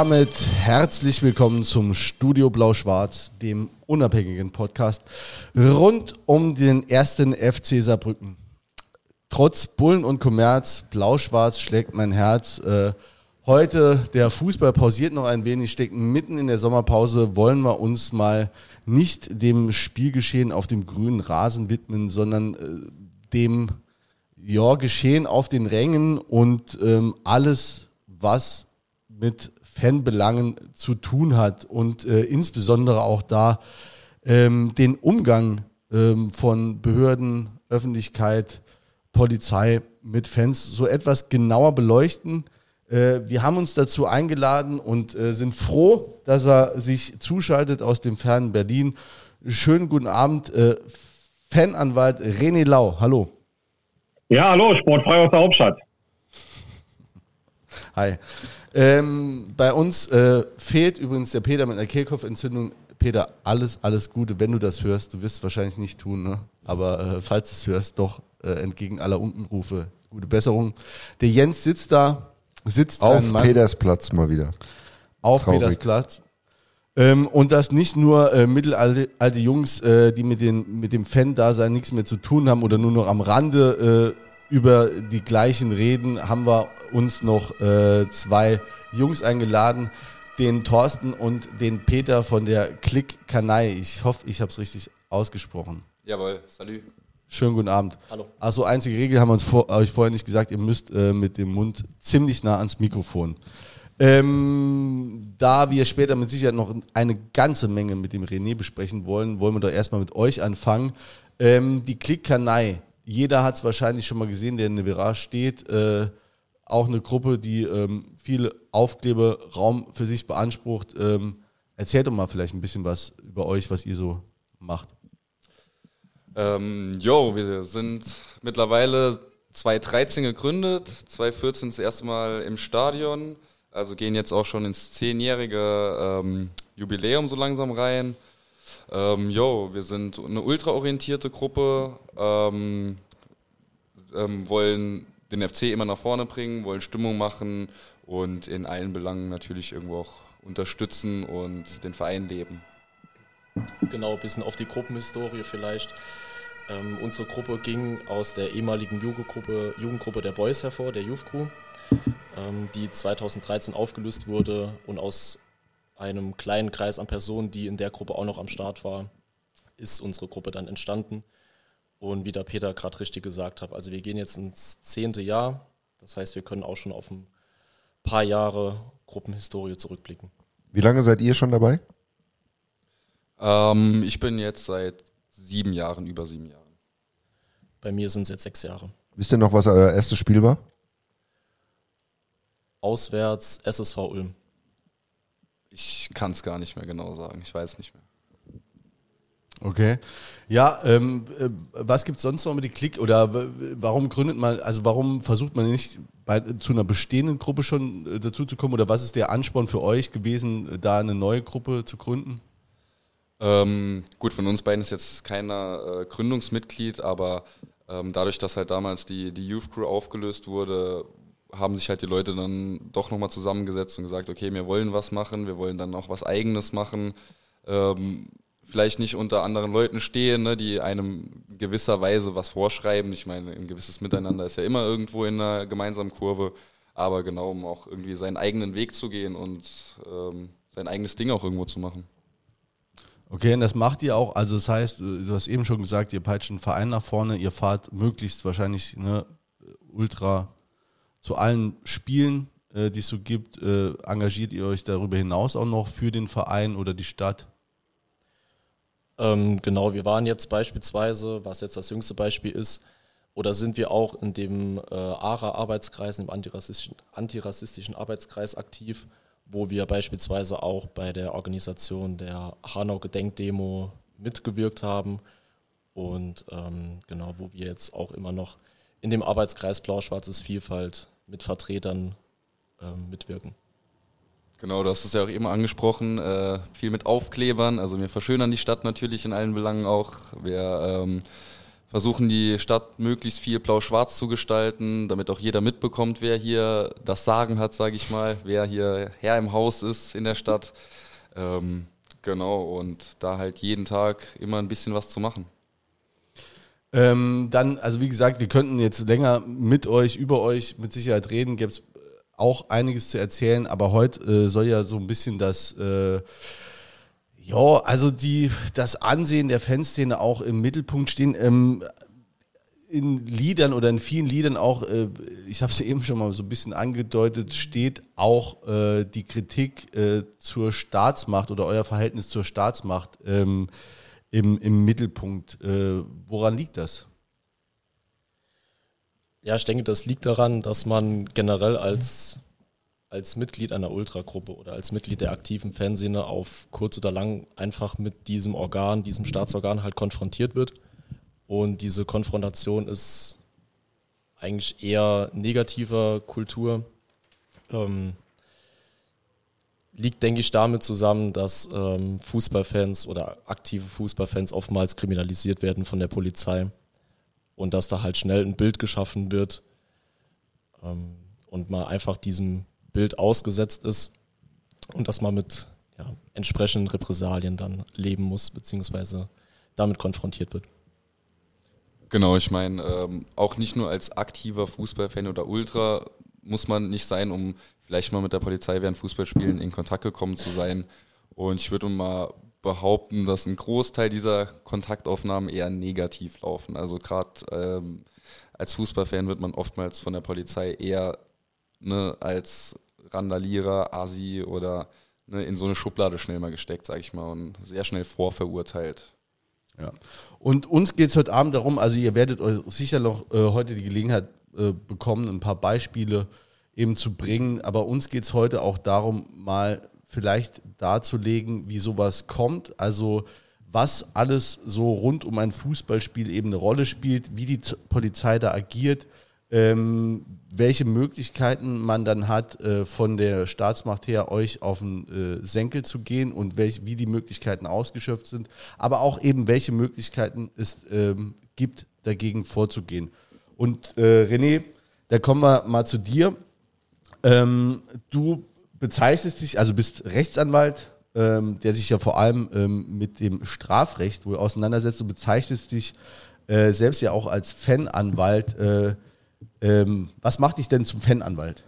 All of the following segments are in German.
Damit herzlich willkommen zum Studio Blau-Schwarz, dem unabhängigen Podcast rund um den ersten FC Saarbrücken. Trotz Bullen und Kommerz, Blau-Schwarz schlägt mein Herz. Äh, heute, der Fußball pausiert noch ein wenig, stecken mitten in der Sommerpause, wollen wir uns mal nicht dem Spielgeschehen auf dem grünen Rasen widmen, sondern äh, dem ja, Geschehen auf den Rängen und ähm, alles, was mit Fanbelangen zu tun hat und äh, insbesondere auch da ähm, den Umgang ähm, von Behörden, Öffentlichkeit, Polizei mit Fans so etwas genauer beleuchten. Äh, wir haben uns dazu eingeladen und äh, sind froh, dass er sich zuschaltet aus dem fernen Berlin. Schönen guten Abend, äh, Fananwalt René Lau. Hallo. Ja, hallo, sportfrei aus der Hauptstadt. Hi. Ähm, bei uns äh, fehlt übrigens der Peter mit einer Kehlkopfentzündung. Peter, alles, alles Gute, wenn du das hörst. Du wirst es wahrscheinlich nicht tun, ne? aber äh, falls du es hörst, doch äh, entgegen aller Unkenrufe gute Besserung. Der Jens sitzt da, sitzt auf Peters Platz mal wieder. Auf Traurig. Peters Platz. Ähm, und das nicht nur äh, mittelalte alte Jungs, äh, die mit, den, mit dem Fan-Dasein nichts mehr zu tun haben oder nur noch am Rande äh, über die gleichen reden, haben wir uns noch äh, zwei Jungs eingeladen, den Thorsten und den Peter von der Klick Kanai. Ich hoffe, ich habe es richtig ausgesprochen. Jawohl, salut. Schönen guten Abend. Hallo. Achso, einzige Regel haben wir uns vor, euch vorher nicht gesagt, ihr müsst äh, mit dem Mund ziemlich nah ans Mikrofon. Ähm, da wir später mit Sicherheit noch eine ganze Menge mit dem René besprechen wollen, wollen wir doch erstmal mit euch anfangen. Ähm, die Klick Kanai jeder hat es wahrscheinlich schon mal gesehen, der in der Virage steht. Äh, auch eine Gruppe, die ähm, viel Aufkleberaum für sich beansprucht. Ähm, erzählt doch mal vielleicht ein bisschen was über euch, was ihr so macht. Ähm, jo, wir sind mittlerweile 2013 gegründet, 2014 das erste Mal im Stadion, also gehen jetzt auch schon ins zehnjährige ähm, Jubiläum so langsam rein. Ähm, jo, wir sind eine ultraorientierte Gruppe, ähm, ähm, wollen den FC immer nach vorne bringen, wollen Stimmung machen und in allen Belangen natürlich irgendwo auch unterstützen und den Verein leben. Genau, ein bisschen auf die Gruppenhistorie vielleicht. Ähm, unsere Gruppe ging aus der ehemaligen Jugendgruppe, Jugendgruppe der Boys hervor, der Youth Crew, ähm, die 2013 aufgelöst wurde und aus einem kleinen Kreis an Personen, die in der Gruppe auch noch am Start war, ist unsere Gruppe dann entstanden. Und wie der Peter gerade richtig gesagt hat, also wir gehen jetzt ins zehnte Jahr. Das heißt, wir können auch schon auf ein paar Jahre Gruppenhistorie zurückblicken. Wie lange seid ihr schon dabei? Ähm, ich bin jetzt seit sieben Jahren, über sieben Jahren. Bei mir sind es jetzt sechs Jahre. Wisst ihr noch, was euer erstes Spiel war? Auswärts SSV Ulm. Ich kann es gar nicht mehr genau sagen. Ich weiß nicht mehr. Okay. Ja, ähm, äh, was gibt es sonst noch mit die Klick oder warum gründet man, also warum versucht man nicht bei, zu einer bestehenden Gruppe schon äh, dazu zu kommen oder was ist der Ansporn für euch gewesen, da eine neue Gruppe zu gründen? Ähm, gut, von uns beiden ist jetzt keiner äh, Gründungsmitglied, aber ähm, dadurch, dass halt damals die, die Youth Crew aufgelöst wurde, haben sich halt die Leute dann doch nochmal zusammengesetzt und gesagt, okay, wir wollen was machen, wir wollen dann auch was Eigenes machen. Ähm, vielleicht nicht unter anderen Leuten stehen, ne, die einem gewisser Weise was vorschreiben. Ich meine, ein gewisses Miteinander ist ja immer irgendwo in einer gemeinsamen Kurve, aber genau, um auch irgendwie seinen eigenen Weg zu gehen und ähm, sein eigenes Ding auch irgendwo zu machen. Okay, und das macht ihr auch, also das heißt, du hast eben schon gesagt, ihr peitscht einen Verein nach vorne, ihr fahrt möglichst wahrscheinlich ne, ultra zu allen Spielen, äh, die es so gibt, äh, engagiert ihr euch darüber hinaus auch noch für den Verein oder die Stadt? Ähm, genau, wir waren jetzt beispielsweise, was jetzt das jüngste Beispiel ist, oder sind wir auch in dem äh, ARA-Arbeitskreis, im antirassistischen, antirassistischen Arbeitskreis aktiv, wo wir beispielsweise auch bei der Organisation der Hanau-Gedenkdemo mitgewirkt haben und ähm, genau, wo wir jetzt auch immer noch in dem Arbeitskreis Blau-Schwarzes Vielfalt mit Vertretern ähm, mitwirken. Genau, du hast es ja auch eben angesprochen, äh, viel mit Aufklebern. Also wir verschönern die Stadt natürlich in allen Belangen auch. Wir ähm, versuchen die Stadt möglichst viel blau-schwarz zu gestalten, damit auch jeder mitbekommt, wer hier das Sagen hat, sage ich mal, wer hier Herr im Haus ist in der Stadt. Ähm, genau, und da halt jeden Tag immer ein bisschen was zu machen. Ähm, dann, also wie gesagt, wir könnten jetzt länger mit euch, über euch mit Sicherheit reden, gäbe es auch einiges zu erzählen, aber heute äh, soll ja so ein bisschen das, äh, ja, also die, das Ansehen der Fanszene auch im Mittelpunkt stehen. Ähm, in Liedern oder in vielen Liedern auch, äh, ich habe es eben schon mal so ein bisschen angedeutet, steht auch äh, die Kritik äh, zur Staatsmacht oder euer Verhältnis zur Staatsmacht ähm, im, im Mittelpunkt. Äh, woran liegt das? Ja, ich denke, das liegt daran, dass man generell als, als Mitglied einer Ultragruppe oder als Mitglied der aktiven Fanszene auf kurz oder lang einfach mit diesem Organ, diesem Staatsorgan halt konfrontiert wird. Und diese Konfrontation ist eigentlich eher negativer Kultur. Ähm, liegt, denke ich, damit zusammen, dass ähm, Fußballfans oder aktive Fußballfans oftmals kriminalisiert werden von der Polizei und dass da halt schnell ein Bild geschaffen wird ähm, und man einfach diesem Bild ausgesetzt ist und dass man mit ja, entsprechenden Repressalien dann leben muss, beziehungsweise damit konfrontiert wird. Genau, ich meine, ähm, auch nicht nur als aktiver Fußballfan oder Ultra muss man nicht sein, um vielleicht mal mit der Polizei während Fußballspielen in Kontakt gekommen zu sein. Und ich würde mal behaupten, dass ein Großteil dieser Kontaktaufnahmen eher negativ laufen. Also gerade ähm, als Fußballfan wird man oftmals von der Polizei eher ne, als Randalierer, Asi oder ne, in so eine Schublade schnell mal gesteckt, sage ich mal, und sehr schnell vorverurteilt. Ja. Und uns geht es heute Abend darum, also ihr werdet euch sicher noch äh, heute die Gelegenheit äh, bekommen, ein paar Beispiele eben zu bringen, aber uns geht es heute auch darum, mal vielleicht darzulegen, wie sowas kommt. Also was alles so rund um ein Fußballspiel eben eine Rolle spielt, wie die Polizei da agiert, ähm, welche Möglichkeiten man dann hat, äh, von der Staatsmacht her euch auf den äh, Senkel zu gehen und welch, wie die Möglichkeiten ausgeschöpft sind, aber auch eben welche Möglichkeiten es ähm, gibt, dagegen vorzugehen. Und äh, René, da kommen wir mal zu dir. Ähm, du bezeichnest dich, also bist Rechtsanwalt, ähm, der sich ja vor allem ähm, mit dem Strafrecht wohl auseinandersetzt. Du bezeichnest dich äh, selbst ja auch als Fananwalt. Äh, ähm, was macht dich denn zum Fananwalt?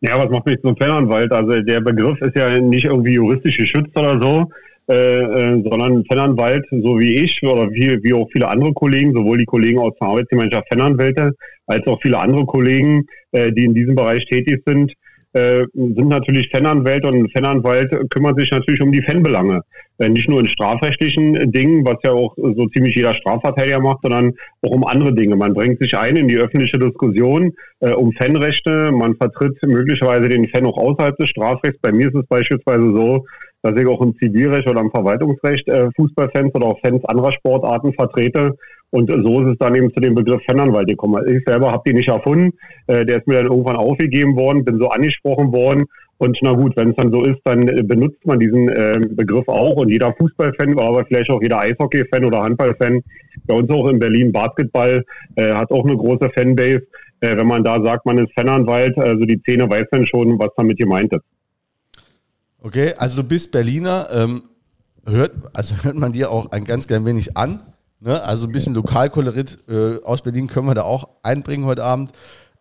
Ja, was macht mich zum Fananwalt? Also der Begriff ist ja nicht irgendwie juristisch geschützt oder so, äh, äh, sondern Fananwalt, so wie ich oder wie, wie auch viele andere Kollegen, sowohl die Kollegen aus der Arbeitsgemeinschaft Fananwälte als auch viele andere Kollegen, äh, die in diesem Bereich tätig sind, äh, sind natürlich Fananwälte und Fananwalt kümmert sich natürlich um die Fanbelange. Äh, nicht nur in strafrechtlichen Dingen, was ja auch so ziemlich jeder Strafverteidiger macht, sondern auch um andere Dinge. Man bringt sich ein in die öffentliche Diskussion äh, um Fanrechte. Man vertritt möglicherweise den Fan auch außerhalb des Strafrechts. Bei mir ist es beispielsweise so, dass ich auch im Zivilrecht oder im Verwaltungsrecht äh, Fußballfans oder auch Fans anderer Sportarten vertrete und so ist es dann eben zu dem Begriff Fananwalt gekommen. Ich selber habe den nicht erfunden. Äh, der ist mir dann irgendwann aufgegeben worden, bin so angesprochen worden. Und na gut, wenn es dann so ist, dann äh, benutzt man diesen äh, Begriff auch. Und jeder Fußballfan, aber vielleicht auch jeder Eishockey-Fan oder Handballfan, bei uns auch in Berlin Basketball, äh, hat auch eine große Fanbase. Äh, wenn man da sagt, man ist Fananwalt, also die Szene weiß dann schon, was damit gemeint ist. Okay, also du bist Berliner. Ähm, hört, also hört man dir auch ein ganz klein wenig an. Ne? Also ein bisschen Lokalkolorit äh, aus Berlin können wir da auch einbringen heute Abend.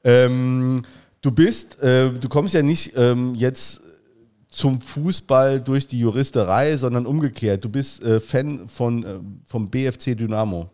Ähm, du bist, äh, du kommst ja nicht ähm, jetzt zum Fußball durch die Juristerei, sondern umgekehrt. Du bist äh, Fan von, äh, vom BFC Dynamo.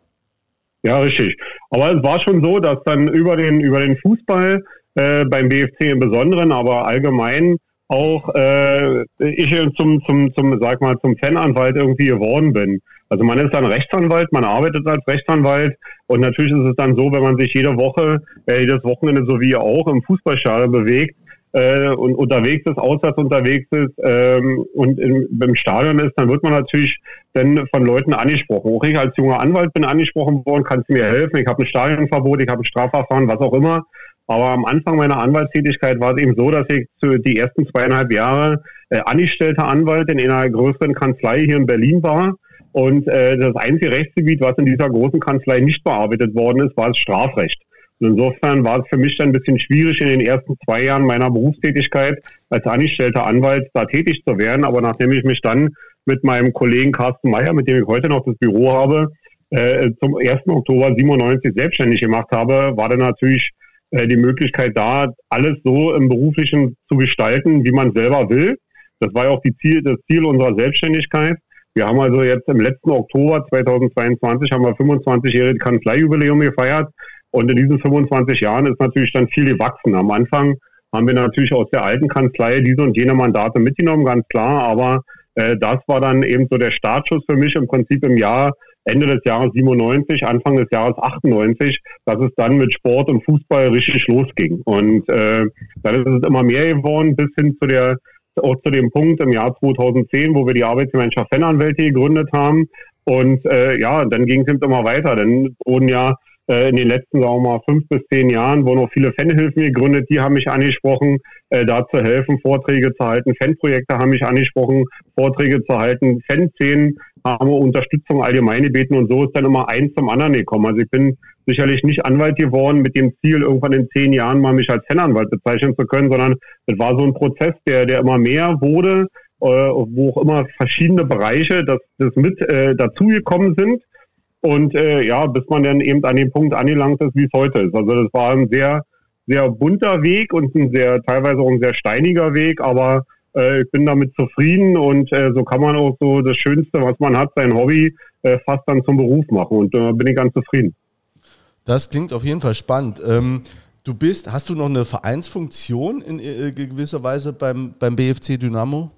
Ja, richtig. Aber es war schon so, dass dann über den, über den Fußball äh, beim BFC im Besonderen, aber allgemein auch äh, ich zum, zum, zum, sag mal, zum Fananwalt irgendwie geworden bin. Also man ist dann Rechtsanwalt, man arbeitet als Rechtsanwalt und natürlich ist es dann so, wenn man sich jede Woche, äh, jedes Wochenende so wie auch im Fußballstadion bewegt äh, und unterwegs ist, auswärts unterwegs ist ähm, und im, im Stadion ist, dann wird man natürlich dann von Leuten angesprochen. Auch ich als junger Anwalt bin angesprochen worden, kannst du mir helfen? Ich habe ein Stadionverbot, ich habe ein Strafverfahren, was auch immer. Aber am Anfang meiner Anwaltstätigkeit war es eben so, dass ich die ersten zweieinhalb Jahre äh, angestellter Anwalt in einer größeren Kanzlei hier in Berlin war Und äh, das einzige Rechtsgebiet, was in dieser großen Kanzlei nicht bearbeitet worden ist, war das Strafrecht. Und insofern war es für mich dann ein bisschen schwierig, in den ersten zwei Jahren meiner Berufstätigkeit als angestellter Anwalt da tätig zu werden. Aber nachdem ich mich dann mit meinem Kollegen Carsten Meyer, mit dem ich heute noch das Büro habe, äh, zum 1. Oktober 97 selbstständig gemacht habe, war dann natürlich äh, die Möglichkeit da, alles so im Beruflichen zu gestalten, wie man selber will. Das war ja auch Ziel, das Ziel unserer Selbstständigkeit. Wir haben also jetzt im letzten Oktober 2022 haben wir 25-jährige Kanzleijubiläum gefeiert. Und in diesen 25 Jahren ist natürlich dann viel gewachsen. Am Anfang haben wir natürlich aus der alten Kanzlei diese und jene Mandate mitgenommen, ganz klar. Aber äh, das war dann eben so der Startschuss für mich im Prinzip im Jahr Ende des Jahres 97, Anfang des Jahres 98, dass es dann mit Sport und Fußball richtig losging. Und äh, dann ist es immer mehr geworden bis hin zu der auch zu dem Punkt im Jahr 2010, wo wir die Arbeitsgemeinschaft Fananwälte gegründet haben. Und äh, ja, dann ging es eben immer weiter. Dann wurden ja in den letzten, sagen wir mal, fünf bis zehn Jahren wurden auch viele Fanhilfen gegründet, die haben mich angesprochen, äh, da zu helfen, Vorträge zu halten. Fanprojekte haben mich angesprochen, Vorträge zu halten. Fanszenen haben Unterstützung allgemein gebeten und so ist dann immer eins zum anderen gekommen. Also ich bin sicherlich nicht Anwalt geworden mit dem Ziel, irgendwann in zehn Jahren mal mich als Fananwalt bezeichnen zu können, sondern es war so ein Prozess, der, der immer mehr wurde, äh, wo auch immer verschiedene Bereiche das, das mit äh, dazugekommen sind. Und äh, ja, bis man dann eben an den Punkt angelangt ist, wie es heute ist. Also das war ein sehr, sehr bunter Weg und ein sehr, teilweise auch ein sehr steiniger Weg, aber äh, ich bin damit zufrieden und äh, so kann man auch so das Schönste, was man hat, sein Hobby, äh, fast dann zum Beruf machen und da äh, bin ich ganz zufrieden. Das klingt auf jeden Fall spannend. Ähm, du bist, hast du noch eine Vereinsfunktion in äh, gewisser Weise beim, beim BFC Dynamo?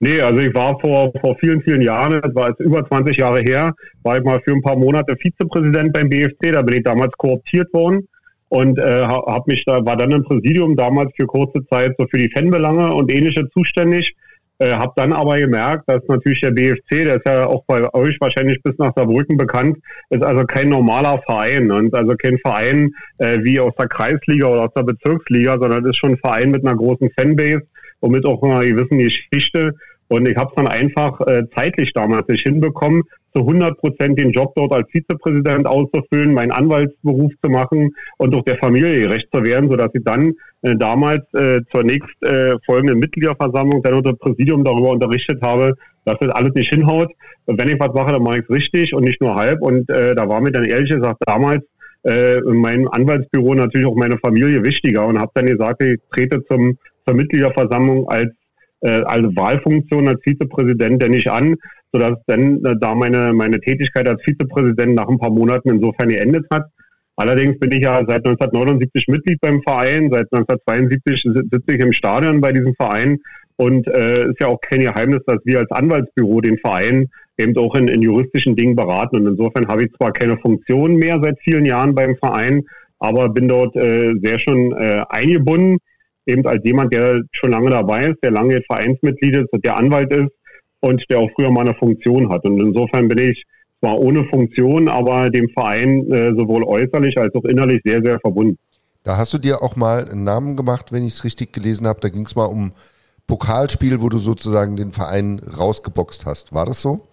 Nee, also ich war vor, vor vielen, vielen Jahren, das war jetzt über 20 Jahre her, war ich mal für ein paar Monate Vizepräsident beim BFC, da bin ich damals kooptiert worden und äh, hab mich da, war dann im Präsidium damals für kurze Zeit so für die Fanbelange und ähnliche zuständig. Äh, habe dann aber gemerkt, dass natürlich der BFC, der ist ja auch bei euch wahrscheinlich bis nach Saarbrücken bekannt, ist also kein normaler Verein und also kein Verein äh, wie aus der Kreisliga oder aus der Bezirksliga, sondern ist schon ein Verein mit einer großen Fanbase und mit auch einer gewissen Geschichte. Und ich habe es dann einfach äh, zeitlich damals nicht hinbekommen, zu 100 Prozent den Job dort als Vizepräsident auszufüllen, meinen Anwaltsberuf zu machen und auch der Familie gerecht zu werden, sodass ich dann äh, damals äh, zur nächst äh, folgenden Mitgliederversammlung dann unter Präsidium darüber unterrichtet habe, dass das alles nicht hinhaut. Wenn ich was mache, dann mache ich es richtig und nicht nur halb. Und äh, da war mir dann ehrlich gesagt damals äh, in meinem Anwaltsbüro natürlich auch meine Familie wichtiger und habe dann gesagt, ich trete zum zur Mitgliederversammlung als, äh, als Wahlfunktion als Vizepräsident denn nicht an, sodass dann äh, da meine, meine Tätigkeit als Vizepräsident nach ein paar Monaten insofern geendet hat. Allerdings bin ich ja seit 1979 Mitglied beim Verein, seit 1972 sitze ich im Stadion bei diesem Verein und äh, ist ja auch kein Geheimnis, dass wir als Anwaltsbüro den Verein eben auch in, in juristischen Dingen beraten. Und insofern habe ich zwar keine Funktion mehr seit vielen Jahren beim Verein, aber bin dort äh, sehr schon äh, eingebunden eben als jemand, der schon lange dabei ist, der lange Vereinsmitglied ist, der Anwalt ist und der auch früher mal eine Funktion hat. Und insofern bin ich zwar ohne Funktion, aber dem Verein äh, sowohl äußerlich als auch innerlich sehr, sehr verbunden. Da hast du dir auch mal einen Namen gemacht, wenn ich es richtig gelesen habe. Da ging es mal um Pokalspiel, wo du sozusagen den Verein rausgeboxt hast. War das so?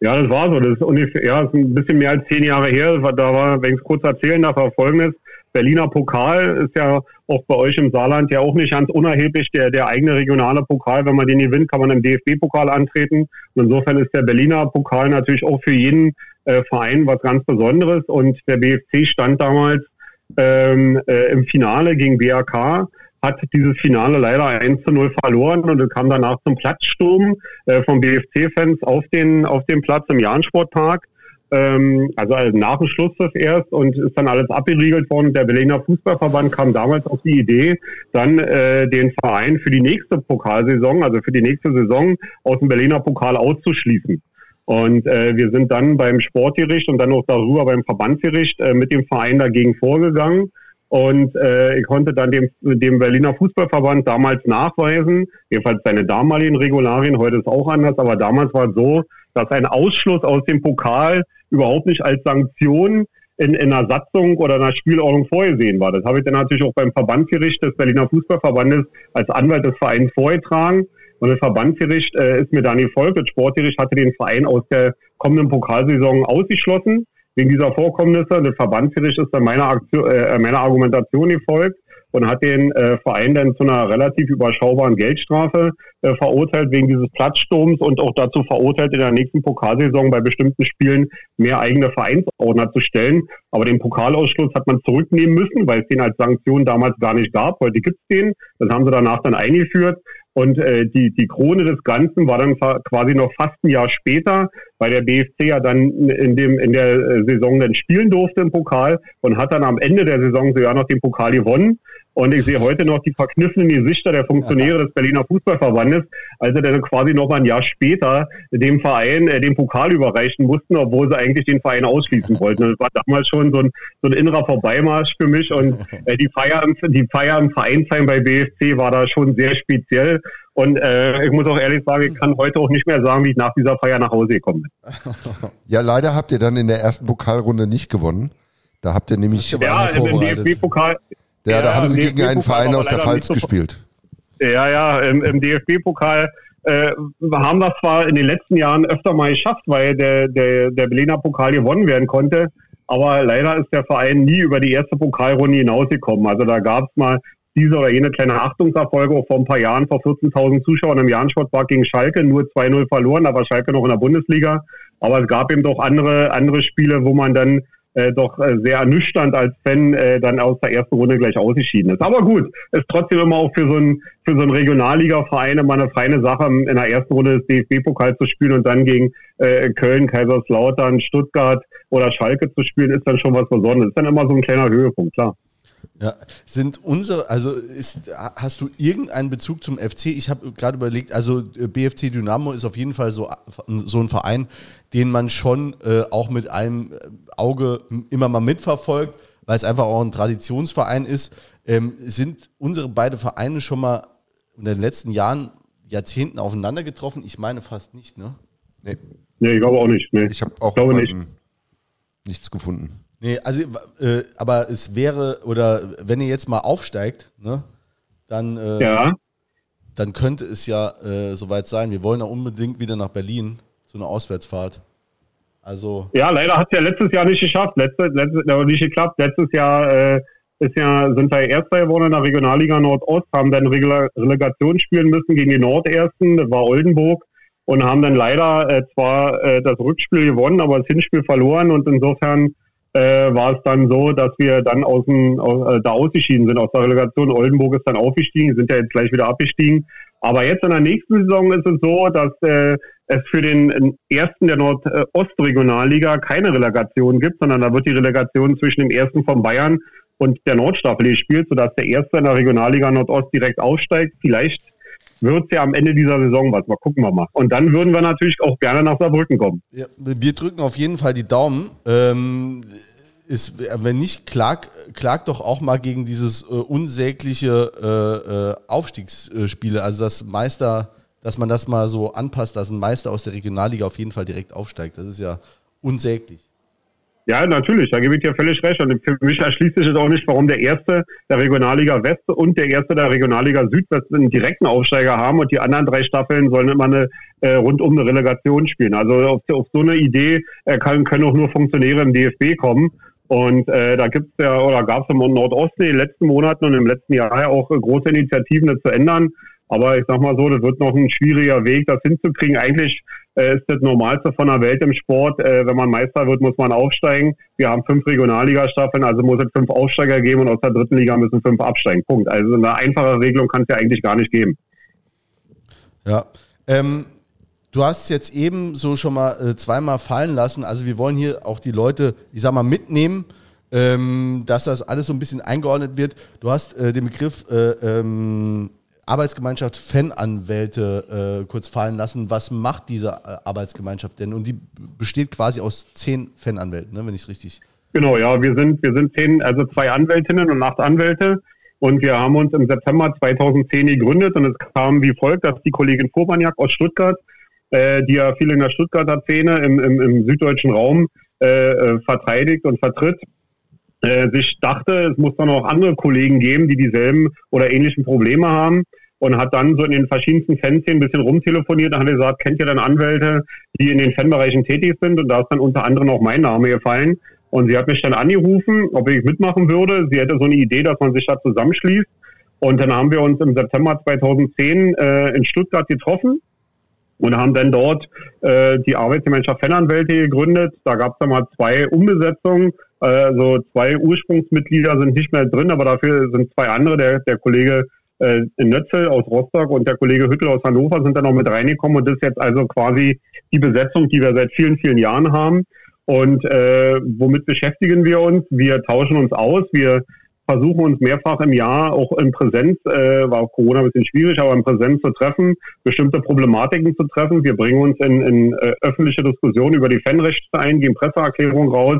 Ja, das war so. Das ist ungefähr, ja, das ist ein bisschen mehr als zehn Jahre her. Da war, wenn ich es kurz erzählen darf, war folgendes. Berliner Pokal ist ja auch bei euch im Saarland ja auch nicht ganz unerheblich. Der, der eigene regionale Pokal, wenn man den gewinnt, kann man im DFB-Pokal antreten. Und insofern ist der Berliner Pokal natürlich auch für jeden äh, Verein was ganz Besonderes. Und der BFC stand damals ähm, äh, im Finale gegen BRK hat dieses Finale leider 1 zu 0 verloren und kam danach zum Platzsturm äh, von BFC-Fans auf den, auf den Platz im Jahn-Sportpark ähm, also nach dem Schlusspfiff erst und ist dann alles abgeriegelt worden. Der Berliner Fußballverband kam damals auf die Idee, dann äh, den Verein für die nächste Pokalsaison, also für die nächste Saison aus dem Berliner Pokal auszuschließen. Und äh, wir sind dann beim Sportgericht und dann auch darüber beim Verbandsgericht äh, mit dem Verein dagegen vorgegangen. Und äh, ich konnte dann dem, dem Berliner Fußballverband damals nachweisen, jedenfalls seine damaligen Regularien, heute ist auch anders, aber damals war es so, dass ein Ausschluss aus dem Pokal überhaupt nicht als Sanktion in, in einer Satzung oder einer Spielordnung vorgesehen war. Das habe ich dann natürlich auch beim Verbandsgericht des Berliner Fußballverbandes als Anwalt des Vereins vorgetragen. Und das Verbandsgericht äh, ist mir dann gefolgt. Das Sportgericht hatte den Verein aus der kommenden Pokalsaison ausgeschlossen wegen dieser Vorkommnisse. Das Verbandsgericht ist dann meiner, Aktion, äh, meiner Argumentation gefolgt und hat den äh, Verein dann zu einer relativ überschaubaren Geldstrafe äh, verurteilt wegen dieses Platzsturms und auch dazu verurteilt, in der nächsten Pokalsaison bei bestimmten Spielen mehr eigene Vereinsordner zu stellen. Aber den Pokalausschluss hat man zurücknehmen müssen, weil es den als Sanktion damals gar nicht gab. Heute gibt es den. Das haben sie danach dann eingeführt. Und äh, die, die Krone des Ganzen war dann quasi noch fast ein Jahr später, weil der BFC ja dann in, dem, in der äh, Saison dann spielen durfte im Pokal und hat dann am Ende der Saison sogar noch den Pokal gewonnen. Und ich sehe heute noch die verkniffenen Gesichter der Funktionäre des Berliner Fußballverbandes, als sie dann quasi noch mal ein Jahr später dem Verein äh, den Pokal überreichen mussten, obwohl sie eigentlich den Verein ausschließen wollten. Das war damals schon so ein, so ein innerer Vorbeimarsch für mich. Und äh, die, Feier im, die Feier im Vereinsheim bei BFC war da schon sehr speziell. Und äh, ich muss auch ehrlich sagen, ich kann heute auch nicht mehr sagen, wie ich nach dieser Feier nach Hause gekommen bin. Ja, leider habt ihr dann in der ersten Pokalrunde nicht gewonnen. Da habt ihr nämlich ja, im DFB-Pokal ja, da haben sie gegen einen Verein aus der Pfalz so gespielt. Ja, ja, im, im DFB-Pokal äh, haben wir zwar in den letzten Jahren öfter mal geschafft, weil der, der, der Berliner Pokal gewonnen werden konnte, aber leider ist der Verein nie über die erste Pokalrunde hinausgekommen. Also da gab es mal diese oder jene kleine Achtungserfolge auch vor ein paar Jahren vor 14.000 Zuschauern im Jahrensportpark gegen Schalke, nur 2-0 verloren, da war Schalke noch in der Bundesliga. Aber es gab eben doch andere, andere Spiele, wo man dann äh, doch äh, sehr ernüchternd als Fan äh, dann aus der ersten Runde gleich ausgeschieden ist. Aber gut, ist trotzdem immer auch für so einen für so einen Regionalliga-Verein immer eine feine Sache, in der ersten Runde des DFB-Pokals zu spielen und dann gegen äh, Köln, Kaiserslautern, Stuttgart oder Schalke zu spielen, ist dann schon was Besonderes. Ist dann immer so ein kleiner Höhepunkt, klar. Ja, sind unsere, also ist, hast du irgendeinen Bezug zum FC? Ich habe gerade überlegt, also äh, BFC Dynamo ist auf jeden Fall so, so ein Verein, den man schon äh, auch mit einem äh, Auge immer mal mitverfolgt, weil es einfach auch ein Traditionsverein ist. Ähm, sind unsere beiden Vereine schon mal in den letzten Jahren, Jahrzehnten aufeinander getroffen? Ich meine fast nicht, ne? Nee. Nee, ich glaube auch nicht. Nee. Ich habe auch glaube nicht. nichts gefunden. Nee, also, äh, aber es wäre, oder wenn ihr jetzt mal aufsteigt, ne, dann, äh, ja. dann könnte es ja äh, soweit sein. Wir wollen ja unbedingt wieder nach Berlin, so eine Auswärtsfahrt. Also. Ja, leider hat es ja letztes Jahr nicht geschafft, letztes, letztes, nicht geklappt. Letztes Jahr äh, ist ja, sind wir Erster geworden in der Regionalliga Nordost, haben dann Rele Relegation spielen müssen gegen die Nordersten, das war Oldenburg, und haben dann leider äh, zwar äh, das Rückspiel gewonnen, aber das Hinspiel verloren und insofern äh, war es dann so, dass wir dann aus dem, aus, äh, da ausgeschieden sind aus der Relegation. Oldenburg ist dann aufgestiegen, sind ja jetzt gleich wieder abgestiegen. Aber jetzt in der nächsten Saison ist es so, dass äh, es für den ersten der Nordostregionalliga keine Relegation gibt, sondern da wird die Relegation zwischen dem ersten von Bayern und der Nordstaffel gespielt, sodass der erste in der Regionalliga Nordost direkt aufsteigt. Vielleicht wird es ja am Ende dieser Saison was. Mal gucken wir mal. Und dann würden wir natürlich auch gerne nach Saarbrücken kommen. Ja, wir drücken auf jeden Fall die Daumen. Ähm, ist, wenn nicht, klag, klag doch auch mal gegen dieses äh, unsägliche äh, äh, Aufstiegsspiele. Also das Meister, dass man das mal so anpasst, dass ein Meister aus der Regionalliga auf jeden Fall direkt aufsteigt. Das ist ja unsäglich. Ja, natürlich, da gebe ich dir völlig recht. Und für mich erschließt sich es auch nicht, warum der Erste der Regionalliga West und der Erste der Regionalliga Südwest einen direkten Aufsteiger haben und die anderen drei Staffeln sollen immer eine äh, rundum eine Relegation spielen. Also auf, auf so eine Idee äh, kann, können auch nur Funktionäre im DFB kommen. Und äh, da gibt's ja oder gab es im Nordosten in den letzten Monaten und im letzten Jahr ja auch große Initiativen, das zu ändern. Aber ich sag mal so, das wird noch ein schwieriger Weg, das hinzukriegen. Eigentlich äh, ist das Normalste von der Welt im Sport. Äh, wenn man Meister wird, muss man aufsteigen. Wir haben fünf Regionalliga-Staffeln, also muss es fünf Aufsteiger geben und aus der dritten Liga müssen fünf absteigen. Punkt. Also eine einfache Regelung kann es ja eigentlich gar nicht geben. Ja. Ähm, du hast jetzt eben so schon mal äh, zweimal fallen lassen. Also wir wollen hier auch die Leute, ich sag mal, mitnehmen. Ähm, dass das alles so ein bisschen eingeordnet wird. Du hast äh, den Begriff äh, ähm, Arbeitsgemeinschaft Fananwälte äh, kurz fallen lassen. Was macht diese äh, Arbeitsgemeinschaft denn? Und die besteht quasi aus zehn Fananwälten, ne, wenn ich es richtig. Genau, ja, wir sind, wir sind zehn, also zwei Anwältinnen und acht Anwälte. Und wir haben uns im September 2010 gegründet und es kam wie folgt, dass die Kollegin Furbaniak aus Stuttgart, äh, die ja viel in der Stuttgarter Szene im, im, im süddeutschen Raum äh, äh verteidigt und vertritt, sich dachte, es muss dann auch andere Kollegen geben, die dieselben oder ähnlichen Probleme haben. und hat dann so in den verschiedensten Fanszenen ein bisschen rumtelefoniert und hat gesagt, kennt ihr denn Anwälte, die in den Fanbereichen tätig sind? Und da ist dann unter anderem auch mein Name gefallen. Und sie hat mich dann angerufen, ob ich mitmachen würde. Sie hätte so eine Idee, dass man sich da zusammenschließt. Und dann haben wir uns im September 2010 äh, in Stuttgart getroffen und haben dann dort äh, die Arbeitsgemeinschaft Fananwälte gegründet. Da gab es dann mal zwei Umbesetzungen. Also zwei Ursprungsmitglieder sind nicht mehr drin, aber dafür sind zwei andere. Der, der Kollege äh, Nötzel aus Rostock und der Kollege Hüttel aus Hannover sind dann noch mit reingekommen. Und das ist jetzt also quasi die Besetzung, die wir seit vielen, vielen Jahren haben. Und äh, womit beschäftigen wir uns? Wir tauschen uns aus. Wir versuchen uns mehrfach im Jahr auch in Präsenz, äh, war auch Corona ein bisschen schwierig, aber in Präsenz zu treffen, bestimmte Problematiken zu treffen. Wir bringen uns in, in äh, öffentliche Diskussionen über die Fanrechte ein, geben Presseerklärungen raus.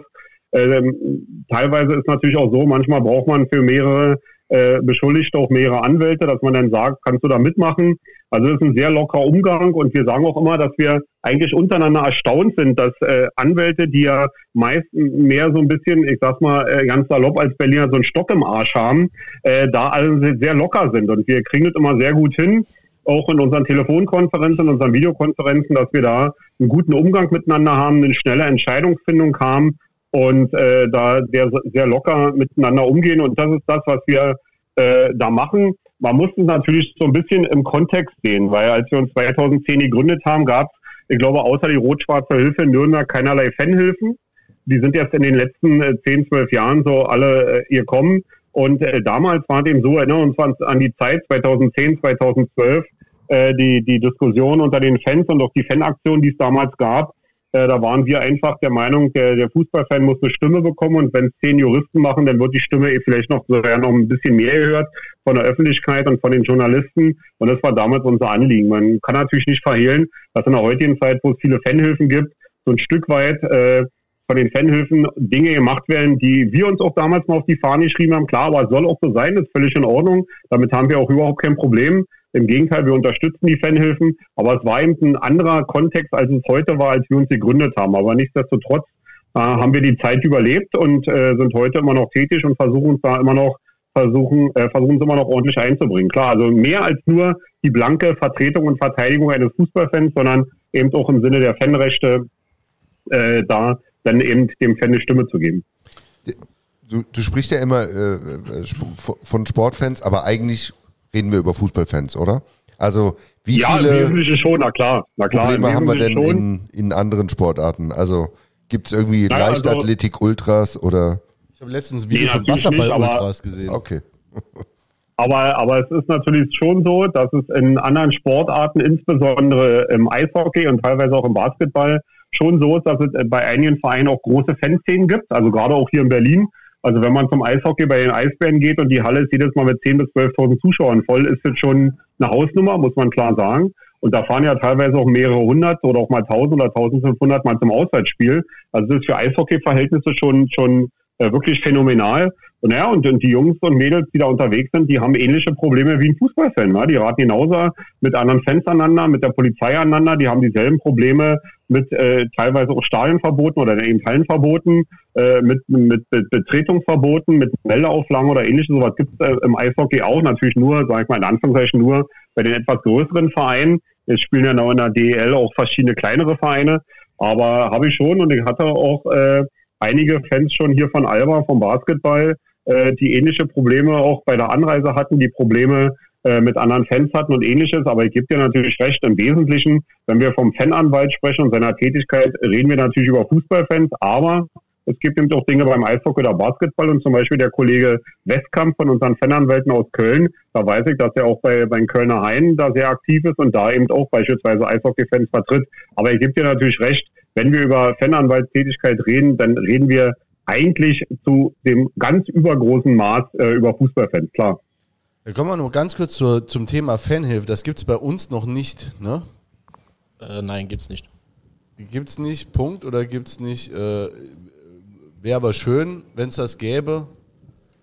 Ähm, teilweise ist natürlich auch so, manchmal braucht man für mehrere äh, Beschuldigte auch mehrere Anwälte, dass man dann sagt, kannst du da mitmachen? Also das ist ein sehr lockerer Umgang und wir sagen auch immer, dass wir eigentlich untereinander erstaunt sind, dass äh, Anwälte, die ja meist mehr so ein bisschen, ich sag's mal äh, ganz salopp als Berliner so einen Stock im Arsch haben, äh, da alle sehr locker sind und wir kriegen das immer sehr gut hin, auch in unseren Telefonkonferenzen, in unseren Videokonferenzen, dass wir da einen guten Umgang miteinander haben, eine schnelle Entscheidungsfindung haben und äh, da sehr, sehr locker miteinander umgehen und das ist das, was wir äh, da machen man muss es natürlich so ein bisschen im Kontext sehen, weil als wir uns 2010 gegründet haben, gab es, ich glaube, außer die rot-schwarze Hilfe in Nürnberg keinerlei Fanhilfen. Die sind jetzt in den letzten äh, 10, 12 Jahren so alle äh, gekommen. Und äh, damals war eben so, erinnern uns an die Zeit 2010, 2012, äh, die, die Diskussion unter den Fans und auch die Fanaktion, die es damals gab, äh, da waren wir einfach der Meinung, der, der Fußballfan muss eine Stimme bekommen und wenn es zehn Juristen machen, dann wird die Stimme eh vielleicht noch, sogar noch ein bisschen mehr gehört von der Öffentlichkeit und von den Journalisten. Und das war damals unser Anliegen. Man kann natürlich nicht verhehlen, dass in der heutigen Zeit, wo es viele Fanhilfen gibt, so ein Stück weit äh, von den Fanhilfen Dinge gemacht werden, die wir uns auch damals mal auf die Fahne geschrieben haben. Klar, aber es soll auch so sein, ist völlig in Ordnung. Damit haben wir auch überhaupt kein Problem. Im Gegenteil, wir unterstützen die Fanhilfen, aber es war eben ein anderer Kontext, als es heute war, als wir uns gegründet haben. Aber nichtsdestotrotz äh, haben wir die Zeit überlebt und äh, sind heute immer noch tätig und versuchen uns da immer noch versuchen, äh, versuchen es immer noch ordentlich einzubringen. Klar, also mehr als nur die blanke Vertretung und Verteidigung eines Fußballfans, sondern eben auch im Sinne der Fanrechte äh, da dann eben dem Fan eine Stimme zu geben. Du, du sprichst ja immer äh, äh von Sportfans, aber eigentlich reden wir über Fußballfans, oder? Also wie ja, viele Wesentliche schon, na klar, na klar, Probleme haben wir denn in, in, anderen Sportarten? Also gibt es irgendwie naja, also Leichtathletik-Ultras oder? Ich habe letztens ein Video nee, von Wasserball-Ultras gesehen. Okay. Aber, aber es ist natürlich schon so, dass es in anderen Sportarten, insbesondere im Eishockey und teilweise auch im Basketball, schon so ist, dass es bei einigen Vereinen auch große Fanszenen gibt. Also gerade auch hier in Berlin also wenn man zum Eishockey bei den Eisbären geht und die Halle ist jedes Mal mit 10.000 bis 12.000 Zuschauern voll, ist das schon eine Hausnummer, muss man klar sagen. Und da fahren ja teilweise auch mehrere hundert oder auch mal 1000 oder 1500 mal zum Auswärtsspiel. Also das ist für Eishockey-Verhältnisse schon, schon äh, wirklich phänomenal. Und ja, und, und, die Jungs und Mädels, die da unterwegs sind, die haben ähnliche Probleme wie ein Fußballfan. Ne? Die raten genauso mit anderen Fans aneinander, mit der Polizei aneinander. Die haben dieselben Probleme mit äh, teilweise auch Stadionverboten oder eben Hallenverboten, äh, mit, mit, mit Betretungsverboten, mit Meldeauflagen oder ähnliches. Sowas gibt es äh, im Eishockey auch. Natürlich nur, sage ich mal in Anführungszeichen, nur bei den etwas größeren Vereinen. Es spielen ja noch in der DEL auch verschiedene kleinere Vereine. Aber habe ich schon und ich hatte auch äh, einige Fans schon hier von Alba, vom Basketball, äh, die ähnliche Probleme auch bei der Anreise hatten, die Probleme äh, mit anderen Fans hatten und ähnliches. Aber ich gebe dir natürlich recht, im Wesentlichen, wenn wir vom Fananwalt sprechen und seiner Tätigkeit, reden wir natürlich über Fußballfans, aber es gibt eben auch Dinge beim Eishockey oder Basketball und zum Beispiel der Kollege Westkamp von unseren Fananwälten aus Köln, da weiß ich, dass er auch bei, bei Kölner Hain da sehr aktiv ist und da eben auch beispielsweise Eishockey-Fans vertritt. Aber ich gebe dir natürlich recht, wenn wir über Fananwaltstätigkeit reden, dann reden wir eigentlich zu dem ganz übergroßen Maß äh, über Fußballfans, klar. Ja, kommen wir nur ganz kurz zur, zum Thema Fanhilfe. Das gibt es bei uns noch nicht, ne? Äh, nein, gibt es nicht. Gibt es nicht, Punkt, oder gibt es nicht, äh, wäre aber schön, wenn es das gäbe?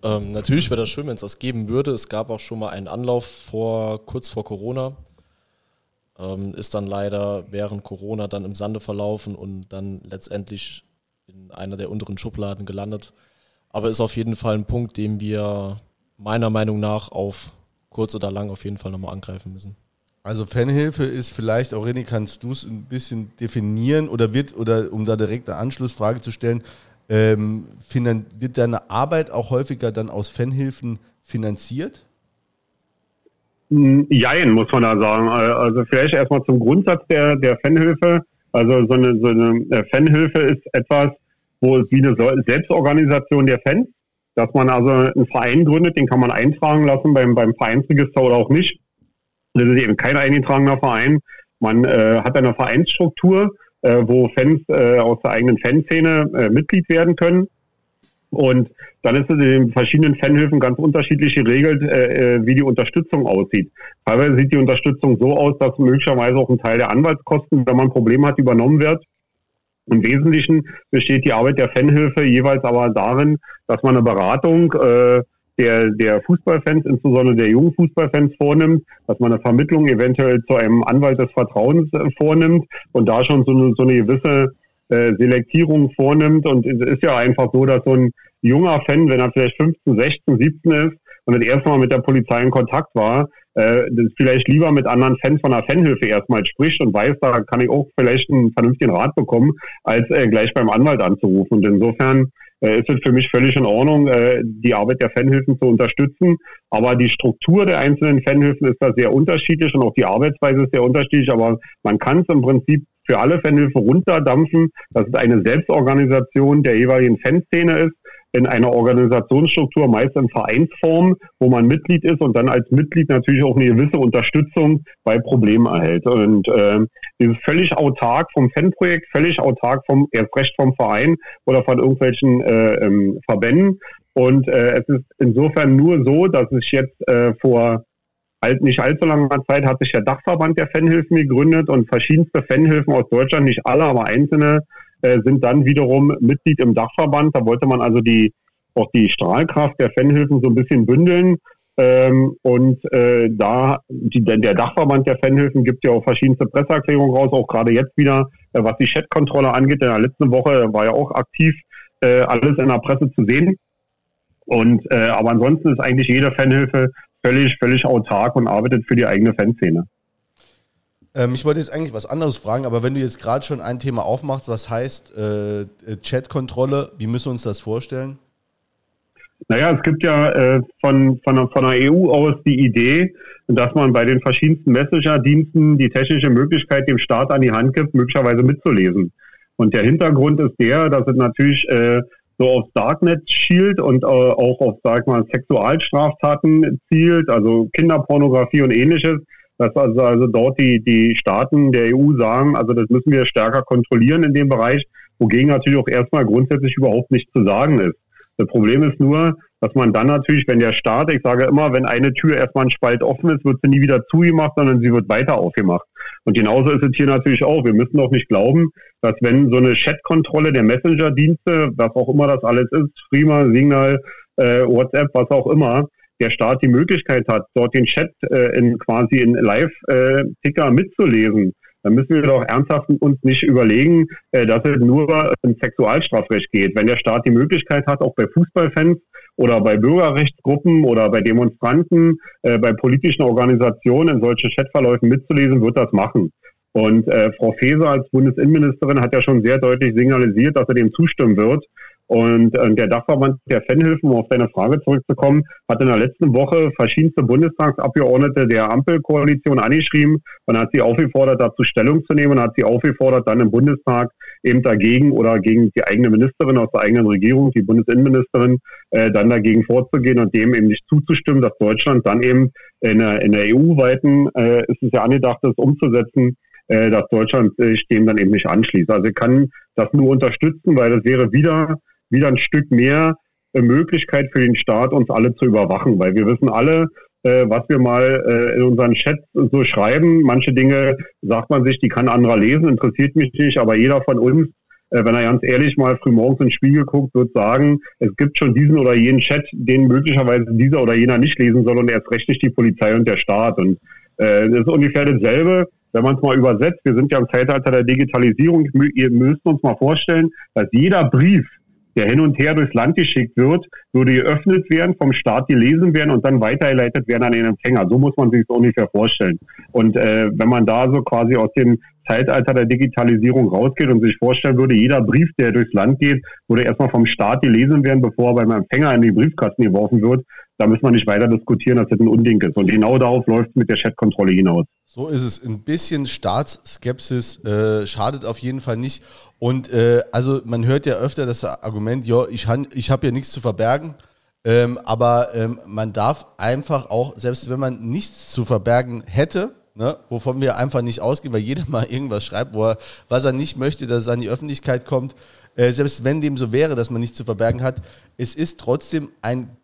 Ähm, natürlich wäre das schön, wenn es das geben würde. Es gab auch schon mal einen Anlauf vor, kurz vor Corona. Ähm, ist dann leider während Corona dann im Sande verlaufen und dann letztendlich in einer der unteren Schubladen gelandet. Aber ist auf jeden Fall ein Punkt, den wir meiner Meinung nach auf kurz oder lang auf jeden Fall nochmal angreifen müssen. Also Fanhilfe ist vielleicht, auch René, kannst du es ein bisschen definieren oder wird, oder um da direkt eine Anschlussfrage zu stellen, ähm, wird deine Arbeit auch häufiger dann aus Fanhilfen finanziert? Jein, muss man da sagen. Also vielleicht erstmal zum Grundsatz der, der Fanhilfe. Also so eine, so eine äh, Fanhilfe ist etwas, wo es wie eine Selbstorganisation der Fans, dass man also einen Verein gründet, den kann man eintragen lassen beim, beim Vereinsregister oder auch nicht. Das ist eben kein eingetragener Verein. Man äh, hat eine Vereinsstruktur, äh, wo Fans äh, aus der eigenen Fanszene äh, Mitglied werden können. Und dann ist es in den verschiedenen Fanhilfen ganz unterschiedlich geregelt, äh, äh, wie die Unterstützung aussieht. Teilweise sieht die Unterstützung so aus, dass möglicherweise auch ein Teil der Anwaltskosten, wenn man ein Problem hat, übernommen wird. Im Wesentlichen besteht die Arbeit der Fanhilfe jeweils aber darin, dass man eine Beratung äh, der, der Fußballfans, insbesondere der jungen Fußballfans vornimmt, dass man eine Vermittlung eventuell zu einem Anwalt des Vertrauens äh, vornimmt und da schon so eine, so eine gewisse äh, Selektierung vornimmt. Und es ist ja einfach so, dass so ein junger Fan, wenn er vielleicht 15, 16, 17 ist und das erste Mal mit der Polizei in Kontakt war, äh, vielleicht lieber mit anderen Fans von der Fanhilfe erstmal spricht und weiß, da kann ich auch vielleicht einen vernünftigen Rat bekommen, als äh, gleich beim Anwalt anzurufen. Und insofern äh, ist es für mich völlig in Ordnung, äh, die Arbeit der Fanhilfen zu unterstützen. Aber die Struktur der einzelnen Fanhilfen ist da sehr unterschiedlich und auch die Arbeitsweise ist sehr unterschiedlich. Aber man kann es im Prinzip für alle Fanhilfe runterdampfen, dass es eine Selbstorganisation der jeweiligen Fanszene ist in einer Organisationsstruktur, meist in Vereinsform, wo man Mitglied ist und dann als Mitglied natürlich auch eine gewisse Unterstützung bei Problemen erhält. Und äh, dieses völlig autark vom Fanprojekt, völlig autark vom erst recht vom Verein oder von irgendwelchen äh, ähm, Verbänden. Und äh, es ist insofern nur so, dass es jetzt äh, vor nicht allzu langer Zeit hat sich der Dachverband der Fanhilfen gegründet und verschiedenste Fanhilfen aus Deutschland, nicht alle, aber einzelne, äh, sind dann wiederum Mitglied im Dachverband. Da wollte man also die auch die Strahlkraft der Fanhilfen so ein bisschen bündeln. Ähm, und äh, da die, der Dachverband der Fanhilfen gibt ja auch verschiedenste Presseerklärungen raus, auch gerade jetzt wieder, äh, was die Chatkontrolle angeht. In der letzten Woche war ja auch aktiv äh, alles in der Presse zu sehen. Und äh, aber ansonsten ist eigentlich jede Fanhilfe völlig, völlig autark und arbeitet für die eigene Fanszene. Ähm, ich wollte jetzt eigentlich was anderes fragen, aber wenn du jetzt gerade schon ein Thema aufmachst, was heißt äh, Chatkontrolle, wie müssen wir uns das vorstellen? Naja, es gibt ja äh, von, von, von der EU aus die Idee, dass man bei den verschiedensten Messenger-Diensten die technische Möglichkeit dem Staat an die Hand gibt, möglicherweise mitzulesen. Und der Hintergrund ist der, dass es natürlich äh, so aufs Darknet schielt und äh, auch auf, sag mal, Sexualstraftaten zielt, also Kinderpornografie und ähnliches dass also, also dort die, die Staaten der EU sagen, also das müssen wir stärker kontrollieren in dem Bereich, wogegen natürlich auch erstmal grundsätzlich überhaupt nichts zu sagen ist. Das Problem ist nur, dass man dann natürlich, wenn der Staat, ich sage immer, wenn eine Tür erstmal ein Spalt offen ist, wird sie nie wieder zugemacht, sondern sie wird weiter aufgemacht. Und genauso ist es hier natürlich auch. Wir müssen doch nicht glauben, dass wenn so eine Chatkontrolle der Messenger-Dienste, was auch immer das alles ist, Freema, Signal, äh, WhatsApp, was auch immer, der Staat die Möglichkeit hat, dort den Chat äh, in quasi in Live-Ticker mitzulesen, dann müssen wir doch ernsthaft uns nicht überlegen, äh, dass es nur im Sexualstrafrecht geht. Wenn der Staat die Möglichkeit hat, auch bei Fußballfans oder bei Bürgerrechtsgruppen oder bei Demonstranten, äh, bei politischen Organisationen in solchen Chatverläufen mitzulesen, wird das machen. Und äh, Frau Faeser als Bundesinnenministerin hat ja schon sehr deutlich signalisiert, dass er dem zustimmen wird. Und äh, der Dachverband der Fanhilfen, um auf deine Frage zurückzukommen, hat in der letzten Woche verschiedenste Bundestagsabgeordnete der Ampelkoalition angeschrieben und hat sie aufgefordert, dazu Stellung zu nehmen und hat sie aufgefordert, dann im Bundestag eben dagegen oder gegen die eigene Ministerin aus der eigenen Regierung, die Bundesinnenministerin, äh, dann dagegen vorzugehen und dem eben nicht zuzustimmen, dass Deutschland dann eben in der, in der EU-weiten, äh, ist es ja angedacht, das umzusetzen, äh, dass Deutschland sich dem dann eben nicht anschließt. Also ich kann das nur unterstützen, weil das wäre wieder wieder ein Stück mehr äh, Möglichkeit für den Staat, uns alle zu überwachen, weil wir wissen alle, äh, was wir mal äh, in unseren Chats so schreiben. Manche Dinge sagt man sich, die kann anderer lesen, interessiert mich nicht, aber jeder von uns, wenn er ganz ehrlich mal frühmorgens ins Spiegel guckt, wird sagen, es gibt schon diesen oder jenen Chat, den möglicherweise dieser oder jener nicht lesen soll und erst recht nicht die Polizei und der Staat. Und das ist ungefähr dasselbe wenn man es mal übersetzt, wir sind ja im Zeitalter der Digitalisierung, ihr müsst uns mal vorstellen, dass jeder Brief, der hin und her durchs Land geschickt wird, würde geöffnet werden, vom Staat gelesen werden und dann weitergeleitet werden an den Empfänger. So muss man sich das ungefähr vorstellen. Und äh, wenn man da so quasi aus dem Zeitalter der Digitalisierung rausgeht und sich vorstellen würde, jeder Brief, der durchs Land geht, würde erstmal vom Staat gelesen werden, bevor er beim Empfänger in die Briefkasten geworfen wird. Da muss man nicht weiter diskutieren, dass das ein Unding ist. Und genau darauf läuft es mit der Chatkontrolle hinaus. So ist es. Ein bisschen Staatsskepsis äh, schadet auf jeden Fall nicht. Und äh, also man hört ja öfter das Argument, ja, ich, ich habe ja nichts zu verbergen. Ähm, aber ähm, man darf einfach auch, selbst wenn man nichts zu verbergen hätte, ne, wovon wir einfach nicht ausgehen, weil jeder mal irgendwas schreibt, wo er, was er nicht möchte, dass es an die Öffentlichkeit kommt. Äh, selbst wenn dem so wäre, dass man nichts zu verbergen hat, es ist trotzdem ein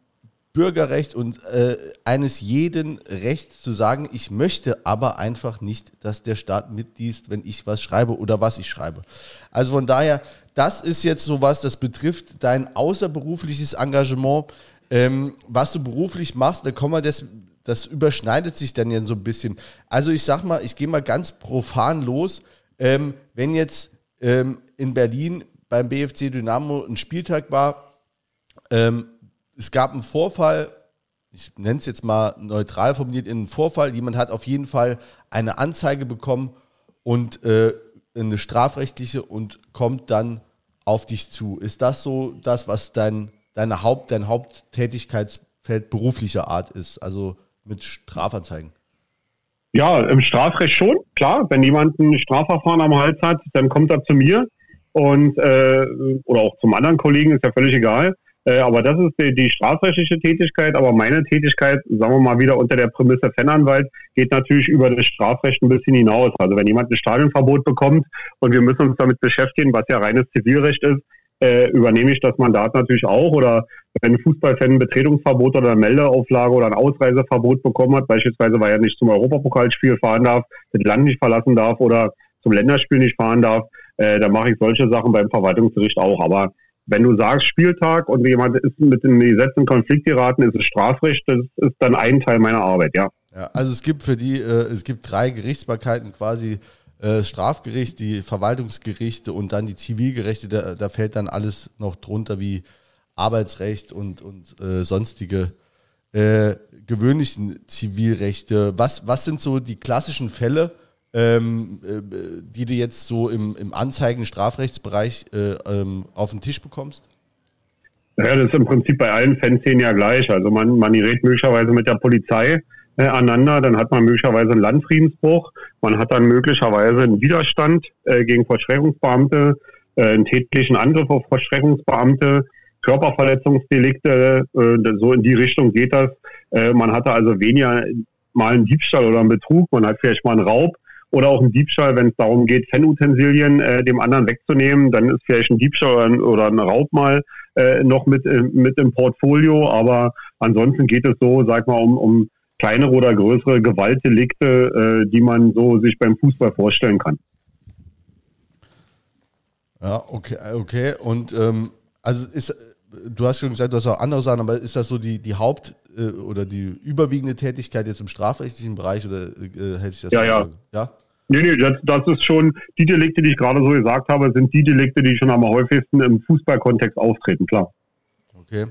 Bürgerrecht und äh, eines jeden Recht zu sagen, ich möchte aber einfach nicht, dass der Staat mitliest, wenn ich was schreibe oder was ich schreibe. Also von daher, das ist jetzt sowas, das betrifft dein außerberufliches Engagement, ähm, was du beruflich machst. Da kommen wir das, das überschneidet sich dann ja so ein bisschen. Also ich sag mal, ich gehe mal ganz profan los. Ähm, wenn jetzt ähm, in Berlin beim BFC Dynamo ein Spieltag war, ähm, es gab einen Vorfall, ich nenne es jetzt mal neutral formuliert, in einen Vorfall, jemand hat auf jeden Fall eine Anzeige bekommen und äh, eine strafrechtliche und kommt dann auf dich zu. Ist das so das, was dein, deine Haupt, dein Haupttätigkeitsfeld beruflicher Art ist? Also mit Strafanzeigen? Ja, im Strafrecht schon, klar. Wenn jemand ein Strafverfahren am Hals hat, dann kommt er zu mir und äh, oder auch zum anderen Kollegen, ist ja völlig egal. Äh, aber das ist die, die strafrechtliche Tätigkeit. Aber meine Tätigkeit, sagen wir mal wieder unter der Prämisse Fananwalt, geht natürlich über das Strafrecht ein bisschen hinaus. Also wenn jemand ein Stadionverbot bekommt und wir müssen uns damit beschäftigen, was ja reines Zivilrecht ist, äh, übernehme ich das Mandat natürlich auch. Oder wenn ein Fußballfan ein Betretungsverbot oder eine Meldeauflage oder ein Ausreiseverbot bekommen hat, beispielsweise weil er nicht zum Europapokalspiel fahren darf, das Land nicht verlassen darf oder zum Länderspiel nicht fahren darf, äh, dann mache ich solche Sachen beim Verwaltungsgericht auch. Aber wenn du sagst Spieltag und jemand ist mit in Konflikt geraten, ist es Strafrecht, das ist dann ein Teil meiner Arbeit, ja. Ja, also es gibt für die, äh, es gibt drei Gerichtsbarkeiten quasi, äh, Strafgericht, die Verwaltungsgerichte und dann die Zivilgerichte, da, da fällt dann alles noch drunter wie Arbeitsrecht und, und äh, sonstige äh, gewöhnlichen Zivilrechte. Was, was sind so die klassischen Fälle, ähm, äh, die du jetzt so im, im Anzeigen-Strafrechtsbereich äh, ähm, auf den Tisch bekommst? Ja, das ist im Prinzip bei allen Fanszenen ja gleich. Also man, man gerät möglicherweise mit der Polizei äh, aneinander, dann hat man möglicherweise einen Landfriedensbruch, man hat dann möglicherweise einen Widerstand äh, gegen Vollstreckungsbeamte, äh, einen tätlichen Angriff auf Vollstreckungsbeamte, Körperverletzungsdelikte, äh, so in die Richtung geht das. Äh, man hatte also weniger mal einen Diebstahl oder einen Betrug, man hat vielleicht mal einen Raub oder auch einen Diebstahl, wenn es darum geht, Fanutensilien äh, dem anderen wegzunehmen, dann ist vielleicht ein Diebstahl oder ein Raub mal äh, noch mit, äh, mit im Portfolio, aber ansonsten geht es so, sag mal, um, um kleinere oder größere Gewaltdelikte, äh, die man so sich beim Fußball vorstellen kann. Ja, okay, okay. Und ähm, also ist, du hast schon gesagt, du hast auch andere Sachen, aber ist das so die, die Haupt- äh, oder die überwiegende Tätigkeit jetzt im strafrechtlichen Bereich oder äh, hält sich das? Ja, ja. ja? Nee, nee, das, das ist schon, die Delikte, die ich gerade so gesagt habe, sind die Delikte, die schon am häufigsten im Fußballkontext auftreten, klar. Okay.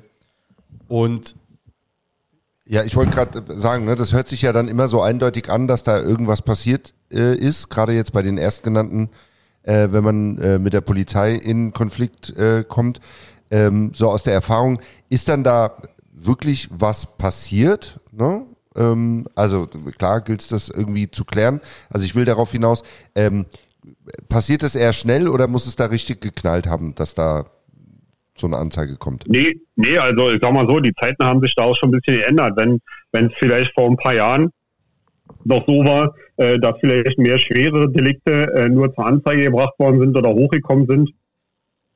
Und ja, ich wollte gerade sagen, ne, das hört sich ja dann immer so eindeutig an, dass da irgendwas passiert äh, ist, gerade jetzt bei den erstgenannten, äh, wenn man äh, mit der Polizei in Konflikt äh, kommt. Ähm, so aus der Erfahrung, ist dann da wirklich was passiert? Ne? Ähm, also klar gilt es das irgendwie zu klären. Also ich will darauf hinaus, ähm, passiert das eher schnell oder muss es da richtig geknallt haben, dass da so eine Anzeige kommt? Nee, nee, also ich sag mal so, die Zeiten haben sich da auch schon ein bisschen geändert. Wenn es vielleicht vor ein paar Jahren noch so war, äh, dass vielleicht mehr schwere Delikte äh, nur zur Anzeige gebracht worden sind oder hochgekommen sind,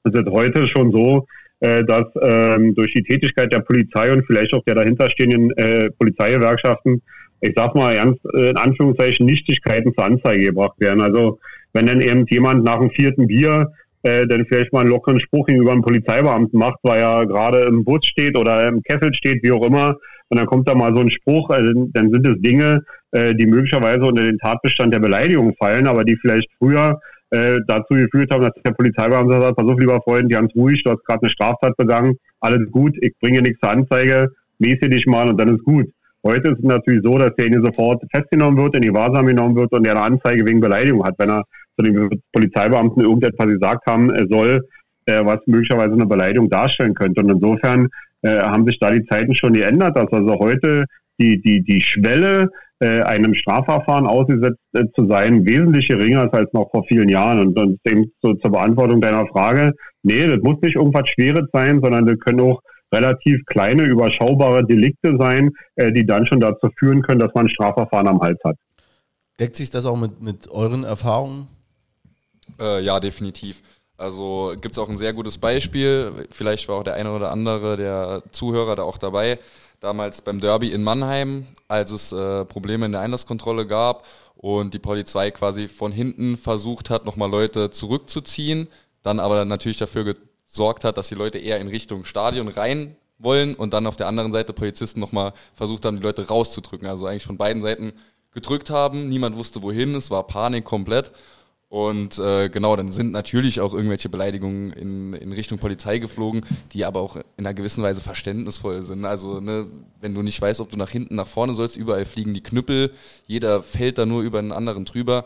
ist es heute schon so, äh, dass ähm, durch die Tätigkeit der Polizei und vielleicht auch der dahinterstehenden äh, Polizeigewerkschaften, ich sag mal ernst, äh, in Anführungszeichen Nichtigkeiten zur Anzeige gebracht werden. Also wenn dann eben jemand nach dem vierten Bier äh, dann vielleicht mal einen lockeren Spruch gegenüber einem Polizeibeamten macht, weil er gerade im Bus steht oder im Kessel steht, wie auch immer, und dann kommt da mal so ein Spruch, also dann sind es Dinge, äh, die möglicherweise unter den Tatbestand der Beleidigung fallen, aber die vielleicht früher äh, dazu geführt haben, dass der Polizeibeamte sagt, pass auf, lieber Freund, ganz ruhig, du hast gerade eine Straftat begangen, alles gut, ich bringe nichts zur Anzeige, mäße dich mal und dann ist gut. Heute ist es natürlich so, dass derjenige sofort festgenommen wird, in die Wahrsam genommen wird und der eine Anzeige wegen Beleidigung hat, wenn er zu den Polizeibeamten irgendetwas gesagt haben soll, äh, was möglicherweise eine Beleidigung darstellen könnte. Und insofern äh, haben sich da die Zeiten schon geändert, dass also heute die, die, die Schwelle, äh, einem Strafverfahren ausgesetzt äh, zu sein, wesentlich geringer ist als noch vor vielen Jahren. Und, und eben so zur Beantwortung deiner Frage, nee, das muss nicht irgendwas Schweres sein, sondern das können auch relativ kleine, überschaubare Delikte sein, äh, die dann schon dazu führen können, dass man ein Strafverfahren am Hals hat. Deckt sich das auch mit, mit euren Erfahrungen? Äh, ja, definitiv. Also gibt es auch ein sehr gutes Beispiel. Vielleicht war auch der eine oder andere der Zuhörer da auch dabei. Damals beim Derby in Mannheim, als es äh, Probleme in der Einlasskontrolle gab und die Polizei quasi von hinten versucht hat, nochmal Leute zurückzuziehen, dann aber natürlich dafür gesorgt hat, dass die Leute eher in Richtung Stadion rein wollen und dann auf der anderen Seite Polizisten nochmal versucht haben, die Leute rauszudrücken. Also eigentlich von beiden Seiten gedrückt haben. Niemand wusste wohin, es war Panik komplett. Und äh, genau, dann sind natürlich auch irgendwelche Beleidigungen in, in Richtung Polizei geflogen, die aber auch in einer gewissen Weise verständnisvoll sind. Also, ne, wenn du nicht weißt, ob du nach hinten, nach vorne sollst, überall fliegen die Knüppel, jeder fällt da nur über einen anderen drüber.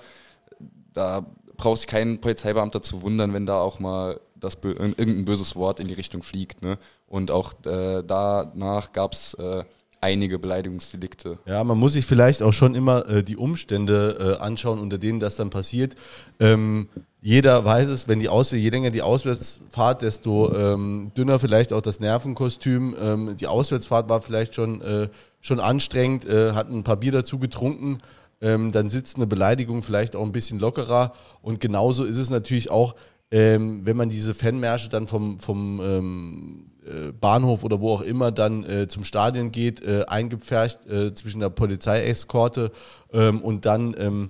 Da braucht sich kein Polizeibeamter zu wundern, wenn da auch mal das irgendein böses Wort in die Richtung fliegt. Ne? Und auch äh, danach gab es äh, einige Beleidigungsdelikte. Ja, man muss sich vielleicht auch schon immer äh, die Umstände äh, anschauen, unter denen das dann passiert. Ähm, jeder weiß es, wenn die Aus je länger die Auswärtsfahrt, desto ähm, dünner vielleicht auch das Nervenkostüm. Ähm, die Auswärtsfahrt war vielleicht schon, äh, schon anstrengend, äh, hat ein paar Bier dazu getrunken. Ähm, dann sitzt eine Beleidigung vielleicht auch ein bisschen lockerer. Und genauso ist es natürlich auch, ähm, wenn man diese Fanmärsche dann vom, vom ähm, äh, Bahnhof oder wo auch immer dann äh, zum Stadion geht, äh, eingepfercht äh, zwischen der Polizeieskorte ähm, und dann ähm,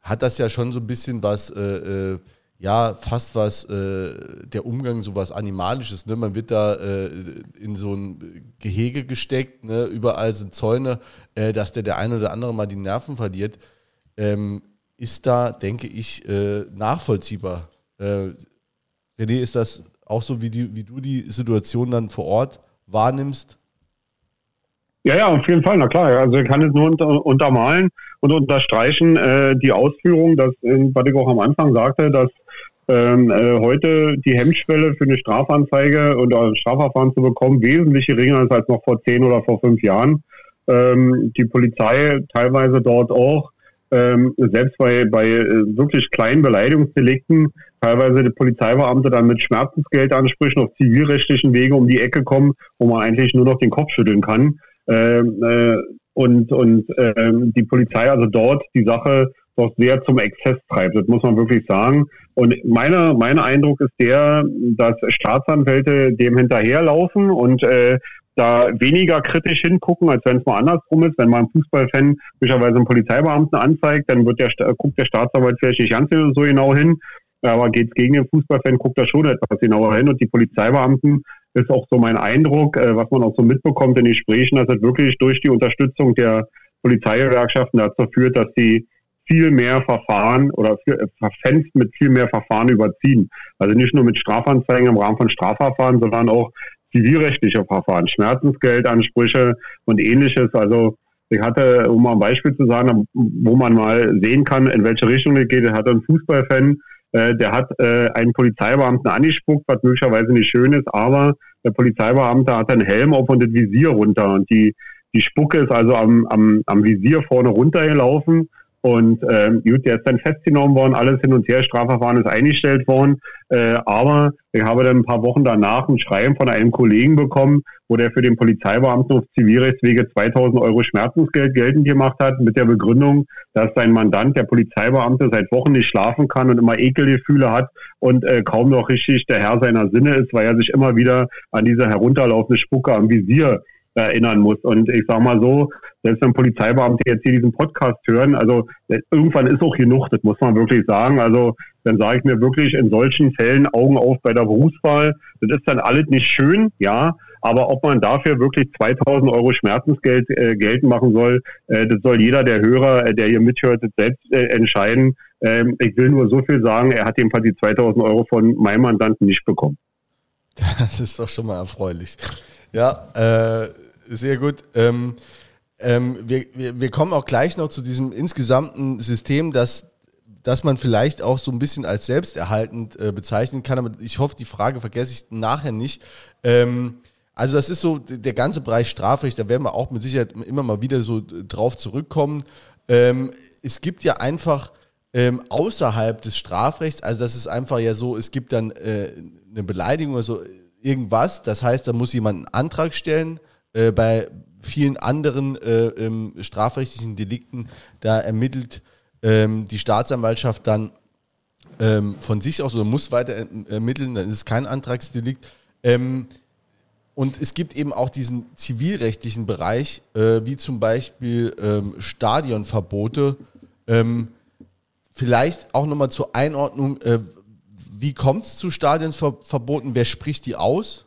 hat das ja schon so ein bisschen was, äh, äh, ja, fast was, der Umgang so was Animalisches. Ne? Man wird da in so ein Gehege gesteckt, ne? überall sind Zäune, dass der der eine oder andere mal die Nerven verliert, ähm, ist da, denke ich, nachvollziehbar. René, ist das auch so, wie, die, wie du die Situation dann vor Ort wahrnimmst? Ja, ja, auf jeden Fall, na klar. Also ich kann es nur unter, untermalen und unterstreichen äh, die Ausführung, dass, äh, was ich auch am Anfang sagte, dass ähm, äh, heute die Hemmschwelle für eine Strafanzeige und ein Strafverfahren zu bekommen wesentlich geringer ist als noch vor zehn oder vor fünf Jahren. Ähm, die Polizei teilweise dort auch ähm, selbst bei, bei äh, wirklich kleinen Beleidigungsdelikten teilweise die Polizeibeamte dann mit Schmerzensgeldansprüchen auf zivilrechtlichen Wege um die Ecke kommen, wo man eigentlich nur noch den Kopf schütteln kann. Ähm, äh, und und ähm, die Polizei also dort die Sache doch sehr zum Exzess treibt, das muss man wirklich sagen. Und meine, mein Eindruck ist der, dass Staatsanwälte dem hinterherlaufen und äh, da weniger kritisch hingucken, als wenn es mal andersrum ist. Wenn man ein Fußballfan möglicherweise einen Polizeibeamten anzeigt, dann wird der, guckt der Staatsanwalt vielleicht nicht ganz so genau hin. Aber geht es gegen den Fußballfan, guckt er schon etwas genauer hin. Und die Polizeibeamten ist auch so mein Eindruck, äh, was man auch so mitbekommt in den Gesprächen, dass es wirklich durch die Unterstützung der Polizeigewerkschaften dazu führt, dass sie viel mehr Verfahren oder äh, Fans mit viel mehr Verfahren überziehen. Also nicht nur mit Strafanzeigen im Rahmen von Strafverfahren, sondern auch zivilrechtliche Verfahren, Schmerzensgeldansprüche und ähnliches. Also ich hatte, um mal ein Beispiel zu sagen, wo man mal sehen kann, in welche Richtung es geht, ich hatte einen Fußballfan, äh, der hat äh, einen Polizeibeamten angespuckt, was möglicherweise nicht schön ist, aber der Polizeibeamte hat einen Helm auf und das Visier runter. Und die, die Spucke ist also am, am, am Visier vorne runtergelaufen und ähm, gut, der ist dann festgenommen worden, alles hin und her, Strafverfahren ist eingestellt worden. Äh, aber ich habe dann ein paar Wochen danach ein Schreiben von einem Kollegen bekommen, wo der für den Polizeibeamten auf Zivilrechtswege 2000 Euro Schmerzensgeld geltend gemacht hat, mit der Begründung, dass sein Mandant, der Polizeibeamte, seit Wochen nicht schlafen kann und immer Ekelgefühle hat und äh, kaum noch richtig der Herr seiner Sinne ist, weil er sich immer wieder an diese herunterlaufende Spucke am Visier erinnern muss. Und ich sage mal so, selbst wenn Polizeibeamte jetzt hier diesen Podcast hören, also äh, irgendwann ist auch genug, das muss man wirklich sagen. Also dann sage ich mir wirklich in solchen Fällen Augen auf bei der Berufswahl. Das ist dann alles nicht schön, ja, aber ob man dafür wirklich 2000 Euro Schmerzensgeld äh, geltend machen soll, äh, das soll jeder der Hörer, äh, der hier mithört, selbst äh, entscheiden. Ähm, ich will nur so viel sagen, er hat jedenfalls die 2000 Euro von meinem Mandanten nicht bekommen. Das ist doch schon mal erfreulich. Ja, äh, sehr gut. Ähm, ähm, wir, wir, wir kommen auch gleich noch zu diesem insgesamten System, das dass man vielleicht auch so ein bisschen als selbsterhaltend äh, bezeichnen kann. Aber ich hoffe, die Frage vergesse ich nachher nicht. Ähm, also das ist so der ganze Bereich Strafrecht, da werden wir auch mit Sicherheit immer mal wieder so drauf zurückkommen. Ähm, es gibt ja einfach ähm, außerhalb des Strafrechts, also das ist einfach ja so, es gibt dann äh, eine Beleidigung oder so irgendwas, das heißt, da muss jemand einen Antrag stellen. Äh, bei vielen anderen äh, strafrechtlichen Delikten, da ermittelt ähm, die Staatsanwaltschaft dann ähm, von sich aus oder muss weiter ermitteln, dann ist es kein Antragsdelikt. Ähm, und es gibt eben auch diesen zivilrechtlichen Bereich, äh, wie zum Beispiel ähm, Stadionverbote. Ähm, vielleicht auch nochmal zur Einordnung, äh, wie kommt es zu Stadionverboten? Wer spricht die aus?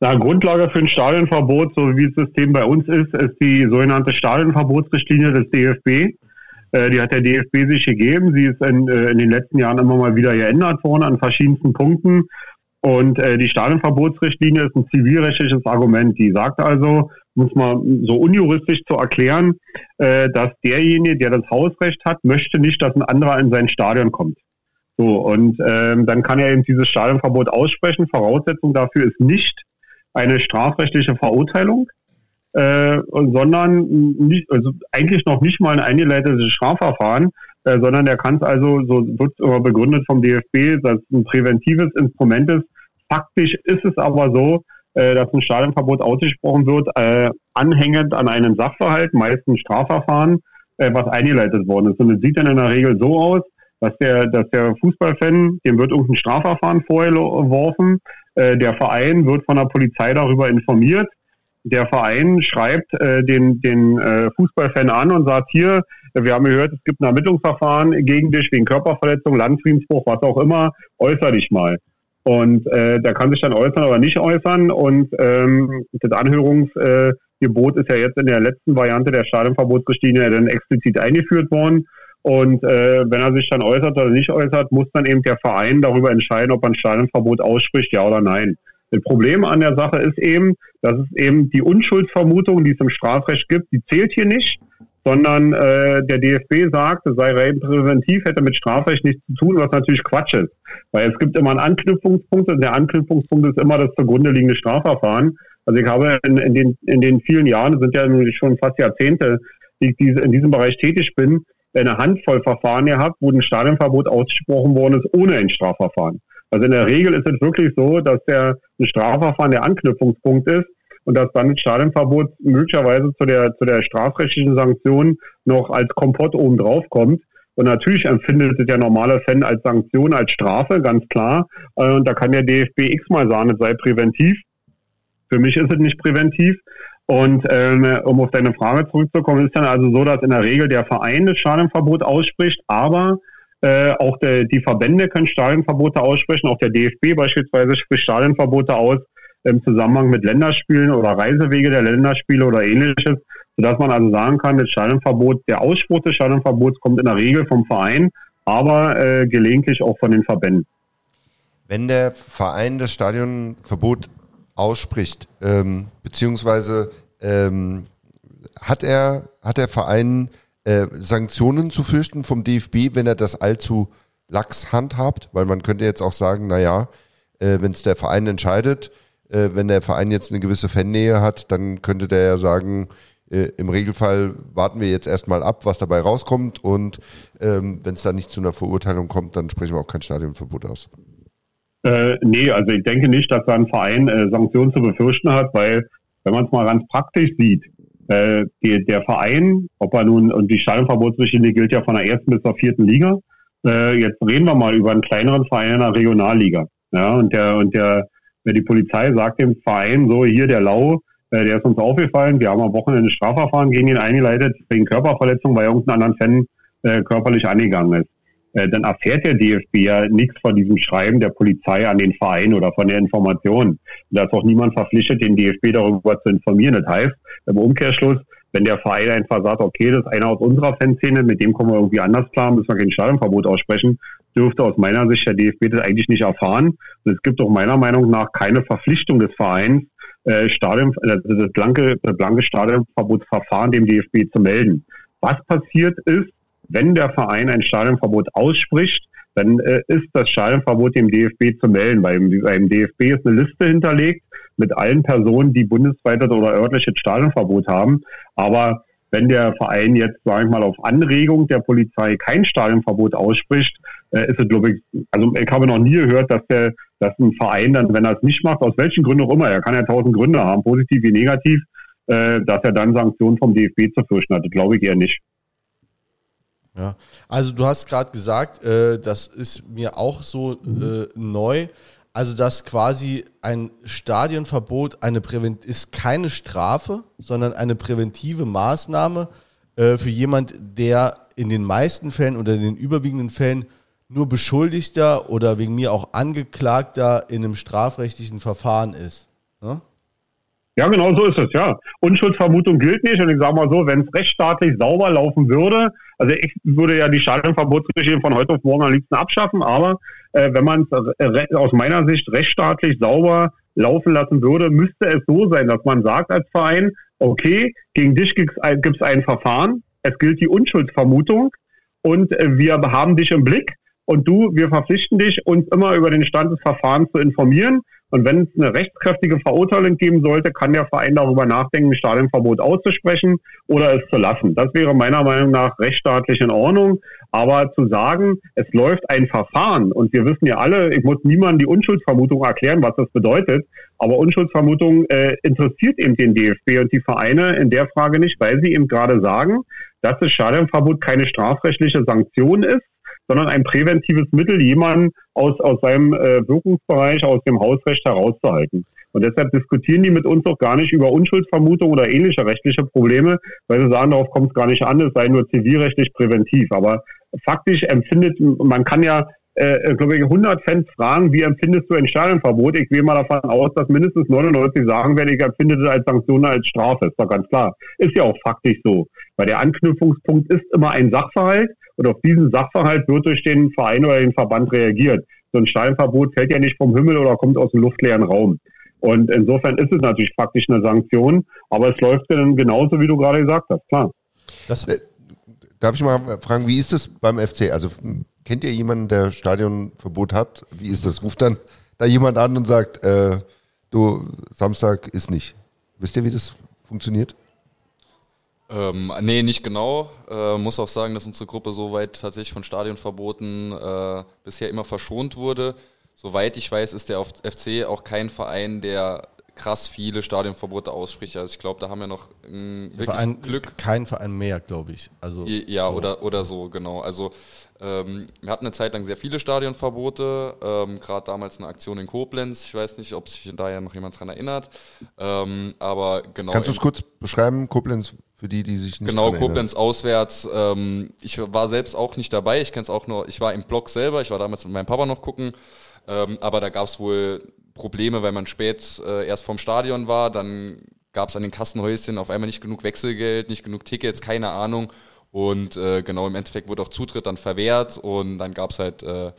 Na, Grundlage für ein Stadionverbot, so wie das System bei uns ist, ist die sogenannte Stadionverbotsrichtlinie des DFB. Äh, die hat der DFB sich gegeben. Sie ist in, äh, in, den letzten Jahren immer mal wieder geändert worden an verschiedensten Punkten. Und äh, die Stadionverbotsrichtlinie ist ein zivilrechtliches Argument. Die sagt also, muss man so unjuristisch zu erklären, äh, dass derjenige, der das Hausrecht hat, möchte nicht, dass ein anderer in sein Stadion kommt. So, und ähm, dann kann er eben dieses Stadionverbot aussprechen. Voraussetzung dafür ist nicht, eine strafrechtliche Verurteilung, äh, sondern nicht, also eigentlich noch nicht mal ein eingeleitetes Strafverfahren, äh, sondern der kann es also, so wird immer begründet vom DFB, dass ein präventives Instrument ist. Faktisch ist es aber so, äh, dass ein Stadionverbot ausgesprochen wird, äh, anhängend an einen Sachverhalt, meistens Strafverfahren, äh, was eingeleitet worden ist. Und es sieht dann in der Regel so aus, dass der, dass der Fußballfan, dem wird irgendein Strafverfahren vorgeworfen, der Verein wird von der Polizei darüber informiert. Der Verein schreibt äh, den, den äh, Fußballfan an und sagt hier, wir haben gehört, es gibt ein Ermittlungsverfahren gegen dich wegen Körperverletzung, Landfriedensbruch, was auch immer, äußer dich mal. Und äh, der kann sich dann äußern oder nicht äußern. Und ähm, das Anhörungsgebot ist ja jetzt in der letzten Variante der Stadionverbotsrichtlinie dann explizit eingeführt worden. Und äh, wenn er sich dann äußert oder nicht äußert, muss dann eben der Verein darüber entscheiden, ob ein Stadionverbot ausspricht, ja oder nein. Das Problem an der Sache ist eben, dass es eben die Unschuldsvermutung, die es im Strafrecht gibt, die zählt hier nicht, sondern äh, der DFB sagt, es sei rein präventiv, hätte mit Strafrecht nichts zu tun, was natürlich Quatsch ist. Weil es gibt immer einen Anknüpfungspunkt und der Anknüpfungspunkt ist immer das zugrunde liegende Strafverfahren. Also ich habe in, in, den, in den vielen Jahren, sind ja nun schon fast Jahrzehnte, die ich diese, in diesem Bereich tätig bin, eine Handvoll Verfahren gehabt, wo ein Stadionverbot ausgesprochen worden ist, ohne ein Strafverfahren. Also in der Regel ist es wirklich so, dass der ein Strafverfahren der Anknüpfungspunkt ist und dass dann das Stadionverbot möglicherweise zu der, zu der strafrechtlichen Sanktion noch als Kompott oben drauf kommt. Und natürlich empfindet es der normale Fan als Sanktion, als Strafe, ganz klar. Und da kann der DFB x-mal sagen, es sei präventiv. Für mich ist es nicht präventiv. Und ähm, um auf deine Frage zurückzukommen, ist dann also so, dass in der Regel der Verein das Stadionverbot ausspricht, aber äh, auch der, die Verbände können Stadionverbote aussprechen, auch der DFB beispielsweise spricht Stadionverbote aus im Zusammenhang mit Länderspielen oder Reisewege der Länderspiele oder ähnliches, sodass man also sagen kann, das Stadionverbot, der Ausspruch des Stadionverbots kommt in der Regel vom Verein, aber äh, gelegentlich auch von den Verbänden. Wenn der Verein das Stadionverbot ausspricht, ähm, beziehungsweise ähm, hat er, hat der Verein äh, Sanktionen zu fürchten vom DFB, wenn er das allzu lax handhabt? Weil man könnte jetzt auch sagen, naja, äh, wenn es der Verein entscheidet, äh, wenn der Verein jetzt eine gewisse Fannähe hat, dann könnte der ja sagen, äh, im Regelfall warten wir jetzt erstmal ab, was dabei rauskommt und ähm, wenn es da nicht zu einer Verurteilung kommt, dann sprechen wir auch kein Stadionverbot aus. Äh, nee, also ich denke nicht, dass da ein Verein äh, Sanktionen zu befürchten hat, weil, wenn man es mal ganz praktisch sieht, äh, die, der Verein, ob er nun, und die Stadionverbotsrichtlinie gilt ja von der ersten bis zur vierten Liga, äh, jetzt reden wir mal über einen kleineren Verein in der Regionalliga. Ja, und der, und der, die Polizei sagt dem Verein, so hier der Lau, äh, der ist uns aufgefallen, wir haben am Wochenende Strafverfahren gegen ihn eingeleitet, wegen Körperverletzung, weil irgendein anderen Fan äh, körperlich angegangen ist. Äh, dann erfährt der DFB ja nichts von diesem Schreiben der Polizei an den Verein oder von der Information. Da ist auch niemand verpflichtet, den DFB darüber zu informieren. Das heißt, im Umkehrschluss, wenn der Verein einfach sagt, okay, das ist einer aus unserer Fanszene, mit dem kommen wir irgendwie anders klar, müssen wir kein Stadionverbot aussprechen, dürfte aus meiner Sicht der DFB das eigentlich nicht erfahren. Und es gibt auch meiner Meinung nach keine Verpflichtung des Vereins, äh, Stadion, äh, das blanke, das blanke Stadionverbotsverfahren dem DFB zu melden. Was passiert ist, wenn der Verein ein Stadionverbot ausspricht, dann äh, ist das Stadionverbot dem DFB zu melden. Beim, beim DFB ist eine Liste hinterlegt mit allen Personen, die bundesweit oder örtliches Stadionverbot haben. Aber wenn der Verein jetzt, sage ich mal, auf Anregung der Polizei kein Stadionverbot ausspricht, äh, ist es, glaube ich, also ich habe noch nie gehört, dass der, dass ein Verein dann, wenn er es nicht macht, aus welchen Gründen auch immer, er kann ja tausend Gründe haben, positiv wie negativ, äh, dass er dann Sanktionen vom DFB zu fürchten hat. Das glaube ich eher nicht. Ja, also du hast gerade gesagt, äh, das ist mir auch so äh, neu. Also dass quasi ein Stadionverbot eine Prävent ist keine Strafe, sondern eine präventive Maßnahme äh, für jemand, der in den meisten Fällen oder in den überwiegenden Fällen nur Beschuldigter oder wegen mir auch Angeklagter in einem strafrechtlichen Verfahren ist. Ne? Ja, genau so ist es, ja. Unschuldsvermutung gilt nicht und ich sage mal so, wenn es rechtsstaatlich sauber laufen würde, also ich würde ja die Stadionverbotsrichtlinie von heute auf morgen am liebsten abschaffen, aber äh, wenn man es aus meiner Sicht rechtsstaatlich sauber laufen lassen würde, müsste es so sein, dass man sagt als Verein, okay, gegen dich gibt es ein Verfahren, es gilt die Unschuldsvermutung und äh, wir haben dich im Blick und du, wir verpflichten dich, uns immer über den Stand des Verfahrens zu informieren. Und wenn es eine rechtskräftige Verurteilung geben sollte, kann der Verein darüber nachdenken, ein Stadionverbot auszusprechen oder es zu lassen. Das wäre meiner Meinung nach rechtsstaatlich in Ordnung. Aber zu sagen, es läuft ein Verfahren und wir wissen ja alle, ich muss niemandem die Unschuldsvermutung erklären, was das bedeutet, aber Unschuldsvermutung äh, interessiert eben den DFB und die Vereine in der Frage nicht, weil sie eben gerade sagen, dass das Stadionverbot keine strafrechtliche Sanktion ist, sondern ein präventives Mittel, jemanden aus, aus seinem äh, Wirkungsbereich, aus dem Hausrecht herauszuhalten. Und deshalb diskutieren die mit uns auch gar nicht über Unschuldsvermutung oder ähnliche rechtliche Probleme, weil sie sagen, darauf kommt es gar nicht an, es sei nur zivilrechtlich präventiv. Aber faktisch empfindet, man kann ja, äh, glaube ich, 100 Fans fragen, wie empfindest du ein Stadionverbot? Ich gehe mal davon aus, dass mindestens 99 sagen werden, ich empfinde das als Sanktion, als Strafe. Ist doch ganz klar. Ist ja auch faktisch so. Weil der Anknüpfungspunkt ist immer ein Sachverhalt und auf diesen Sachverhalt wird durch den Verein oder den Verband reagiert. So ein Steinverbot fällt ja nicht vom Himmel oder kommt aus dem luftleeren Raum. Und insofern ist es natürlich praktisch eine Sanktion, aber es läuft dann genauso, wie du gerade gesagt hast, klar. Das, äh, darf ich mal fragen, wie ist das beim FC? Also kennt ihr jemanden, der Stadionverbot hat? Wie ist das? Ruft dann da jemand an und sagt, äh, du, Samstag ist nicht. Wisst ihr, wie das funktioniert? Ähm, nee, nicht genau. Äh, muss auch sagen, dass unsere Gruppe soweit tatsächlich von Stadionverboten äh, bisher immer verschont wurde. Soweit ich weiß, ist der FC auch kein Verein, der krass viele Stadionverbote ausspricht. Also ich glaube, da haben wir noch ähm, wirklich Verein, Glück. Kein Verein mehr, glaube ich. Also ja, so. oder, oder so, genau. Also ähm, wir hatten eine Zeit lang sehr viele Stadionverbote, ähm, gerade damals eine Aktion in Koblenz. Ich weiß nicht, ob sich da ja noch jemand dran erinnert. Ähm, aber genau. Kannst du es kurz beschreiben, Koblenz, für die, die sich nicht Genau, Koblenz auswärts. Ähm, ich war selbst auch nicht dabei. Ich kenne es auch nur, ich war im Blog selber, ich war damals mit meinem Papa noch gucken. Ähm, aber da gab es wohl Probleme, weil man spät äh, erst vom Stadion war. Dann gab es an den Kassenhäuschen auf einmal nicht genug Wechselgeld, nicht genug Tickets, keine Ahnung. Und äh, genau im Endeffekt wurde auch Zutritt dann verwehrt und dann gab es halt äh,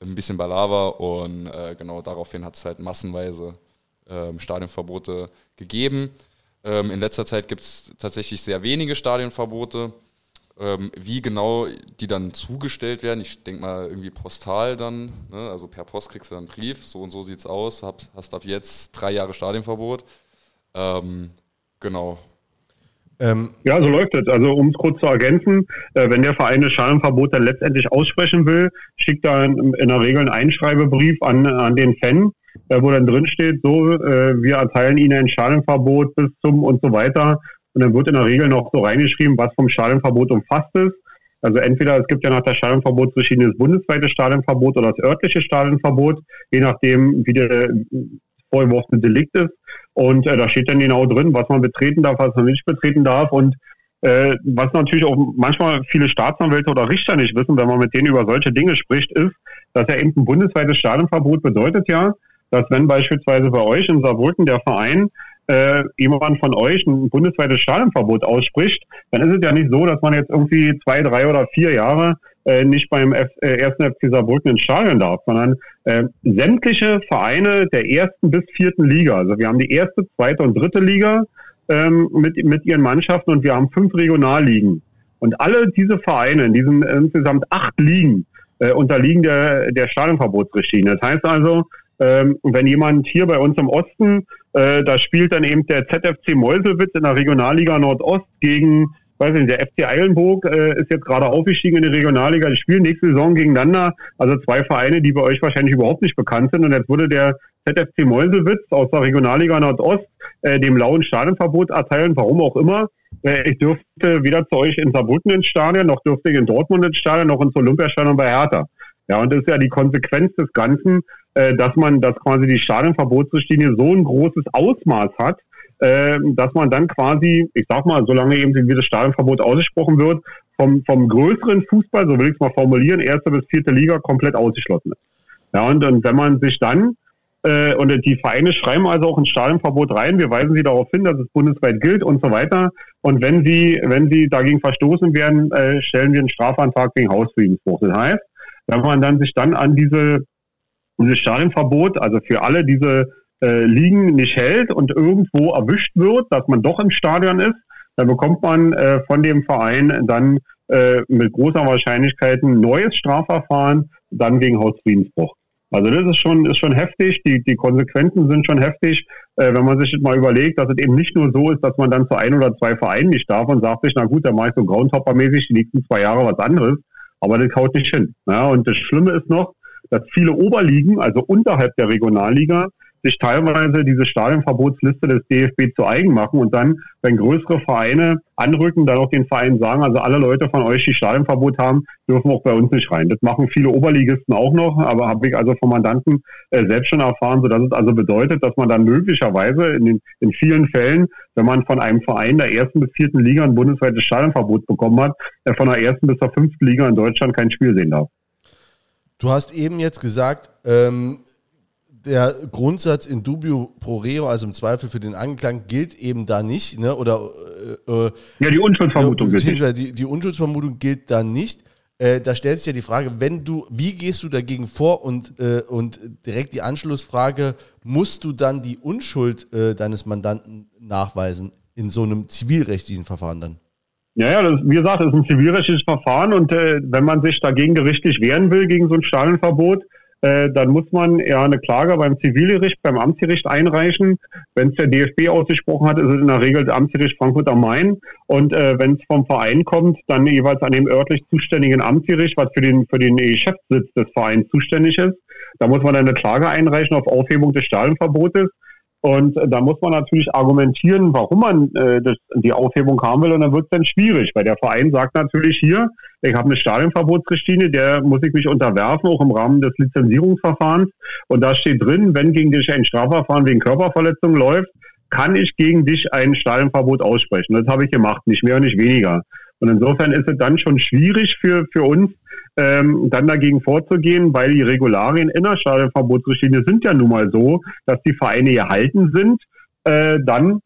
ein bisschen Balava und äh, genau daraufhin hat es halt massenweise ähm, Stadionverbote gegeben. Ähm, in letzter Zeit gibt es tatsächlich sehr wenige Stadionverbote. Ähm, wie genau die dann zugestellt werden, ich denke mal irgendwie postal dann, ne? also per Post kriegst du dann einen Brief, so und so sieht es aus, hab, hast ab jetzt drei Jahre Stadionverbot. Ähm, genau. Ähm, ja, so läuft es. Also um es kurz zu ergänzen, äh, wenn der Verein das Schadenverbot dann letztendlich aussprechen will, schickt er in, in der Regel einen Einschreibebrief an, an den Fan äh, wo dann drin steht, so, äh, wir erteilen Ihnen ein Schadenverbot bis zum und so weiter. Und dann wird in der Regel noch so reingeschrieben, was vom Schadenverbot umfasst ist. Also entweder es gibt ja nach der Stadionverbotsrichtlinie das bundesweite Stadionverbot oder das örtliche Stadionverbot, je nachdem, wie der vorgeworfene Delikt ist. Und äh, da steht dann genau drin, was man betreten darf, was man nicht betreten darf. Und äh, was natürlich auch manchmal viele Staatsanwälte oder Richter nicht wissen, wenn man mit denen über solche Dinge spricht, ist, dass ja eben ein bundesweites Stadionverbot bedeutet ja, dass wenn beispielsweise bei euch in Saarbrücken der Verein äh, jemand von euch ein bundesweites Stadionverbot ausspricht, dann ist es ja nicht so, dass man jetzt irgendwie zwei, drei oder vier Jahre äh, nicht beim F äh, ersten FC Saarbrücken ins Stadion darf, sondern äh, sämtliche Vereine der ersten bis vierten Liga. Also wir haben die erste, zweite und dritte Liga ähm, mit, mit ihren Mannschaften und wir haben fünf Regionalligen. Und alle diese Vereine in diesen insgesamt acht Ligen äh, unterliegen der, der Stadionverbotsrichtlinie. Das heißt also, ähm, wenn jemand hier bei uns im Osten, äh, da spielt dann eben der ZFC Meuselwitz in der Regionalliga Nordost gegen, weiß nicht, der FC Eilenburg äh, ist jetzt gerade aufgestiegen in die Regionalliga. Die spielen nächste Saison gegeneinander. Also zwei Vereine, die bei euch wahrscheinlich überhaupt nicht bekannt sind. Und jetzt würde der ZFC Meuselwitz aus der Regionalliga Nordost äh, dem lauen Stadionverbot erteilen, warum auch immer. Äh, ich dürfte weder zu euch in Saarbrücken ins Stadion, noch dürfte ich in Dortmund ins Stadion, noch ins Olympiastadion bei Hertha. Ja, und das ist ja die Konsequenz des Ganzen, dass man, dass quasi die Stadionverbotsrichtlinie so ein großes Ausmaß hat, äh, dass man dann quasi, ich sag mal, solange eben dieses Stadionverbot ausgesprochen wird, vom, vom größeren Fußball, so will ich es mal formulieren, erste bis vierte Liga komplett ausgeschlossen ist. Ja, und, und wenn man sich dann äh, und die Vereine schreiben also auch ein Stadionverbot rein. Wir weisen sie darauf hin, dass es bundesweit gilt und so weiter. Und wenn sie, wenn sie dagegen verstoßen werden, äh, stellen wir einen Strafantrag wegen Hausfriedensbruch. Das heißt, wenn man dann sich dann an diese, dieses Stadionverbot, also für alle diese äh, Ligen nicht hält und irgendwo erwischt wird, dass man doch im Stadion ist, dann bekommt man äh, von dem Verein dann äh, mit großer Wahrscheinlichkeit ein neues Strafverfahren, dann wegen Hausfriedensbruch. Also das ist schon, ist schon heftig, die, die Konsequenzen sind schon heftig, äh, wenn man sich mal überlegt, dass es eben nicht nur so ist, dass man dann zu ein oder zwei Vereinen nicht darf und sagt sich, na gut, dann mache ich so Groundhopper-mäßig die nächsten zwei Jahre was anderes, aber das haut nicht hin. Ja, und das Schlimme ist noch, dass viele Oberligen, also unterhalb der Regionalliga, sich teilweise diese Stadionverbotsliste des DFB zu eigen machen und dann, wenn größere Vereine anrücken, dann auch den Vereinen sagen, also alle Leute von euch, die Stadionverbot haben, dürfen auch bei uns nicht rein. Das machen viele Oberligisten auch noch, aber habe ich also vom Mandanten äh, selbst schon erfahren, sodass es also bedeutet, dass man dann möglicherweise in, den, in vielen Fällen, wenn man von einem Verein der ersten bis vierten Liga ein bundesweites Stadionverbot bekommen hat, äh, von der ersten bis zur fünften Liga in Deutschland kein Spiel sehen darf. Du hast eben jetzt gesagt, ähm, der Grundsatz in dubio pro reo, also im Zweifel für den Angeklagten, gilt eben da nicht. Ne? Oder, äh, äh ja, die Unschuldsvermutung gilt nicht. Die, die Unschuldsvermutung gilt da nicht. Äh, da stellt sich ja die Frage, wenn du, wie gehst du dagegen vor und, äh, und direkt die Anschlussfrage, musst du dann die Unschuld äh, deines Mandanten nachweisen in so einem zivilrechtlichen Verfahren dann? Ja, ja, das, wie gesagt, das ist ein zivilrechtliches Verfahren und äh, wenn man sich dagegen gerichtlich wehren will, gegen so ein Stadionverbot, äh, dann muss man ja eine Klage beim Zivilgericht, beim Amtsgericht einreichen. Wenn es der DFB ausgesprochen hat, ist es in der Regel das Amtsgericht Frankfurt am Main. Und äh, wenn es vom Verein kommt, dann jeweils an dem örtlich zuständigen Amtsgericht, was für den, für den Geschäftssitz des Vereins zuständig ist. Da muss man eine Klage einreichen auf Aufhebung des Stadionverbotes. Und da muss man natürlich argumentieren, warum man äh, das, die Aufhebung haben will. Und dann wird es dann schwierig, weil der Verein sagt natürlich hier, ich habe eine Stadionverbotsrichtlinie, der muss ich mich unterwerfen, auch im Rahmen des Lizenzierungsverfahrens. Und da steht drin, wenn gegen dich ein Strafverfahren wegen Körperverletzung läuft, kann ich gegen dich ein Stadionverbot aussprechen. Das habe ich gemacht, nicht mehr und nicht weniger. Und insofern ist es dann schon schwierig für, für uns, ähm, dann dagegen vorzugehen, weil die Regularien in der Stadionverbotsrichtlinie sind ja nun mal so, dass die Vereine gehalten sind, äh, dann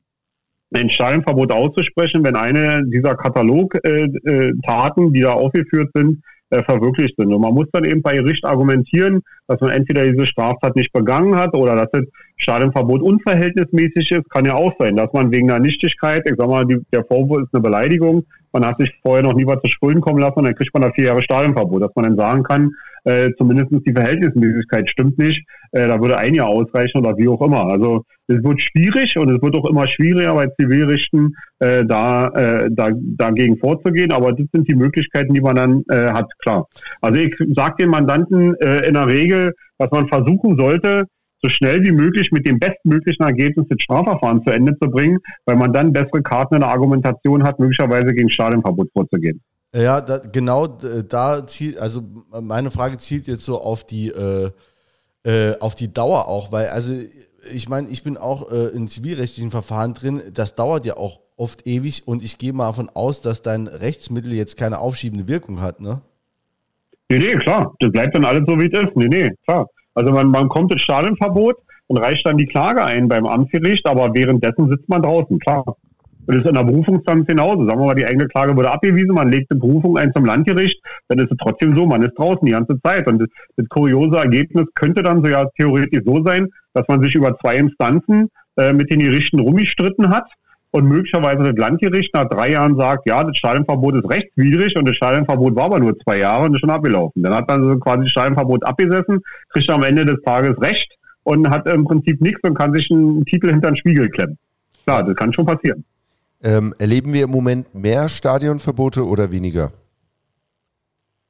ein Stadionverbot auszusprechen, wenn eine dieser Katalogtaten, äh, äh, die da aufgeführt sind, äh, verwirklicht sind. Und man muss dann eben bei Gericht argumentieren, dass man entweder diese Straftat nicht begangen hat oder dass das Stadionverbot unverhältnismäßig ist. Kann ja auch sein, dass man wegen einer Nichtigkeit, ich sag mal, die, der Vorwurf ist eine Beleidigung, man hat sich vorher noch nie was zu Schulden kommen lassen und dann kriegt man da vier Jahre Stadionverbot, dass man dann sagen kann, äh, zumindest die Verhältnismäßigkeit stimmt nicht, äh, da würde ein Jahr ausreichen oder wie auch immer. Also es wird schwierig und es wird auch immer schwieriger bei Zivilrichten äh, da, äh, da dagegen vorzugehen, aber das sind die Möglichkeiten, die man dann äh, hat, klar. Also ich sage den Mandanten äh, in der Regel, dass man versuchen sollte, so schnell wie möglich mit dem bestmöglichen Ergebnis das Strafverfahren zu Ende zu bringen, weil man dann bessere Karten in der Argumentation hat, möglicherweise gegen Stadionverbot vorzugehen. Ja, da, genau da zielt, also meine Frage zielt jetzt so auf die, äh, äh, auf die Dauer auch, weil, also ich meine, ich bin auch äh, in zivilrechtlichen Verfahren drin, das dauert ja auch oft ewig und ich gehe mal davon aus, dass dein Rechtsmittel jetzt keine aufschiebende Wirkung hat, ne? Nee, nee, klar. Das bleibt dann alles so, wie es ist. Nee, nee, klar. Also man, man kommt ins Stadionverbot und reicht dann die Klage ein beim Amtsgericht, aber währenddessen sitzt man draußen, klar. Und das ist in der Berufungsinstanz genauso. Sagen wir mal, die eigene Klage wurde abgewiesen, man legt eine Berufung ein zum Landgericht, dann ist es trotzdem so, man ist draußen die ganze Zeit. Und das, das kuriose Ergebnis könnte dann so ja theoretisch so sein, dass man sich über zwei Instanzen äh, mit den Gerichten rumgestritten hat und möglicherweise das Landgericht nach drei Jahren sagt, ja, das Stadionverbot ist rechtswidrig und das Stadionverbot war aber nur zwei Jahre und ist schon abgelaufen. Dann hat man so quasi das Stadionverbot abgesessen, kriegt am Ende des Tages Recht und hat im Prinzip nichts und kann sich einen Titel hinter den Spiegel klemmen. Klar, das kann schon passieren. Ähm, erleben wir im Moment mehr Stadionverbote oder weniger?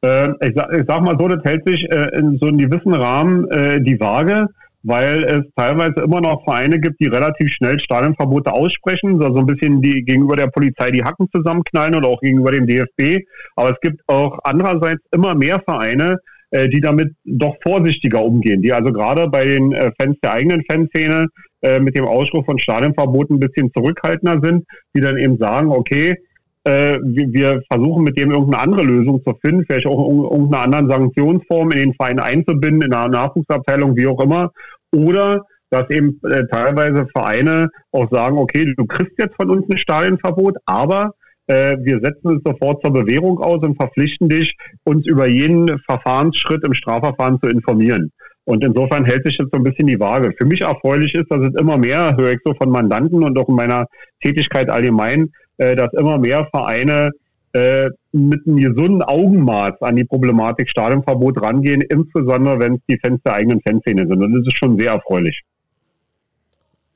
Äh, ich, sag, ich, sag, mal so, das hält sich äh, in so einem gewissen Rahmen äh, die Waage weil es teilweise immer noch Vereine gibt, die relativ schnell Stadionverbote aussprechen, so ein bisschen die gegenüber der Polizei die Hacken zusammenknallen oder auch gegenüber dem DFB. Aber es gibt auch andererseits immer mehr Vereine, äh, die damit doch vorsichtiger umgehen, die also gerade bei den äh, Fans der eigenen Fanszene äh, mit dem Ausspruch von Stadionverboten ein bisschen zurückhaltender sind, die dann eben sagen, okay, wir versuchen mit dem irgendeine andere Lösung zu finden, vielleicht auch irgendeine andere Sanktionsform in den Verein einzubinden, in einer Nachwuchsabteilung, wie auch immer. Oder dass eben äh, teilweise Vereine auch sagen, okay, du kriegst jetzt von uns ein Stadionverbot, aber äh, wir setzen es sofort zur Bewährung aus und verpflichten dich, uns über jeden Verfahrensschritt im Strafverfahren zu informieren. Und insofern hält sich jetzt so ein bisschen die Waage. Für mich erfreulich ist, dass es immer mehr, höre ich so von Mandanten und auch in meiner Tätigkeit allgemein, äh, dass immer mehr Vereine äh, mit einem gesunden Augenmaß an die Problematik Stadionverbot rangehen, insbesondere wenn es die Fans der eigenen Fanszene sind. Und das ist schon sehr erfreulich.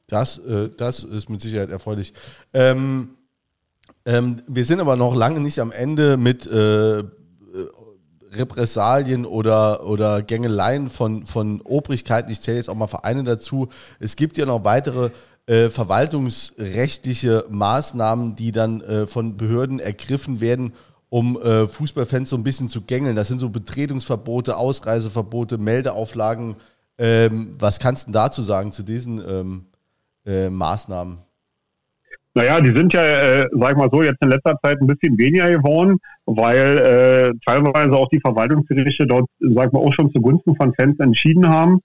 Das, äh, das ist mit Sicherheit erfreulich. Ähm, ähm, wir sind aber noch lange nicht am Ende mit äh, äh Repressalien oder, oder Gängeleien von, von Obrigkeiten. Ich zähle jetzt auch mal Vereine dazu. Es gibt ja noch weitere äh, verwaltungsrechtliche Maßnahmen, die dann äh, von Behörden ergriffen werden, um äh, Fußballfans so ein bisschen zu gängeln. Das sind so Betretungsverbote, Ausreiseverbote, Meldeauflagen. Ähm, was kannst du dazu sagen zu diesen ähm, äh, Maßnahmen? Naja, die sind ja, äh, sag ich mal so, jetzt in letzter Zeit ein bisschen weniger geworden, weil äh, teilweise auch die Verwaltungsgerichte dort, sag ich mal, auch schon zugunsten von Fans entschieden haben.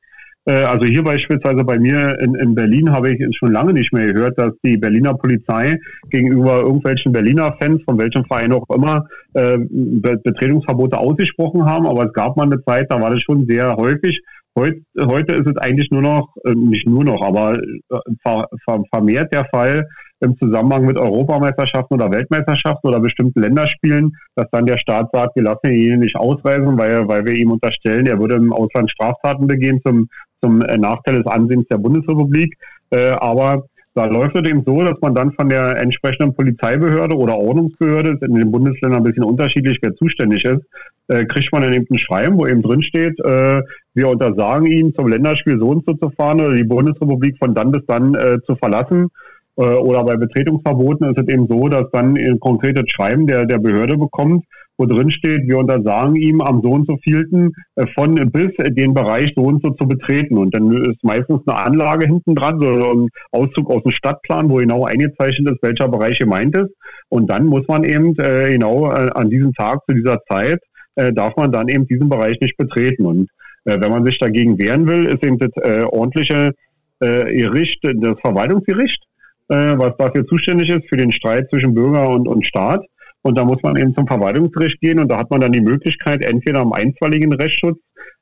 Äh, also hier beispielsweise bei mir in, in Berlin habe ich schon lange nicht mehr gehört, dass die Berliner Polizei gegenüber irgendwelchen Berliner Fans, von welchem Verein auch immer, äh, Betretungsverbote ausgesprochen haben. Aber es gab mal eine Zeit, da war das schon sehr häufig. Heut, heute ist es eigentlich nur noch, äh, nicht nur noch, aber äh, vermehrt der Fall im Zusammenhang mit Europameisterschaften oder Weltmeisterschaften oder bestimmten Länderspielen, dass dann der Staat sagt, wir lassen ihn nicht ausreisen, weil, weil wir ihm unterstellen, er würde im Ausland Straftaten begehen zum, zum äh, Nachteil des Ansehens der Bundesrepublik. Äh, aber da läuft es eben so, dass man dann von der entsprechenden Polizeibehörde oder Ordnungsbehörde, in den Bundesländern ein bisschen unterschiedlich, wer zuständig ist, äh, kriegt man dann eben ein Schreiben, wo eben drin steht, wir untersagen Ihnen zum Länderspiel so und so zu fahren oder die Bundesrepublik von dann bis dann zu verlassen. Oder bei Betretungsverboten ist es eben so, dass dann ein konkretes Schreiben der, der Behörde bekommt, wo drin steht, wir untersagen ihm am so und so vielten äh, von bis den Bereich so und so zu betreten. Und dann ist meistens eine Anlage hinten dran, so ein Auszug aus dem Stadtplan, wo genau eingezeichnet ist, welcher Bereich gemeint ist. Und dann muss man eben äh, genau äh, an diesem Tag zu dieser Zeit äh, darf man dann eben diesen Bereich nicht betreten. Und äh, wenn man sich dagegen wehren will, ist eben das äh, ordentliche Gericht, das Verwaltungsgericht, was dafür zuständig ist für den Streit zwischen Bürger und, und Staat. Und da muss man eben zum Verwaltungsgericht gehen und da hat man dann die Möglichkeit, entweder am einstweiligen Rechtsschutz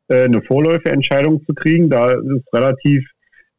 äh, eine Vorläuferentscheidung zu kriegen. Da ist es relativ,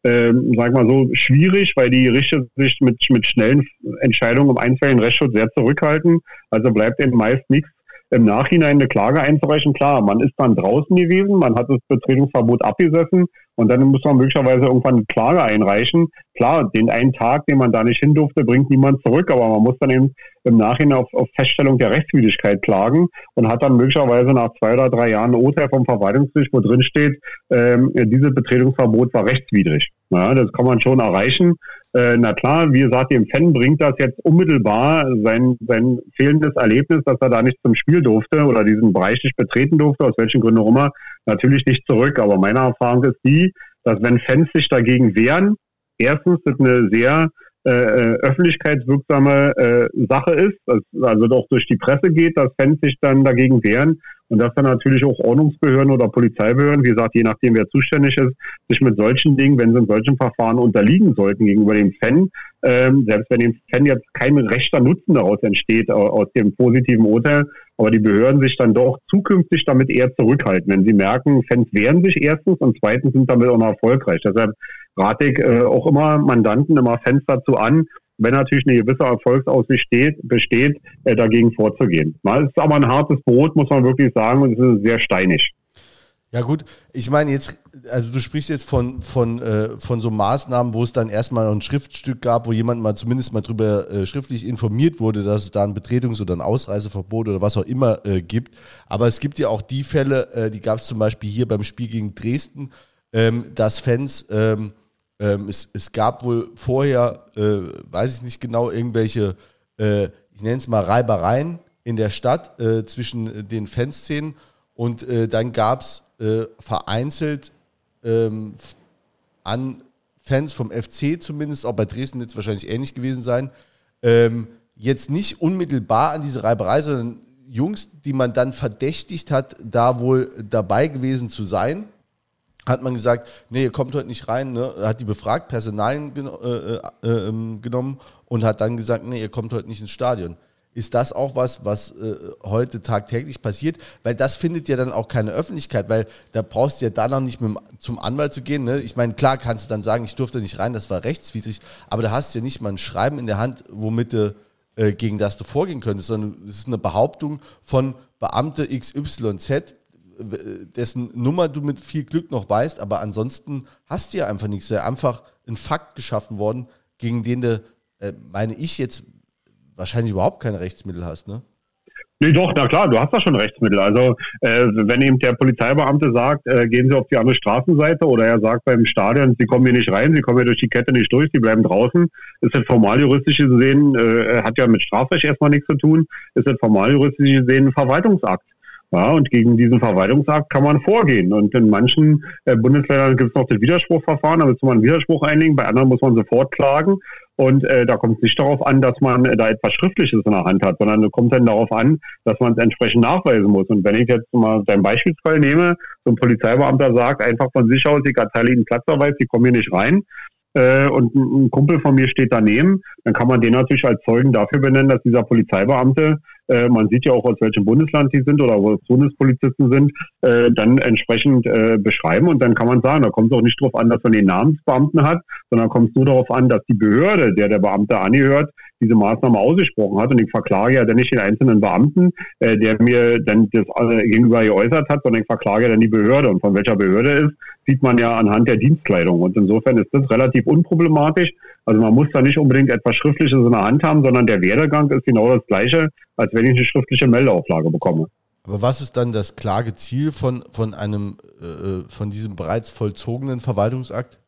äh, sag mal so, schwierig, weil die Richter sich mit, mit schnellen Entscheidungen im einstweiligen Rechtsschutz sehr zurückhalten. Also bleibt eben meist nichts im Nachhinein eine Klage einzureichen. Klar, man ist dann draußen gewesen, man hat das Betretungsverbot abgesessen und dann muss man möglicherweise irgendwann eine Klage einreichen. Klar, den einen Tag, den man da nicht hin durfte, bringt niemand zurück, aber man muss dann eben im Nachhinein auf, auf Feststellung der Rechtswidrigkeit klagen und hat dann möglicherweise nach zwei oder drei Jahren ein Urteil vom Verwaltungsgericht, wo drin steht, ähm, dieses Betretungsverbot war rechtswidrig. Ja, das kann man schon erreichen. Äh, na klar, wie gesagt, dem Fan bringt das jetzt unmittelbar sein, sein fehlendes Erlebnis, dass er da nicht zum Spiel durfte oder diesen Bereich nicht betreten durfte, aus welchen Gründen auch immer, natürlich nicht zurück. Aber meine Erfahrung ist die, dass wenn Fans sich dagegen wehren, erstens das eine sehr äh, äh öffentlichkeitswirksame äh, Sache ist, dass also doch durch die Presse geht, dass Fans sich dann dagegen wehren und dass dann natürlich auch Ordnungsbehörden oder Polizeibehörden, wie gesagt, je nachdem wer zuständig ist, sich mit solchen Dingen, wenn sie in solchen Verfahren unterliegen sollten gegenüber dem Fan, ähm, selbst wenn dem Fan jetzt kein rechter Nutzen daraus entsteht aus dem positiven Urteil, aber die Behörden sich dann doch zukünftig damit eher zurückhalten, wenn sie merken, Fans wehren sich erstens und zweitens sind damit auch noch erfolgreich. Deshalb rate ich äh, auch immer Mandanten, immer Fans dazu an, wenn natürlich eine gewisse Erfolgsaussicht steht, besteht, äh, dagegen vorzugehen. Es ist aber ein hartes Brot, muss man wirklich sagen, und es ist sehr steinig. Ja gut, ich meine jetzt, also du sprichst jetzt von, von, äh, von so Maßnahmen, wo es dann erstmal ein Schriftstück gab, wo jemand mal zumindest mal drüber äh, schriftlich informiert wurde, dass es da ein Betretungs- oder ein Ausreiseverbot oder was auch immer äh, gibt. Aber es gibt ja auch die Fälle, äh, die gab es zum Beispiel hier beim Spiel gegen Dresden, ähm, dass Fans ähm, ähm, es, es, gab wohl vorher, äh, weiß ich nicht genau, irgendwelche, äh, ich nenne es mal Reibereien in der Stadt äh, zwischen den Fanszenen. Und äh, dann gab es äh, vereinzelt ähm, an Fans vom FC zumindest, auch bei Dresden wird es wahrscheinlich ähnlich gewesen sein, ähm, jetzt nicht unmittelbar an diese Reiberei, sondern Jungs, die man dann verdächtigt hat, da wohl dabei gewesen zu sein hat man gesagt, nee, ihr kommt heute nicht rein, ne? hat die befragt, Personalien gen äh, äh, ähm, genommen und hat dann gesagt, nee, ihr kommt heute nicht ins Stadion. Ist das auch was, was äh, heute tagtäglich passiert? Weil das findet ja dann auch keine Öffentlichkeit, weil da brauchst du ja danach nicht mit, zum Anwalt zu gehen. Ne? Ich meine, klar kannst du dann sagen, ich durfte nicht rein, das war rechtswidrig, aber da hast du ja nicht mal ein Schreiben in der Hand, womit du äh, gegen das du vorgehen könntest, sondern es ist eine Behauptung von Beamte XYZ, dessen Nummer du mit viel Glück noch weißt, aber ansonsten hast du ja einfach nichts. Ja einfach ein Fakt geschaffen worden, gegen den du, äh, meine ich, jetzt wahrscheinlich überhaupt keine Rechtsmittel hast, ne? Nee, doch, na klar, du hast da schon Rechtsmittel. Also äh, wenn eben der Polizeibeamte sagt, äh, gehen Sie auf die andere Straßenseite oder er sagt beim Stadion, Sie kommen hier nicht rein, Sie kommen hier durch die Kette nicht durch, Sie bleiben draußen, ist das formal juristisch gesehen, äh, hat ja mit Strafrecht erstmal nichts zu tun, ist das formal juristisch gesehen ein Verwaltungsakt. Ja, und gegen diesen Verwaltungsakt kann man vorgehen. Und in manchen äh, Bundesländern gibt es noch das Widerspruchverfahren, da muss man einen Widerspruch einlegen, bei anderen muss man sofort klagen. Und äh, da kommt es nicht darauf an, dass man äh, da etwas Schriftliches in der Hand hat, sondern es kommt dann darauf an, dass man es entsprechend nachweisen muss. Und wenn ich jetzt mal dein Beispielsfall nehme, so ein Polizeibeamter sagt einfach von sich aus, ich erteile Ihnen Platzverweis, Sie kommen hier nicht rein, äh, und ein Kumpel von mir steht daneben, dann kann man den natürlich als Zeugen dafür benennen, dass dieser Polizeibeamte äh, man sieht ja auch, aus welchem Bundesland die sind oder wo es Bundespolizisten sind, äh, dann entsprechend äh, beschreiben. Und dann kann man sagen, da kommt es auch nicht darauf an, dass man den Namensbeamten hat, sondern kommt es nur darauf an, dass die Behörde, der der Beamte angehört, diese Maßnahme ausgesprochen hat und ich verklage ja dann nicht den einzelnen Beamten, äh, der mir dann das äh, gegenüber geäußert hat, sondern ich verklage dann die Behörde und von welcher Behörde ist, sieht man ja anhand der Dienstkleidung und insofern ist das relativ unproblematisch. Also man muss da nicht unbedingt etwas Schriftliches in der Hand haben, sondern der Werdegang ist genau das gleiche, als wenn ich eine schriftliche Meldeauflage bekomme. Aber was ist dann das Klageziel von, von einem, äh, von diesem bereits vollzogenen Verwaltungsakt?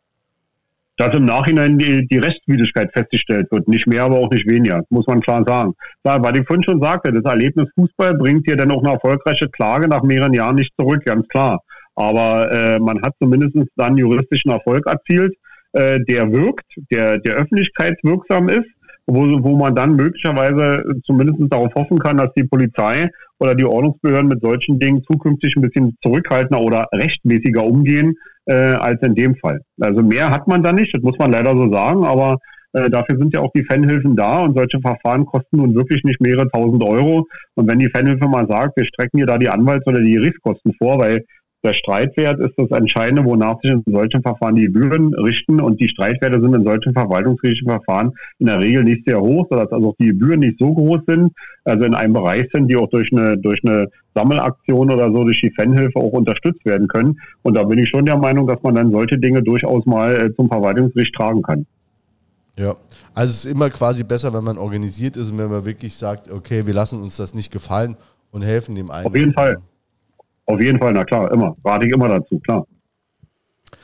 Dass im Nachhinein die, die Rechtswidrigkeit festgestellt wird. Nicht mehr, aber auch nicht weniger, muss man klar sagen. Da, weil ich vorhin schon sagte, das Erlebnis Fußball bringt dir dann auch eine erfolgreiche Klage nach mehreren Jahren nicht zurück, ganz klar. Aber äh, man hat zumindest dann juristischen Erfolg erzielt, äh, der wirkt, der, der öffentlichkeitswirksam ist wo, wo man dann möglicherweise zumindest darauf hoffen kann, dass die Polizei oder die Ordnungsbehörden mit solchen Dingen zukünftig ein bisschen zurückhaltender oder rechtmäßiger umgehen äh, als in dem Fall. Also mehr hat man da nicht, das muss man leider so sagen, aber äh, dafür sind ja auch die Fanhilfen da und solche Verfahren kosten nun wirklich nicht mehrere tausend Euro. Und wenn die Fanhilfe mal sagt, wir strecken hier da die Anwalts- oder die Gerichtskosten vor, weil der Streitwert ist das Entscheidende, wonach sich in solchen Verfahren die Gebühren richten. Und die Streitwerte sind in solchen verwaltungsgerichtlichen Verfahren in der Regel nicht sehr hoch, sodass also auch die Gebühren nicht so groß sind. Also in einem Bereich sind, die auch durch eine, durch eine Sammelaktion oder so, durch die Fanhilfe auch unterstützt werden können. Und da bin ich schon der Meinung, dass man dann solche Dinge durchaus mal äh, zum Verwaltungsgericht tragen kann. Ja, also es ist immer quasi besser, wenn man organisiert ist und wenn man wirklich sagt, okay, wir lassen uns das nicht gefallen und helfen dem einen. Auf jeden Fall. Auf jeden Fall, na klar, immer. Rate ich immer dazu, klar.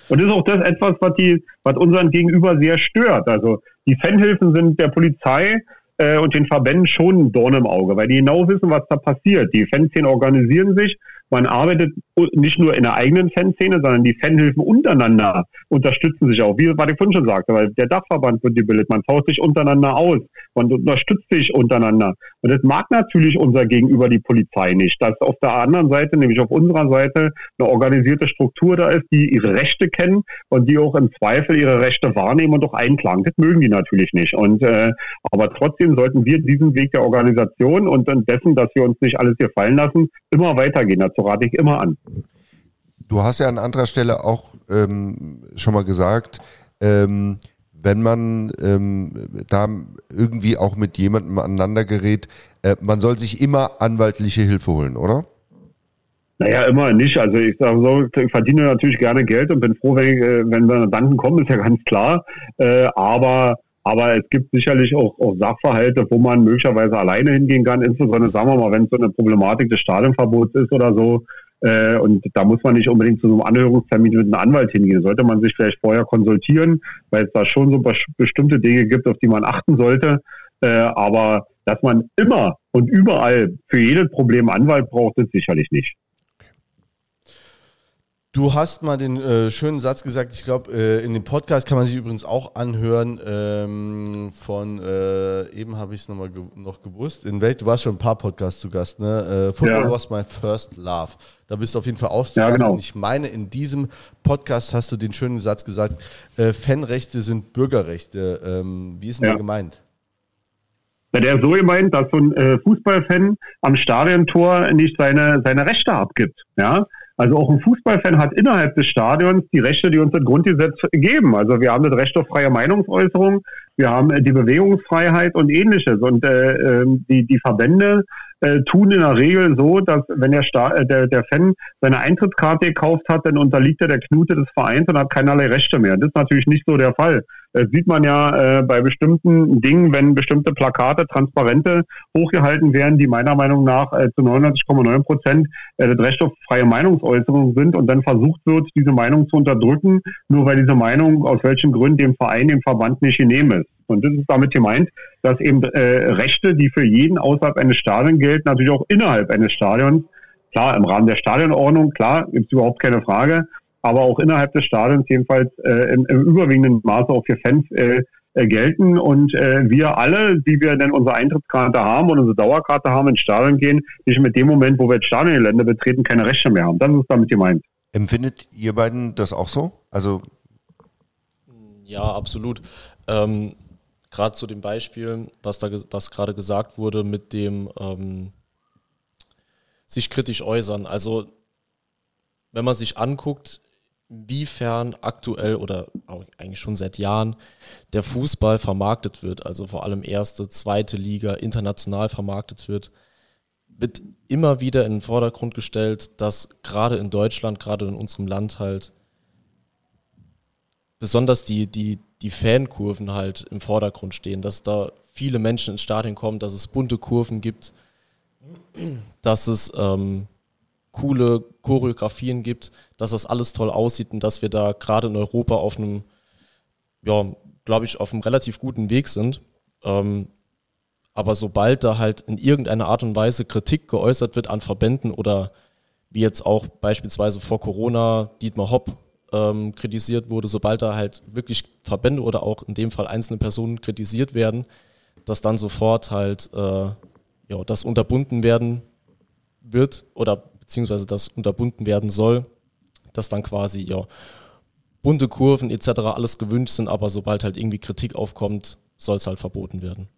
Und ist auch das etwas, was, die, was unseren Gegenüber sehr stört. Also die Fanhilfen sind der Polizei äh, und den Verbänden schon ein Dorn im Auge, weil die genau wissen, was da passiert. Die Fanszenen organisieren sich man arbeitet nicht nur in der eigenen Fanszene, sondern die Fanhilfen untereinander unterstützen sich auch, wie was ich vorhin schon sagte, weil der Dachverband wird gebildet, man tauscht sich untereinander aus, man unterstützt sich untereinander. Und das mag natürlich unser Gegenüber die Polizei nicht, dass auf der anderen Seite, nämlich auf unserer Seite, eine organisierte Struktur da ist, die ihre Rechte kennen und die auch im Zweifel ihre Rechte wahrnehmen und auch einklagen. Das mögen die natürlich nicht. Und äh, aber trotzdem sollten wir diesen Weg der Organisation und dessen, dass wir uns nicht alles hier fallen lassen, immer weitergehen. Dazu rate ich immer an. Du hast ja an anderer Stelle auch ähm, schon mal gesagt, ähm, wenn man ähm, da irgendwie auch mit jemandem aneinander gerät, äh, man soll sich immer anwaltliche Hilfe holen, oder? Naja, immer nicht. Also ich sage so, ich verdiene natürlich gerne Geld und bin froh, wenn, ich, äh, wenn wir Danken kommen, ist ja ganz klar. Äh, aber aber es gibt sicherlich auch, auch Sachverhalte, wo man möglicherweise alleine hingehen kann, insbesondere sagen wir mal, wenn es so eine Problematik des Stadionverbots ist oder so, äh, und da muss man nicht unbedingt zu so einem Anhörungstermin mit einem Anwalt hingehen. Sollte man sich vielleicht vorher konsultieren, weil es da schon so bestimmte Dinge gibt, auf die man achten sollte. Äh, aber dass man immer und überall für jedes Problem Anwalt braucht, ist sicherlich nicht. Du hast mal den äh, schönen Satz gesagt, ich glaube, äh, in dem Podcast kann man sich übrigens auch anhören ähm, von, äh, eben habe ich es nochmal ge noch gewusst, in Welt, du warst schon ein paar Podcasts zu Gast, ne? Äh, Football ja. was my first love. Da bist du auf jeden Fall auch zu ja, Gast. Genau. Und ich meine, in diesem Podcast hast du den schönen Satz gesagt, äh, Fanrechte sind Bürgerrechte. Ähm, wie ist denn ja. der gemeint? Ja, der ist so gemeint, dass so ein äh, Fußballfan am Stadiontor nicht seine, seine Rechte abgibt. Ja, also auch ein Fußballfan hat innerhalb des Stadions die Rechte, die uns das Grundgesetz geben. Also wir haben das Recht auf freie Meinungsäußerung, wir haben die Bewegungsfreiheit und ähnliches. Und äh, ähm, die, die Verbände äh, tun in der Regel so, dass wenn der, Sta äh, der, der Fan seine Eintrittskarte gekauft hat, dann unterliegt er der Knute des Vereins und hat keinerlei Rechte mehr. Das ist natürlich nicht so der Fall. Das sieht man ja äh, bei bestimmten Dingen, wenn bestimmte Plakate, Transparente hochgehalten werden, die meiner Meinung nach äh, zu 99,9 Prozent äh, das Recht auf freie Meinungsäußerung sind und dann versucht wird, diese Meinung zu unterdrücken, nur weil diese Meinung aus welchen Gründen dem Verein, dem Verband nicht genehm ist. Und das ist damit gemeint, dass eben äh, Rechte, die für jeden außerhalb eines Stadions gelten, natürlich auch innerhalb eines Stadions, klar, im Rahmen der Stadionordnung, klar, gibt es überhaupt keine Frage, aber auch innerhalb des Stadions jedenfalls äh, im, im, überwiegenden Maße auch für Fans äh, äh, gelten. Und äh, wir alle, die wir denn unsere Eintrittskarte haben und unsere Dauerkarte haben, ins Stadion gehen, nicht mit dem Moment, wo wir das Stadiongelände betreten, keine Rechte mehr haben. Das ist damit gemeint. Empfindet ihr beiden das auch so? Also ja, absolut. Ähm, gerade zu dem Beispiel, was da was gerade gesagt wurde mit dem ähm, sich kritisch äußern. Also wenn man sich anguckt, inwiefern aktuell oder eigentlich schon seit Jahren der Fußball vermarktet wird, also vor allem erste, zweite Liga international vermarktet wird, wird immer wieder in den Vordergrund gestellt, dass gerade in Deutschland, gerade in unserem Land halt besonders die, die, die Fankurven halt im Vordergrund stehen, dass da viele Menschen ins Stadion kommen, dass es bunte Kurven gibt, dass es ähm, coole Choreografien gibt, dass das alles toll aussieht und dass wir da gerade in Europa auf einem, ja, glaube ich, auf einem relativ guten Weg sind. Ähm, aber sobald da halt in irgendeiner Art und Weise Kritik geäußert wird an Verbänden oder wie jetzt auch beispielsweise vor Corona Dietmar Hopp ähm, kritisiert wurde, sobald da halt wirklich Verbände oder auch in dem Fall einzelne Personen kritisiert werden, dass dann sofort halt äh, ja, das unterbunden werden wird oder beziehungsweise das unterbunden werden soll, dass dann quasi ja bunte Kurven etc. alles gewünscht sind, aber sobald halt irgendwie Kritik aufkommt, soll es halt verboten werden.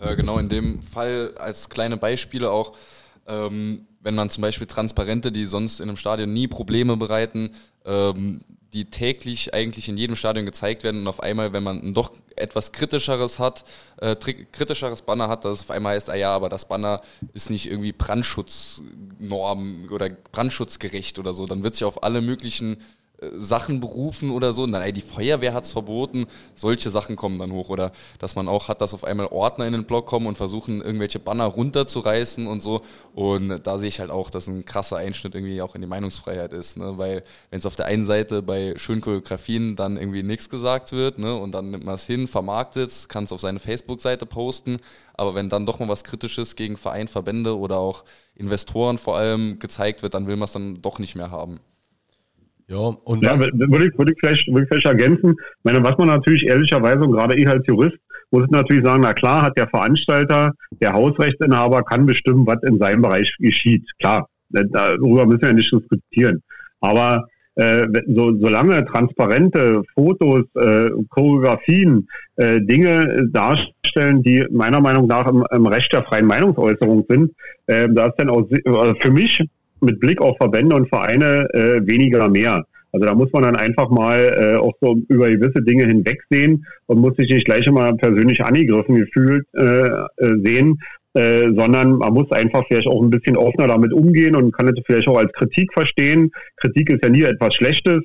Äh, genau, in dem Fall als kleine Beispiele auch, ähm, wenn man zum Beispiel Transparente, die sonst in einem Stadion nie Probleme bereiten, ähm, die täglich eigentlich in jedem Stadion gezeigt werden und auf einmal, wenn man ein doch etwas kritischeres hat, äh, kritischeres Banner hat, dass es auf einmal heißt, ah ja, aber das Banner ist nicht irgendwie Brandschutznorm oder brandschutzgerecht oder so, dann wird sich auf alle möglichen Sachen berufen oder so. Nein, die Feuerwehr hat es verboten. Solche Sachen kommen dann hoch. Oder dass man auch hat, dass auf einmal Ordner in den Blog kommen und versuchen, irgendwelche Banner runterzureißen und so. Und da sehe ich halt auch, dass ein krasser Einschnitt irgendwie auch in die Meinungsfreiheit ist. Ne? Weil wenn es auf der einen Seite bei schönen Choreografien dann irgendwie nichts gesagt wird ne? und dann nimmt man es hin, vermarktet es, kann es auf seine Facebook-Seite posten. Aber wenn dann doch mal was Kritisches gegen Verein, Verbände oder auch Investoren vor allem gezeigt wird, dann will man es dann doch nicht mehr haben. Ja, und ja, würde ich, würde ich, vielleicht, würde ich vielleicht ergänzen. Ich meine, was man natürlich ehrlicherweise, und gerade ich als Jurist, muss ich natürlich sagen, na klar hat der Veranstalter, der Hausrechtsinhaber kann bestimmen, was in seinem Bereich geschieht. Klar, darüber müssen wir nicht diskutieren. Aber äh, so, solange transparente Fotos, äh, Choreografien, äh, Dinge darstellen, die meiner Meinung nach im, im Recht der freien Meinungsäußerung sind, äh, da ist dann auch also für mich mit Blick auf Verbände und Vereine äh, weniger mehr. Also da muss man dann einfach mal äh, auch so über gewisse Dinge hinwegsehen und muss sich nicht gleich immer persönlich angegriffen gefühlt äh, äh, sehen, äh, sondern man muss einfach vielleicht auch ein bisschen offener damit umgehen und kann es vielleicht auch als Kritik verstehen. Kritik ist ja nie etwas Schlechtes.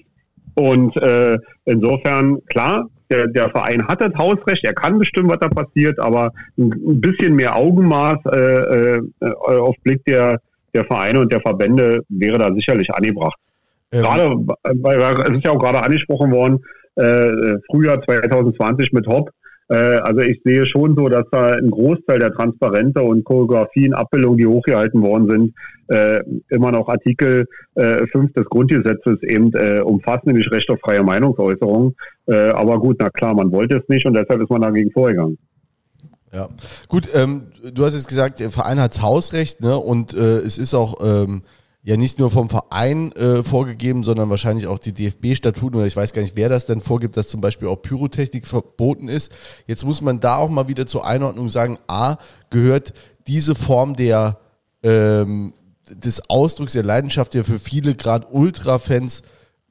Und äh, insofern, klar, der, der Verein hat das Hausrecht, er kann bestimmen, was da passiert, aber ein, ein bisschen mehr Augenmaß äh, äh, auf Blick der der Vereine und der Verbände wäre da sicherlich angebracht. Ähm. Gerade, weil es ist ja auch gerade angesprochen worden, äh, Frühjahr 2020 mit Hopp. Äh, also ich sehe schon so, dass da ein Großteil der Transparente und Choreografien, Abbildungen, die hochgehalten worden sind, äh, immer noch Artikel äh, 5 des Grundgesetzes eben äh, umfassen, nämlich Recht auf freie Meinungsäußerung. Äh, aber gut, na klar, man wollte es nicht und deshalb ist man dagegen vorgegangen. Ja, gut, ähm, du hast jetzt gesagt, der Verein hat Hausrecht, ne? Und äh, es ist auch ähm, ja nicht nur vom Verein äh, vorgegeben, sondern wahrscheinlich auch die DFB-Statuten oder ich weiß gar nicht, wer das denn vorgibt, dass zum Beispiel auch Pyrotechnik verboten ist. Jetzt muss man da auch mal wieder zur Einordnung sagen, A, gehört diese Form der ähm, des Ausdrucks der Leidenschaft ja für viele gerade Ultra-Fans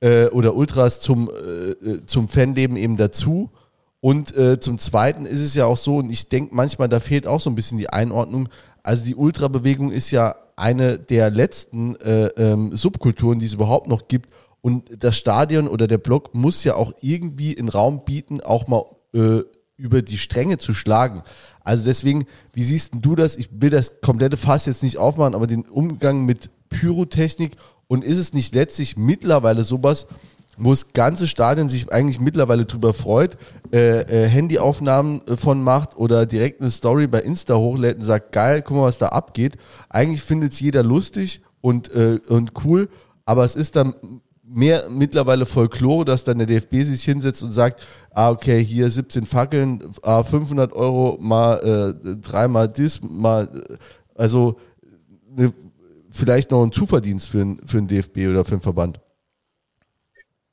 äh, oder Ultras zum, äh, äh zum Fanleben eben dazu. Und äh, zum Zweiten ist es ja auch so, und ich denke manchmal, da fehlt auch so ein bisschen die Einordnung. Also die Ultrabewegung ist ja eine der letzten äh, ähm, Subkulturen, die es überhaupt noch gibt. Und das Stadion oder der Block muss ja auch irgendwie einen Raum bieten, auch mal äh, über die Stränge zu schlagen. Also deswegen, wie siehst du das? Ich will das komplette Fass jetzt nicht aufmachen, aber den Umgang mit Pyrotechnik und ist es nicht letztlich mittlerweile sowas, wo das ganze Stadion sich eigentlich mittlerweile drüber freut, äh, äh, Handyaufnahmen äh, von macht oder direkt eine Story bei Insta hochlädt und sagt, geil, guck mal, was da abgeht. Eigentlich findet es jeder lustig und, äh, und cool, aber es ist dann mehr mittlerweile Folklore, dass dann der DFB sich hinsetzt und sagt, ah, okay, hier 17 Fackeln, ah, 500 Euro mal äh, dreimal dis, mal, äh, also ne, vielleicht noch ein Zuverdienst für, für den DFB oder für den Verband.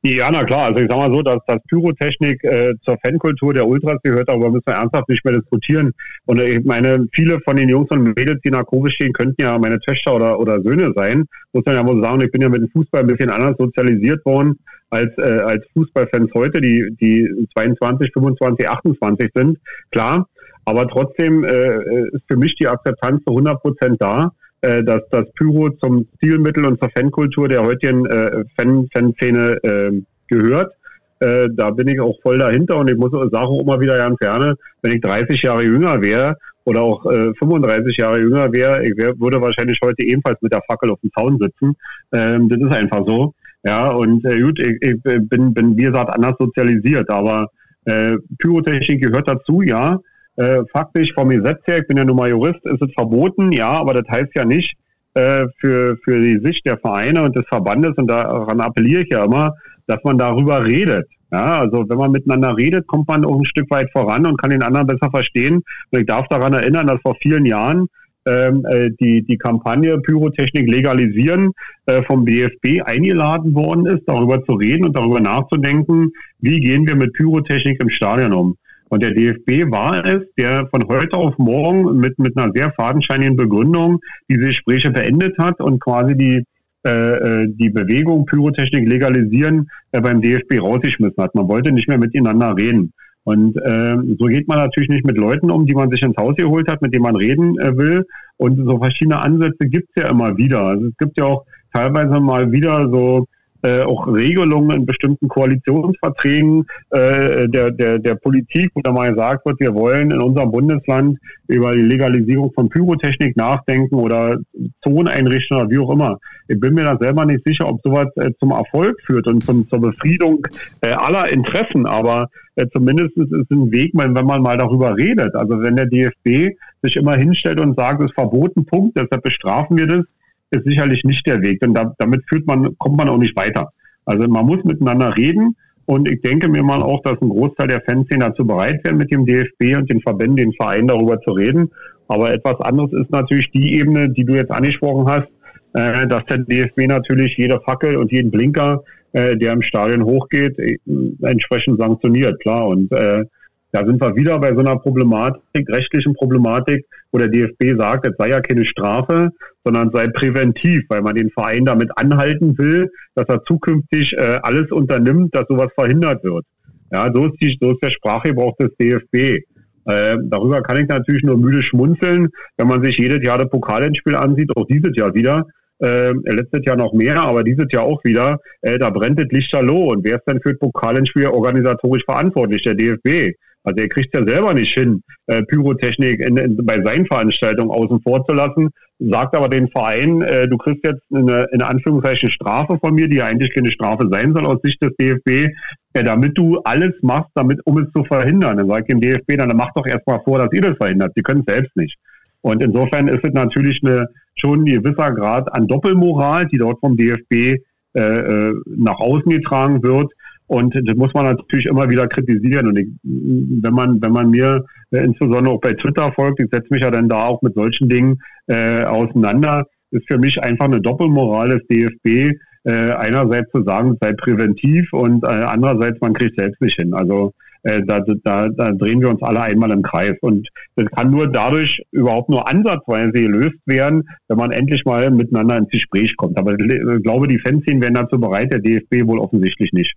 Ja, na klar. Also ich sag mal so, dass, dass Pyrotechnik äh, zur Fankultur der Ultras gehört, darüber müssen wir ernsthaft nicht mehr diskutieren. Und ich meine, viele von den Jungs und Mädels, die nach Kurve stehen, könnten ja meine Töchter oder, oder Söhne sein. Muss man ja mal sagen, ich bin ja mit dem Fußball ein bisschen anders sozialisiert worden als, äh, als Fußballfans heute, die, die 22, 25, 28 sind. Klar. Aber trotzdem äh, ist für mich die Akzeptanz zu 100 Prozent da äh, dass das Pyro zum Stilmittel und zur Fankultur der heutigen äh, Fan Fanszene äh, gehört. Äh, da bin ich auch voll dahinter und ich muss sagen auch immer wieder ganz gerne, wenn ich 30 Jahre jünger wäre oder auch äh, 35 Jahre jünger wäre, ich wär, würde wahrscheinlich heute ebenfalls mit der Fackel auf dem Zaun sitzen. Ähm, das ist einfach so. Ja, und äh, gut, ich, ich bin, bin, wie gesagt, anders sozialisiert, aber äh, Pyrotechnik gehört dazu, ja. Äh, faktisch vom Gesetz her, ich bin ja nun mal Jurist, ist es verboten, ja, aber das heißt ja nicht äh, für, für die Sicht der Vereine und des Verbandes, und daran appelliere ich ja immer, dass man darüber redet. Ja, also wenn man miteinander redet, kommt man auch ein Stück weit voran und kann den anderen besser verstehen. Und ich darf daran erinnern, dass vor vielen Jahren ähm, äh, die, die Kampagne Pyrotechnik legalisieren äh, vom BFB eingeladen worden ist, darüber zu reden und darüber nachzudenken, wie gehen wir mit Pyrotechnik im Stadion um. Und der DFB war es, der von heute auf morgen mit, mit einer sehr fadenscheinigen Begründung diese Gespräche beendet hat und quasi die, äh, äh die Bewegung Pyrotechnik legalisieren äh, beim DFB rausgeschmissen hat. Man wollte nicht mehr miteinander reden. Und äh, so geht man natürlich nicht mit Leuten um, die man sich ins Haus geholt hat, mit denen man reden äh, will. Und so verschiedene Ansätze gibt es ja immer wieder. Also es gibt ja auch teilweise mal wieder so äh, auch Regelungen in bestimmten Koalitionsverträgen äh, der, der, der Politik, wo da mal gesagt wird, wir wollen in unserem Bundesland über die Legalisierung von Pyrotechnik nachdenken oder Zonen einrichten oder wie auch immer. Ich bin mir da selber nicht sicher, ob sowas äh, zum Erfolg führt und zum, zur Befriedung äh, aller Interessen, aber äh, zumindest ist es ein Weg, wenn man mal darüber redet. Also wenn der DFB sich immer hinstellt und sagt, es ist verboten, Punkt, deshalb bestrafen wir das, ist sicherlich nicht der Weg, denn da, damit führt man, kommt man auch nicht weiter. Also man muss miteinander reden und ich denke mir mal auch, dass ein Großteil der Fanszene dazu bereit wäre, mit dem DFB und den Verbänden, den Vereinen darüber zu reden. Aber etwas anderes ist natürlich die Ebene, die du jetzt angesprochen hast, äh, dass der DFB natürlich jede Fackel und jeden Blinker, äh, der im Stadion hochgeht, äh, entsprechend sanktioniert, klar. Und äh, da sind wir wieder bei so einer Problematik, rechtlichen Problematik, wo der DFB sagt, es sei ja keine Strafe, sondern sei präventiv, weil man den Verein damit anhalten will, dass er zukünftig äh, alles unternimmt, dass sowas verhindert wird. Ja, so ist, die, so ist der Sprachgebrauch des DFB. Äh, darüber kann ich natürlich nur müde schmunzeln, wenn man sich jedes Jahr das Pokalendspiel ansieht, auch dieses Jahr wieder. Äh, letztes Jahr noch mehr, aber dieses Jahr auch wieder. Äh, da brennt das Lichterloh. Und wer ist denn für das Pokalendspiel organisatorisch verantwortlich? Der DFB. Also er kriegt ja selber nicht hin, äh, Pyrotechnik in, in, bei seinen Veranstaltungen außen vor zu lassen, sagt aber den Verein, äh, du kriegst jetzt eine, in Anführungszeichen Strafe von mir, die ja eigentlich keine Strafe sein soll aus Sicht des DFB, äh, damit du alles machst, damit, um es zu verhindern. Dann sagt dem DFB, dann mach doch erstmal vor, dass ihr das verhindert. Sie können es selbst nicht. Und insofern ist es natürlich eine, schon ein gewisser Grad an Doppelmoral, die dort vom DFB äh, äh, nach außen getragen wird, und das muss man natürlich immer wieder kritisieren. Und ich, wenn man, wenn man mir äh, insbesondere auch bei Twitter folgt, ich setze mich ja dann da auch mit solchen Dingen äh, auseinander, ist für mich einfach eine Doppelmoral des DFB, äh, einerseits zu sagen, sei präventiv und äh, andererseits, man kriegt selbst nicht hin. Also äh, da, da, da drehen wir uns alle einmal im Kreis. Und das kann nur dadurch überhaupt nur ansatzweise gelöst werden, wenn man endlich mal miteinander ins Gespräch kommt. Aber ich glaube, die Fanszenen wären dazu bereit, der DFB wohl offensichtlich nicht.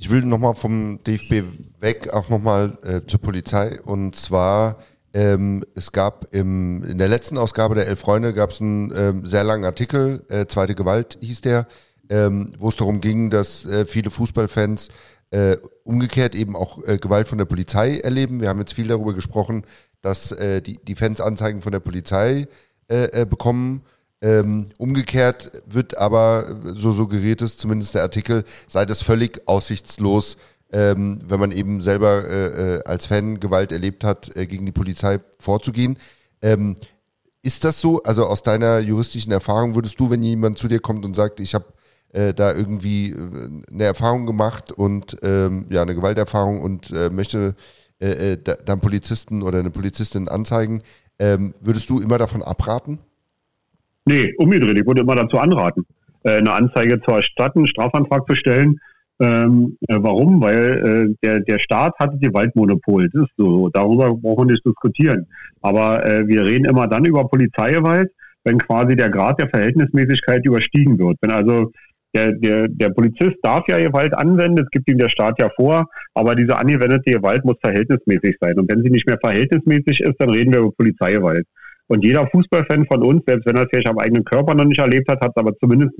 Ich will nochmal vom DFB weg, auch nochmal äh, zur Polizei. Und zwar, ähm, es gab im, in der letzten Ausgabe der Elf Freunde gab es einen ähm, sehr langen Artikel, äh, Zweite Gewalt hieß der, ähm, wo es darum ging, dass äh, viele Fußballfans äh, umgekehrt eben auch äh, Gewalt von der Polizei erleben. Wir haben jetzt viel darüber gesprochen, dass äh, die, die Fans Anzeigen von der Polizei äh, äh, bekommen ähm, umgekehrt wird aber, so suggeriert es zumindest der Artikel, sei das völlig aussichtslos, ähm, wenn man eben selber äh, äh, als Fan Gewalt erlebt hat, äh, gegen die Polizei vorzugehen. Ähm, ist das so? Also aus deiner juristischen Erfahrung würdest du, wenn jemand zu dir kommt und sagt, ich habe äh, da irgendwie äh, eine Erfahrung gemacht und ähm, ja eine Gewalterfahrung und äh, möchte äh, da, dann Polizisten oder eine Polizistin anzeigen, ähm, würdest du immer davon abraten? Nee, umgedreht. Ich würde immer dazu anraten, äh, eine Anzeige zu erstatten, einen Strafantrag zu stellen. Ähm, äh, warum? Weil äh, der, der Staat hat die Waldmonopol. Das ist so. Darüber brauchen wir nicht diskutieren. Aber äh, wir reden immer dann über Polizeigewalt, wenn quasi der Grad der Verhältnismäßigkeit überstiegen wird. Wenn also der, der, der Polizist darf ja Gewalt anwenden, das gibt ihm der Staat ja vor, aber diese angewendete Gewalt muss verhältnismäßig sein. Und wenn sie nicht mehr verhältnismäßig ist, dann reden wir über Polizeigewalt. Und jeder Fußballfan von uns, selbst wenn er es vielleicht am eigenen Körper noch nicht erlebt hat, hat es aber zumindest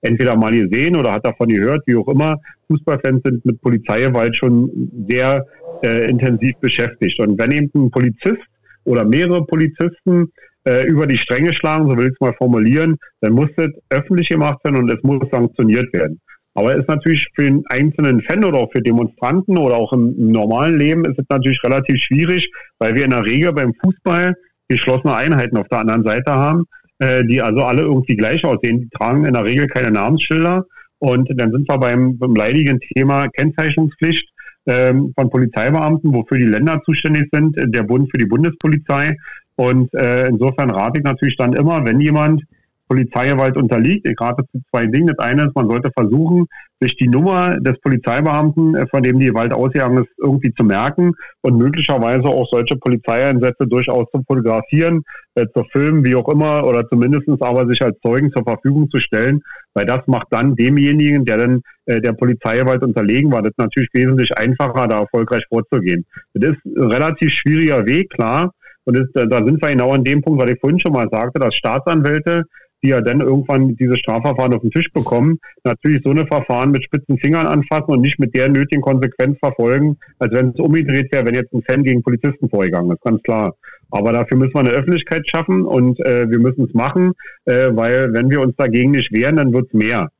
entweder mal gesehen oder hat davon gehört, wie auch immer. Fußballfans sind mit Polizeigewalt schon sehr äh, intensiv beschäftigt. Und wenn eben ein Polizist oder mehrere Polizisten äh, über die Stränge schlagen, so will ich es mal formulieren, dann muss das öffentlich gemacht werden und es muss sanktioniert werden. Aber es ist natürlich für den einzelnen Fan oder auch für Demonstranten oder auch im, im normalen Leben ist es natürlich relativ schwierig, weil wir in der Regel beim Fußball geschlossene Einheiten auf der anderen Seite haben, äh, die also alle irgendwie gleich aussehen. Die tragen in der Regel keine Namensschilder. Und dann sind wir beim, beim leidigen Thema Kennzeichnungspflicht ähm, von Polizeibeamten, wofür die Länder zuständig sind, der Bund für die Bundespolizei. Und äh, insofern rate ich natürlich dann immer, wenn jemand Polizeigewalt unterliegt. Ich rate zu zwei Dingen. Das eine ist, man sollte versuchen, sich die Nummer des Polizeibeamten, äh, von dem die Gewalt ausgegangen ist, irgendwie zu merken und möglicherweise auch solche Polizeieinsätze durchaus zu fotografieren, äh, zu filmen, wie auch immer, oder zumindest aber sich als Zeugen zur Verfügung zu stellen, weil das macht dann demjenigen, der dann äh, der Polizeigewalt unterlegen war, das natürlich wesentlich einfacher, da erfolgreich vorzugehen. Das ist ein relativ schwieriger Weg, klar. Und das, da sind wir genau an dem Punkt, was ich vorhin schon mal sagte, dass Staatsanwälte die ja dann irgendwann diese Strafverfahren auf den Tisch bekommen, natürlich so eine Verfahren mit spitzen Fingern anfassen und nicht mit der nötigen Konsequenz verfolgen, als wenn es umgedreht wäre, wenn jetzt ein Fan gegen Polizisten vorgegangen ist, ganz klar. Aber dafür müssen wir eine Öffentlichkeit schaffen und äh, wir müssen es machen, äh, weil wenn wir uns dagegen nicht wehren, dann wird es mehr.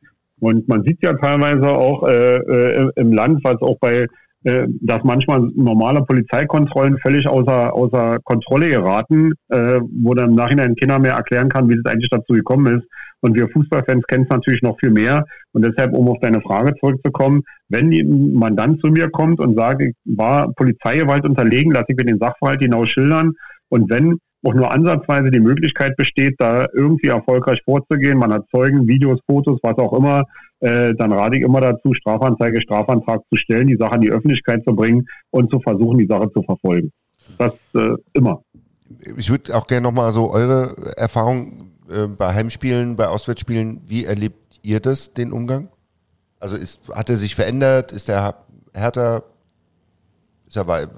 Und man sieht ja teilweise auch äh, äh, im Land, was auch bei äh, dass manchmal normale Polizeikontrollen völlig außer, außer Kontrolle geraten, äh, wo dann im Nachhinein Kinder mehr erklären kann, wie es eigentlich dazu gekommen ist. Und wir Fußballfans kennen es natürlich noch viel mehr. Und deshalb, um auf deine Frage zurückzukommen, wenn man dann zu mir kommt und sagt, ich war Polizeigewalt unterlegen, lasse ich mir den Sachverhalt genau schildern. Und wenn auch nur ansatzweise die Möglichkeit besteht, da irgendwie erfolgreich vorzugehen, man hat Zeugen, Videos, Fotos, was auch immer, äh, dann rate ich immer dazu, Strafanzeige, Strafantrag zu stellen, die Sache an die Öffentlichkeit zu bringen und zu versuchen, die Sache zu verfolgen. Das äh, immer. Ich würde auch gerne nochmal so eure Erfahrung äh, bei Heimspielen, bei Auswärtsspielen, wie erlebt ihr das, den Umgang? Also ist, hat er sich verändert? Ist er härter? Ist, er,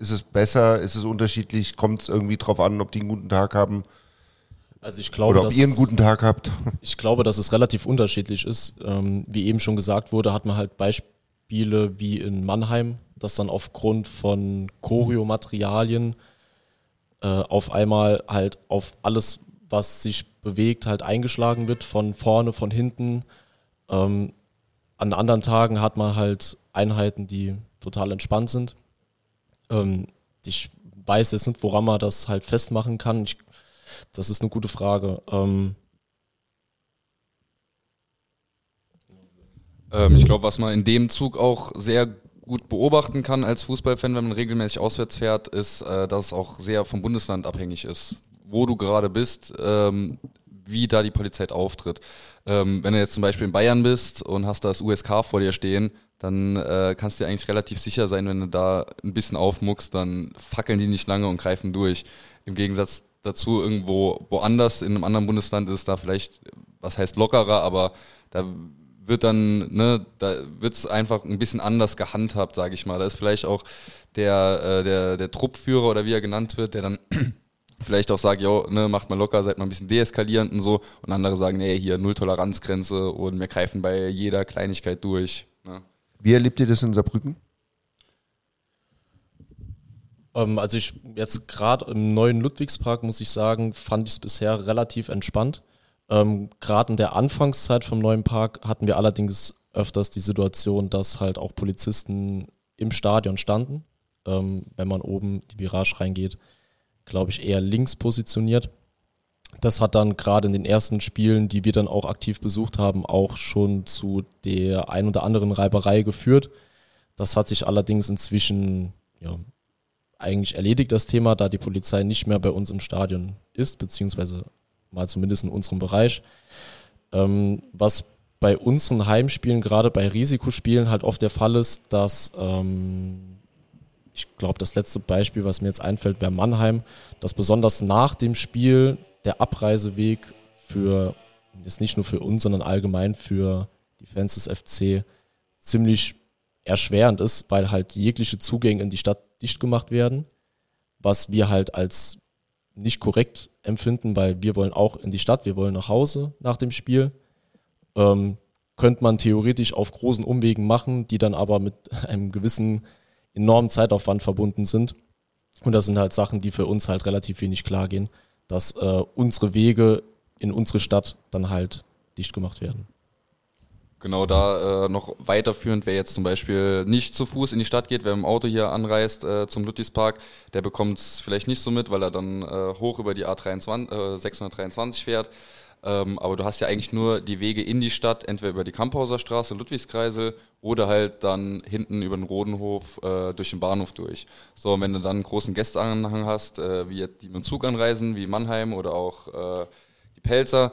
ist es besser? Ist es unterschiedlich? Kommt es irgendwie drauf an, ob die einen guten Tag haben? Also ich glaube, Oder ob ihr einen guten Tag habt. Ich glaube, dass es relativ unterschiedlich ist. Ähm, wie eben schon gesagt wurde, hat man halt Beispiele wie in Mannheim, dass dann aufgrund von Choreomaterialien äh, auf einmal halt auf alles, was sich bewegt, halt eingeschlagen wird, von vorne, von hinten. Ähm, an anderen Tagen hat man halt Einheiten, die total entspannt sind. Ähm, ich weiß jetzt nicht, woran man das halt festmachen kann. Ich das ist eine gute Frage. Ähm ähm, ich glaube, was man in dem Zug auch sehr gut beobachten kann als Fußballfan, wenn man regelmäßig auswärts fährt, ist, äh, dass es auch sehr vom Bundesland abhängig ist, wo du gerade bist, ähm, wie da die Polizei auftritt. Ähm, wenn du jetzt zum Beispiel in Bayern bist und hast das USK vor dir stehen, dann äh, kannst du dir eigentlich relativ sicher sein, wenn du da ein bisschen aufmuckst, dann fackeln die nicht lange und greifen durch. Im Gegensatz dazu irgendwo woanders in einem anderen Bundesland ist da vielleicht, was heißt lockerer, aber da wird dann, ne, da wird es einfach ein bisschen anders gehandhabt, sage ich mal. Da ist vielleicht auch der, äh, der, der Truppführer oder wie er genannt wird, der dann vielleicht auch sagt, jo, ne, macht mal locker, seid mal ein bisschen deeskalierend und so. Und andere sagen, nee, hier Null Toleranzgrenze und wir greifen bei jeder Kleinigkeit durch. Wie erlebt ihr das in Saarbrücken? Ähm, also ich jetzt gerade im neuen Ludwigspark muss ich sagen, fand ich es bisher relativ entspannt. Ähm, gerade in der Anfangszeit vom neuen Park hatten wir allerdings öfters die Situation, dass halt auch Polizisten im Stadion standen. Ähm, wenn man oben die Virage reingeht, glaube ich, eher links positioniert. Das hat dann gerade in den ersten Spielen, die wir dann auch aktiv besucht haben, auch schon zu der ein oder anderen Reiberei geführt. Das hat sich allerdings inzwischen ja, eigentlich erledigt, das Thema, da die Polizei nicht mehr bei uns im Stadion ist, beziehungsweise mal zumindest in unserem Bereich. Ähm, was bei unseren Heimspielen, gerade bei Risikospielen, halt oft der Fall ist, dass ähm, ich glaube, das letzte Beispiel, was mir jetzt einfällt, wäre Mannheim, dass besonders nach dem Spiel der Abreiseweg für, ist nicht nur für uns, sondern allgemein für die Fans des FC ziemlich erschwerend ist, weil halt jegliche Zugänge in die Stadt dicht gemacht werden, was wir halt als nicht korrekt empfinden, weil wir wollen auch in die Stadt, wir wollen nach Hause nach dem Spiel. Ähm, könnte man theoretisch auf großen Umwegen machen, die dann aber mit einem gewissen enormen Zeitaufwand verbunden sind. Und das sind halt Sachen, die für uns halt relativ wenig klar gehen, dass äh, unsere Wege in unsere Stadt dann halt dicht gemacht werden. Genau da äh, noch weiterführend, wer jetzt zum Beispiel nicht zu Fuß in die Stadt geht, wer im Auto hier anreist äh, zum Ludwigspark, der bekommt es vielleicht nicht so mit, weil er dann äh, hoch über die A23, äh, 623 fährt. Ähm, aber du hast ja eigentlich nur die Wege in die Stadt, entweder über die Kamphauser Straße, Ludwigskreisel oder halt dann hinten über den Rodenhof äh, durch den Bahnhof durch. So, und wenn du dann einen großen Gästeanhang hast, äh, wie jetzt die mit dem Zug anreisen, wie Mannheim oder auch äh, die Pelzer,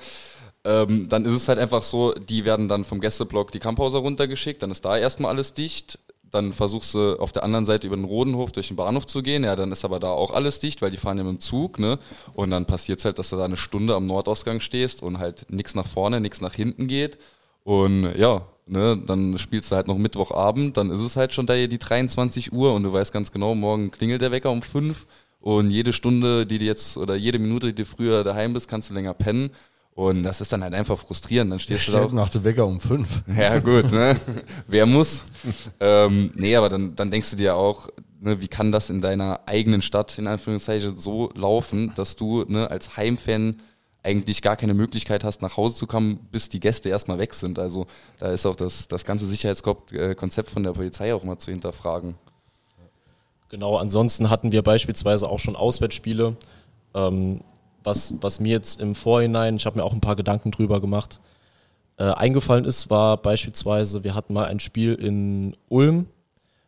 ähm, dann ist es halt einfach so, die werden dann vom Gästeblock die Kamphauser runtergeschickt, dann ist da erstmal alles dicht. Dann versuchst du auf der anderen Seite über den Rodenhof durch den Bahnhof zu gehen. Ja, dann ist aber da auch alles dicht, weil die fahren ja mit dem Zug, ne? Und dann passiert es halt, dass du da eine Stunde am Nordausgang stehst und halt nichts nach vorne, nichts nach hinten geht. Und ja, ne, dann spielst du halt noch Mittwochabend, dann ist es halt schon da die 23 Uhr und du weißt ganz genau, morgen klingelt der Wecker um 5 und jede Stunde, die du jetzt oder jede Minute, die du früher daheim bist, kannst du länger pennen. Und das ist dann halt einfach frustrierend. Dann stehst du da. Steht nach der Wecker um fünf. Ja, gut, ne? Wer muss? ähm, nee, aber dann, dann denkst du dir auch, ne, wie kann das in deiner eigenen Stadt, in Anführungszeichen, so laufen, dass du ne, als Heimfan eigentlich gar keine Möglichkeit hast, nach Hause zu kommen, bis die Gäste erstmal weg sind. Also da ist auch das, das ganze Sicherheitskonzept von der Polizei auch mal zu hinterfragen. Genau, ansonsten hatten wir beispielsweise auch schon Auswärtsspiele. Ähm, was, was mir jetzt im Vorhinein, ich habe mir auch ein paar Gedanken drüber gemacht, äh, eingefallen ist, war beispielsweise, wir hatten mal ein Spiel in Ulm,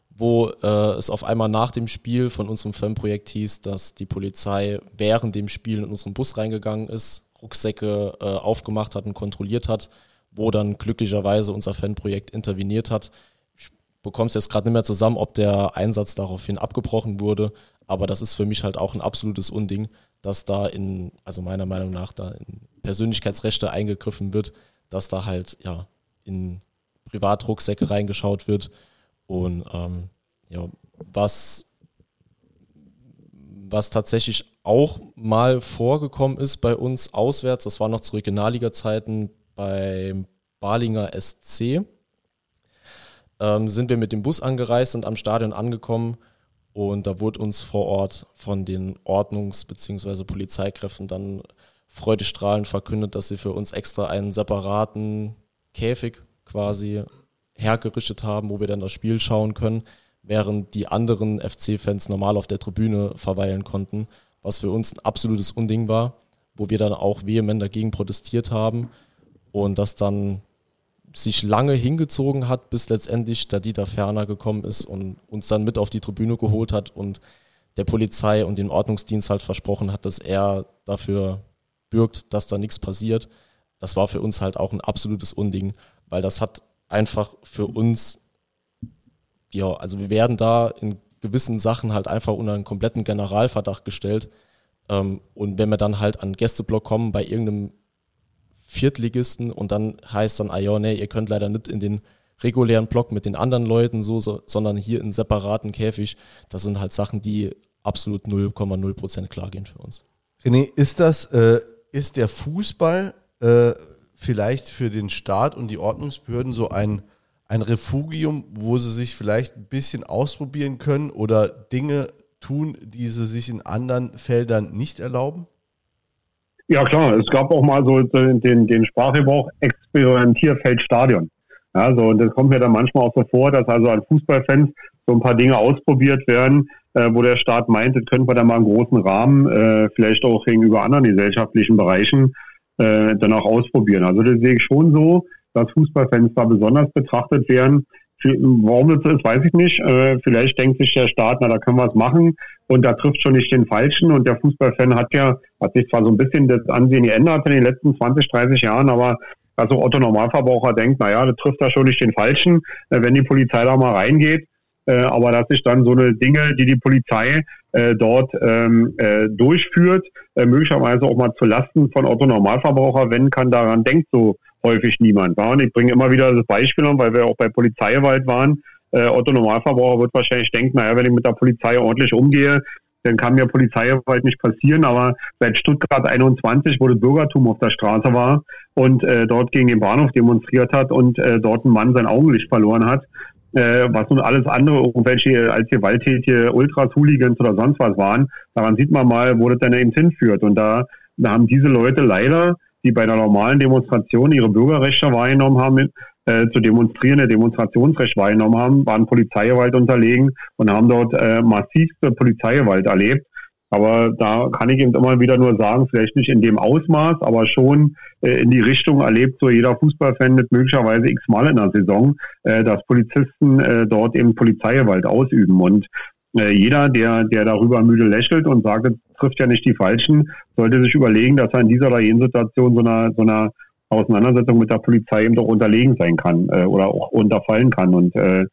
wo äh, es auf einmal nach dem Spiel von unserem Fanprojekt hieß, dass die Polizei während dem Spiel in unseren Bus reingegangen ist, Rucksäcke äh, aufgemacht hat und kontrolliert hat, wo dann glücklicherweise unser Fanprojekt interveniert hat. Ich bekomme es jetzt gerade nicht mehr zusammen, ob der Einsatz daraufhin abgebrochen wurde, aber das ist für mich halt auch ein absolutes Unding, dass da in, also meiner Meinung nach, da in Persönlichkeitsrechte eingegriffen wird, dass da halt ja in Privatrucksäcke reingeschaut wird. Und ähm, ja, was, was tatsächlich auch mal vorgekommen ist bei uns auswärts, das war noch zu Regionalliga-Zeiten beim Balinger SC, ähm, sind wir mit dem Bus angereist und am Stadion angekommen und da wurde uns vor Ort von den Ordnungs- bzw. Polizeikräften dann freudestrahlend verkündet, dass sie für uns extra einen separaten Käfig quasi hergerichtet haben, wo wir dann das Spiel schauen können, während die anderen FC-Fans normal auf der Tribüne verweilen konnten, was für uns ein absolutes Unding war, wo wir dann auch vehement dagegen protestiert haben und das dann sich lange hingezogen hat, bis letztendlich der Dieter Ferner gekommen ist und uns dann mit auf die Tribüne geholt hat und der Polizei und dem Ordnungsdienst halt versprochen hat, dass er dafür bürgt, dass da nichts passiert. Das war für uns halt auch ein absolutes Unding, weil das hat einfach für uns, ja, also wir werden da in gewissen Sachen halt einfach unter einen kompletten Generalverdacht gestellt. Ähm, und wenn wir dann halt an Gästeblock kommen bei irgendeinem Viertligisten und dann heißt dann, ah ja, nee, ihr könnt leider nicht in den regulären Block mit den anderen Leuten so, so sondern hier in separaten Käfig. Das sind halt Sachen, die absolut 0,0 Prozent klar gehen für uns. René, ist das, äh, ist der Fußball äh, vielleicht für den Staat und die Ordnungsbehörden so ein, ein Refugium, wo sie sich vielleicht ein bisschen ausprobieren können oder Dinge tun, die sie sich in anderen Feldern nicht erlauben? Ja klar, es gab auch mal so den, den Sprachgebrauch Experimentierfeldstadion. Ja, so, und das kommt mir dann manchmal auch so vor, dass also an Fußballfans so ein paar Dinge ausprobiert werden, äh, wo der Staat meint, das könnten wir dann mal im großen Rahmen, äh, vielleicht auch gegenüber anderen gesellschaftlichen Bereichen, äh, dann auch ausprobieren. Also das sehe ich schon so, dass Fußballfans da besonders betrachtet werden. Warum das ist, weiß ich nicht. Äh, vielleicht denkt sich der Staat, na, da können wir es machen und da trifft schon nicht den Falschen. Und der Fußballfan hat ja, hat sich zwar so ein bisschen das Ansehen geändert in den letzten 20, 30 Jahren, aber also Otto Normalverbraucher denkt, naja, das trifft da schon nicht den Falschen, äh, wenn die Polizei da mal reingeht. Äh, aber dass sich dann so eine Dinge, die die Polizei dort ähm, äh, durchführt, möglicherweise auch mal zu Lasten von Otto Normalverbraucher, wenn kann daran denkt so häufig niemand. Ja? Und ich bringe immer wieder das Beispiel weil wir auch bei Polizeiwald waren. Äh, Otto Normalverbraucher wird wahrscheinlich denken, naja, wenn ich mit der Polizei ordentlich umgehe, dann kann mir Polizeigewalt nicht passieren. Aber seit Stuttgart 21, wo das Bürgertum auf der Straße war und äh, dort gegen den Bahnhof demonstriert hat und äh, dort ein Mann sein Augenlicht verloren hat, äh, was nun alles andere, irgendwelche als gewalttätige Ultras, Hooligans oder sonst was waren, daran sieht man mal, wo das denn eben hinführt. Und da, da haben diese Leute leider die bei einer normalen Demonstration ihre Bürgerrechte wahrgenommen haben, äh, zu demonstrieren, ihr Demonstrationsrecht wahrgenommen haben, waren Polizeigewalt unterlegen und haben dort äh, massivste Polizeigewalt erlebt. Aber da kann ich eben immer wieder nur sagen, vielleicht nicht in dem Ausmaß, aber schon äh, in die Richtung erlebt so jeder Fußballfan mit möglicherweise x-mal in der Saison, äh, dass Polizisten äh, dort eben Polizeigewalt ausüben. Und äh, jeder, der, der darüber müde lächelt und sagt, trifft ja nicht die Falschen, sollte sich überlegen, dass er in dieser oder jenen Situation so einer, so einer Auseinandersetzung mit der Polizei eben doch unterlegen sein kann äh, oder auch unterfallen kann. Und äh,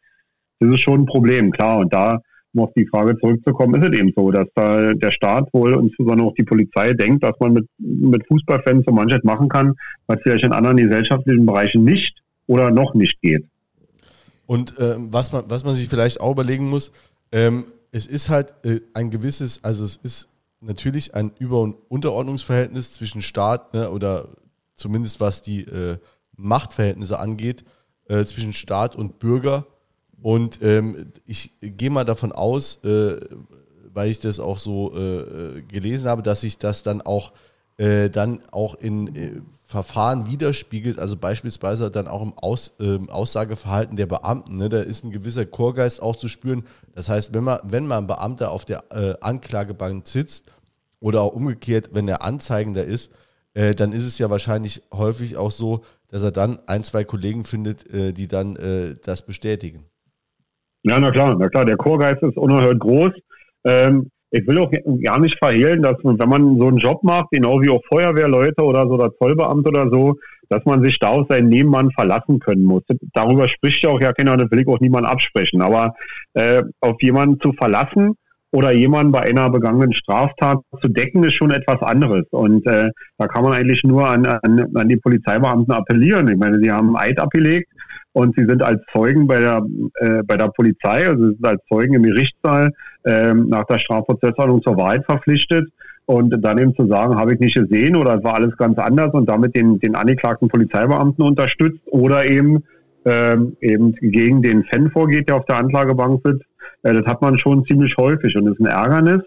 das ist schon ein Problem, klar. Und da, um auf die Frage zurückzukommen, ist es eben so, dass da der Staat wohl, insbesondere auch die Polizei, denkt, dass man mit, mit Fußballfans so manches machen kann, was vielleicht in anderen gesellschaftlichen Bereichen nicht oder noch nicht geht. Und äh, was, man, was man sich vielleicht auch überlegen muss, ähm, es ist halt äh, ein gewisses, also es ist natürlich ein Über- und Unterordnungsverhältnis zwischen Staat ne, oder zumindest was die äh, Machtverhältnisse angeht, äh, zwischen Staat und Bürger. Und ähm, ich gehe mal davon aus, äh, weil ich das auch so äh, gelesen habe, dass sich das dann auch äh, dann auch in äh, Verfahren widerspiegelt, also beispielsweise dann auch im Aus, äh, Aussageverhalten der Beamten. Ne? Da ist ein gewisser Chorgeist auch zu spüren. Das heißt, wenn man, wenn man ein Beamter auf der äh, Anklagebank sitzt oder auch umgekehrt, wenn er Anzeigender ist, äh, dann ist es ja wahrscheinlich häufig auch so, dass er dann ein, zwei Kollegen findet, äh, die dann das bestätigen. Ja, na klar, na klar, der Chorgeist ist unerhört groß. Ähm, ich will auch gar nicht verhehlen, dass man, wenn man so einen Job macht, genau wie auch Feuerwehrleute oder so oder Zollbeamte oder so, dass man sich da auf seinen Nebenmann verlassen können muss. Darüber spricht ja auch ja keiner, das will ich auch niemand absprechen. Aber äh, auf jemanden zu verlassen oder jemanden bei einer begangenen Straftat zu decken, ist schon etwas anderes. Und äh, da kann man eigentlich nur an, an, an die Polizeibeamten appellieren. Ich meine, sie haben Eid abgelegt und sie sind als Zeugen bei der, äh, bei der Polizei, also sie sind als Zeugen im Gerichtssaal äh, nach der Strafprozessordnung zur Wahrheit verpflichtet. Und dann eben zu sagen, habe ich nicht gesehen oder es war alles ganz anders und damit den, den angeklagten Polizeibeamten unterstützt oder eben, ähm, eben gegen den Fan vorgeht, der auf der Anklagebank sitzt, äh, das hat man schon ziemlich häufig und das ist ein Ärgernis.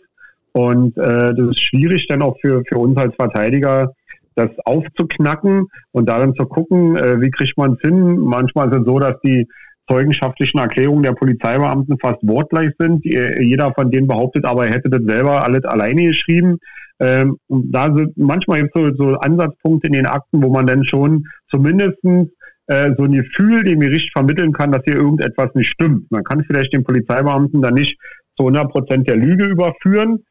Und äh, das ist schwierig dann auch für, für uns als Verteidiger, das aufzuknacken und da dann zu gucken, äh, wie kriegt man es hin. Manchmal es so, dass die zeugenschaftlichen Erklärungen der Polizeibeamten fast wortgleich sind. Jeder von denen behauptet, aber er hätte das selber alles alleine geschrieben. Ähm, da sind manchmal gibt es so, so Ansatzpunkte in den Akten, wo man dann schon zumindest äh, so ein Gefühl dem Gericht vermitteln kann, dass hier irgendetwas nicht stimmt. Man kann vielleicht den Polizeibeamten dann nicht zu 100 Prozent der Lüge überführen,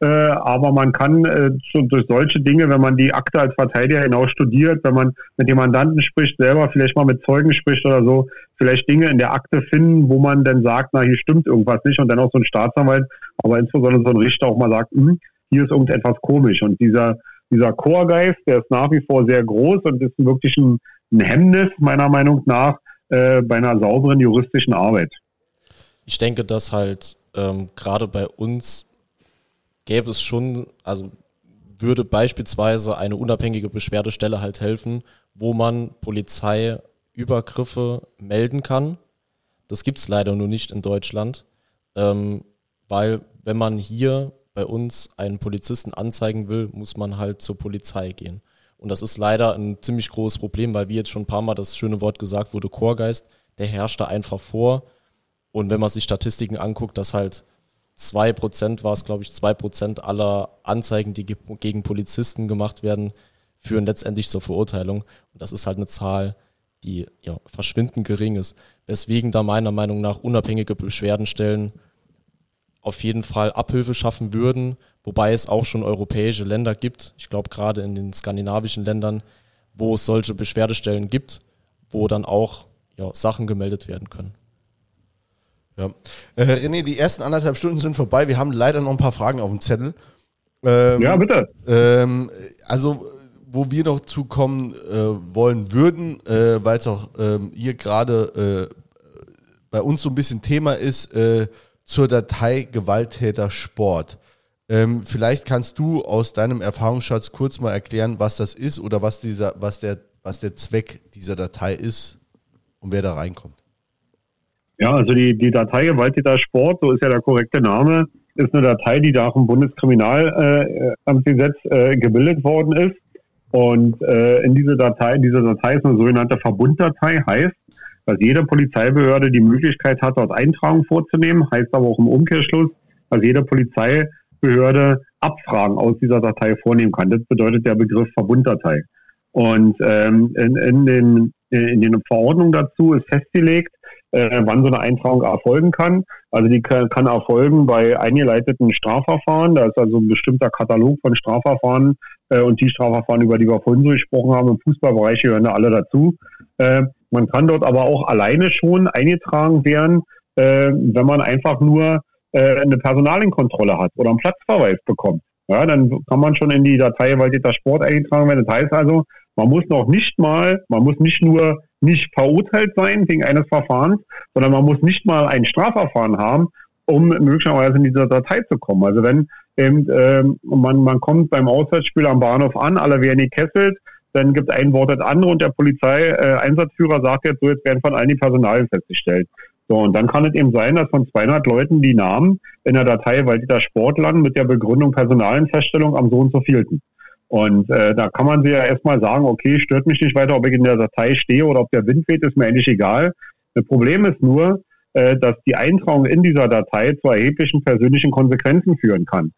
äh, aber man kann äh, so durch solche Dinge, wenn man die Akte als Verteidiger hinaus studiert, wenn man mit dem Mandanten spricht, selber vielleicht mal mit Zeugen spricht oder so, vielleicht Dinge in der Akte finden, wo man dann sagt, na, hier stimmt irgendwas nicht und dann auch so ein Staatsanwalt, aber insbesondere so ein Richter auch mal sagt, hm, hier ist irgendetwas komisch und dieser, dieser Chorgeist, der ist nach wie vor sehr groß und ist wirklich ein, ein Hemmnis, meiner Meinung nach, äh, bei einer sauberen juristischen Arbeit. Ich denke, dass halt ähm, gerade bei uns gäbe es schon, also würde beispielsweise eine unabhängige Beschwerdestelle halt helfen, wo man Polizeiübergriffe melden kann. Das gibt es leider nur nicht in Deutschland, ähm, weil wenn man hier bei uns einen Polizisten anzeigen will, muss man halt zur Polizei gehen. Und das ist leider ein ziemlich großes Problem, weil wie jetzt schon ein paar Mal das schöne Wort gesagt wurde, Chorgeist, der herrscht da einfach vor. Und wenn man sich Statistiken anguckt, dass halt 2% war es, glaube ich, 2% aller Anzeigen, die gegen Polizisten gemacht werden, führen letztendlich zur Verurteilung. Und das ist halt eine Zahl, die ja, verschwindend gering ist. Weswegen da meiner Meinung nach unabhängige Beschwerdenstellen auf jeden Fall Abhilfe schaffen würden, wobei es auch schon europäische Länder gibt, ich glaube gerade in den skandinavischen Ländern, wo es solche Beschwerdestellen gibt, wo dann auch ja, Sachen gemeldet werden können. Ja. Äh, René, die ersten anderthalb Stunden sind vorbei. Wir haben leider noch ein paar Fragen auf dem Zettel. Ähm, ja, bitte. Ähm, also, wo wir noch zukommen äh, wollen würden, äh, weil es auch ähm, hier gerade äh, bei uns so ein bisschen Thema ist, äh, zur Datei Gewalttäter Sport. Ähm, vielleicht kannst du aus deinem Erfahrungsschatz kurz mal erklären, was das ist oder was, dieser, was, der, was der Zweck dieser Datei ist und wer da reinkommt. Ja, also die, die Datei Gewalttäter Sport, so ist ja der korrekte Name, ist eine Datei, die nach dem Bundeskriminalamtsgesetz äh, äh, gebildet worden ist. Und äh, in diese Datei, diese Datei ist eine sogenannte Verbunddatei, heißt, dass jede Polizeibehörde die Möglichkeit hat, dort Eintragungen vorzunehmen, heißt aber auch im Umkehrschluss, dass jede Polizeibehörde Abfragen aus dieser Datei vornehmen kann. Das bedeutet der Begriff Verbunddatei. Und ähm, in, in, den, in den Verordnungen dazu ist festgelegt, äh, wann so eine Eintragung erfolgen kann. Also die kann, kann, erfolgen bei eingeleiteten Strafverfahren. Da ist also ein bestimmter Katalog von Strafverfahren äh, und die Strafverfahren, über die wir vorhin so gesprochen haben, im Fußballbereich gehören da alle dazu. Äh, man kann dort aber auch alleine schon eingetragen werden, äh, wenn man einfach nur äh, eine Personalenkontrolle hat oder einen Platzverweis bekommt. Ja, dann kann man schon in die Datei Waldtäter Sport eingetragen werden. Das heißt also, man muss noch nicht mal, man muss nicht nur nicht verurteilt sein wegen eines Verfahrens, sondern man muss nicht mal ein Strafverfahren haben, um möglicherweise in diese Datei zu kommen. Also wenn eben, ähm, man, man kommt beim Auswärtsspiel am Bahnhof an, alle werden gekesselt, dann gibt ein Wort das andere und der Polizeieinsatzführer äh, sagt jetzt so, jetzt werden von allen die Personalien festgestellt. So, und dann kann es eben sein, dass von 200 Leuten die Namen in der Datei Walditer Sport landen mit der Begründung Personalenfeststellung am so und so vielten. Und äh, da kann man sich ja erstmal sagen, okay, stört mich nicht weiter, ob ich in der Datei stehe oder ob der Wind weht, ist mir eigentlich egal. Das Problem ist nur, äh, dass die Eintragung in dieser Datei zu erheblichen persönlichen Konsequenzen führen kann.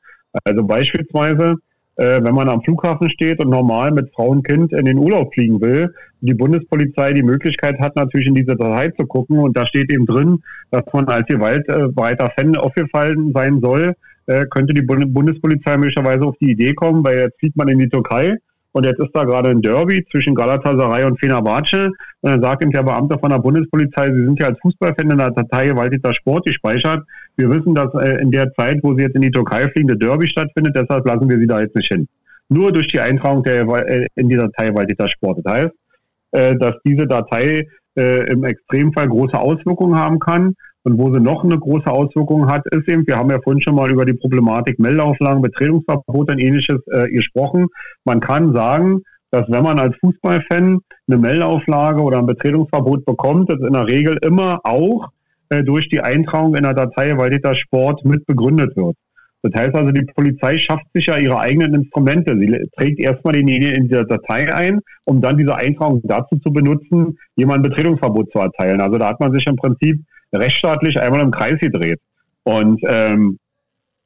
Also beispielsweise, äh, wenn man am Flughafen steht und normal mit Frau und Kind in den Urlaub fliegen will, die Bundespolizei die Möglichkeit hat, natürlich in diese Datei zu gucken und da steht eben drin, dass man als gewaltbereiter Fan aufgefallen sein soll, äh, könnte die Bundespolizei möglicherweise auf die Idee kommen, weil jetzt fliegt man in die Türkei und jetzt ist da gerade ein Derby zwischen Galatasaray und Fenerbahce. Und dann sagt ihm der Beamte von der Bundespolizei, Sie sind ja als Fußballfan in der Datei gewaltiger Sport gespeichert. Wir wissen, dass äh, in der Zeit, wo Sie jetzt in die Türkei fliegen, der Derby stattfindet. Deshalb lassen wir Sie da jetzt nicht hin. Nur durch die Eintragung der, äh, in die Datei gewaltiger Sport. Das heißt, dass diese Datei im Extremfall große Auswirkungen haben kann. Und wo sie noch eine große Auswirkung hat, ist eben, wir haben ja vorhin schon mal über die Problematik Meldeauflagen, Betretungsverbot und ähnliches äh, gesprochen. Man kann sagen, dass wenn man als Fußballfan eine Meldeauflage oder ein Betretungsverbot bekommt, das in der Regel immer auch äh, durch die Eintragung in der Datei Valdeta Sport mit begründet wird. Das heißt also, die Polizei schafft sich ja ihre eigenen Instrumente. Sie trägt erstmal denjenigen in die Datei ein, um dann diese Eintragung dazu zu benutzen, jemandem Betretungsverbot zu erteilen. Also da hat man sich im Prinzip rechtsstaatlich einmal im Kreis gedreht. Und ähm,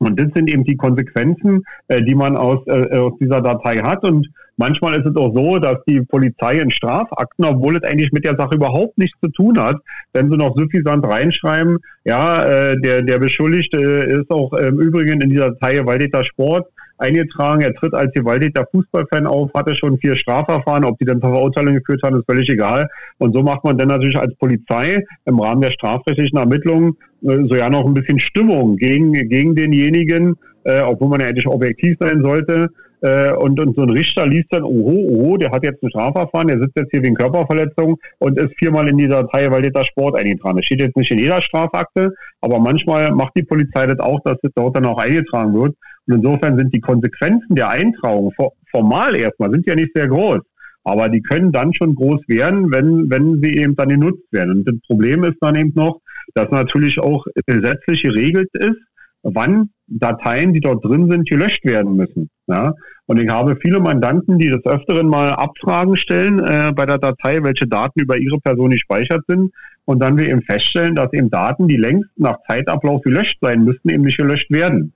und das sind eben die Konsequenzen, äh, die man aus, äh, aus dieser Datei hat. Und manchmal ist es auch so, dass die Polizei in Strafakten, obwohl es eigentlich mit der Sache überhaupt nichts zu tun hat, wenn sie noch suffisant reinschreiben, ja, äh, der, der Beschuldigte ist auch im Übrigen in dieser Datei Waldeter Sport eingetragen. Er tritt als gewaltiger Fußballfan auf, hatte schon vier Strafverfahren. Ob die dann zur Verurteilung geführt haben, ist völlig egal. Und so macht man dann natürlich als Polizei im Rahmen der strafrechtlichen Ermittlungen äh, so ja noch ein bisschen Stimmung gegen, gegen denjenigen, äh, obwohl man ja eigentlich objektiv sein sollte. Äh, und, und so ein Richter liest dann, oho, oho, der hat jetzt ein Strafverfahren, der sitzt jetzt hier wegen Körperverletzung und ist viermal in dieser Datei, weil der Sport eingetragen Das steht jetzt nicht in jeder Strafakte, aber manchmal macht die Polizei das auch, dass das dort dann auch eingetragen wird. Und insofern sind die Konsequenzen der Eintragung formal erstmal sind ja nicht sehr groß. Aber die können dann schon groß werden, wenn, wenn sie eben dann genutzt werden. Und das Problem ist dann eben noch, dass natürlich auch gesetzlich geregelt ist, wann Dateien, die dort drin sind, gelöscht werden müssen. Ja? Und ich habe viele Mandanten, die des Öfteren mal Abfragen stellen äh, bei der Datei, welche Daten über ihre Person gespeichert sind. Und dann wir eben feststellen, dass eben Daten, die längst nach Zeitablauf gelöscht sein müssten, eben nicht gelöscht werden.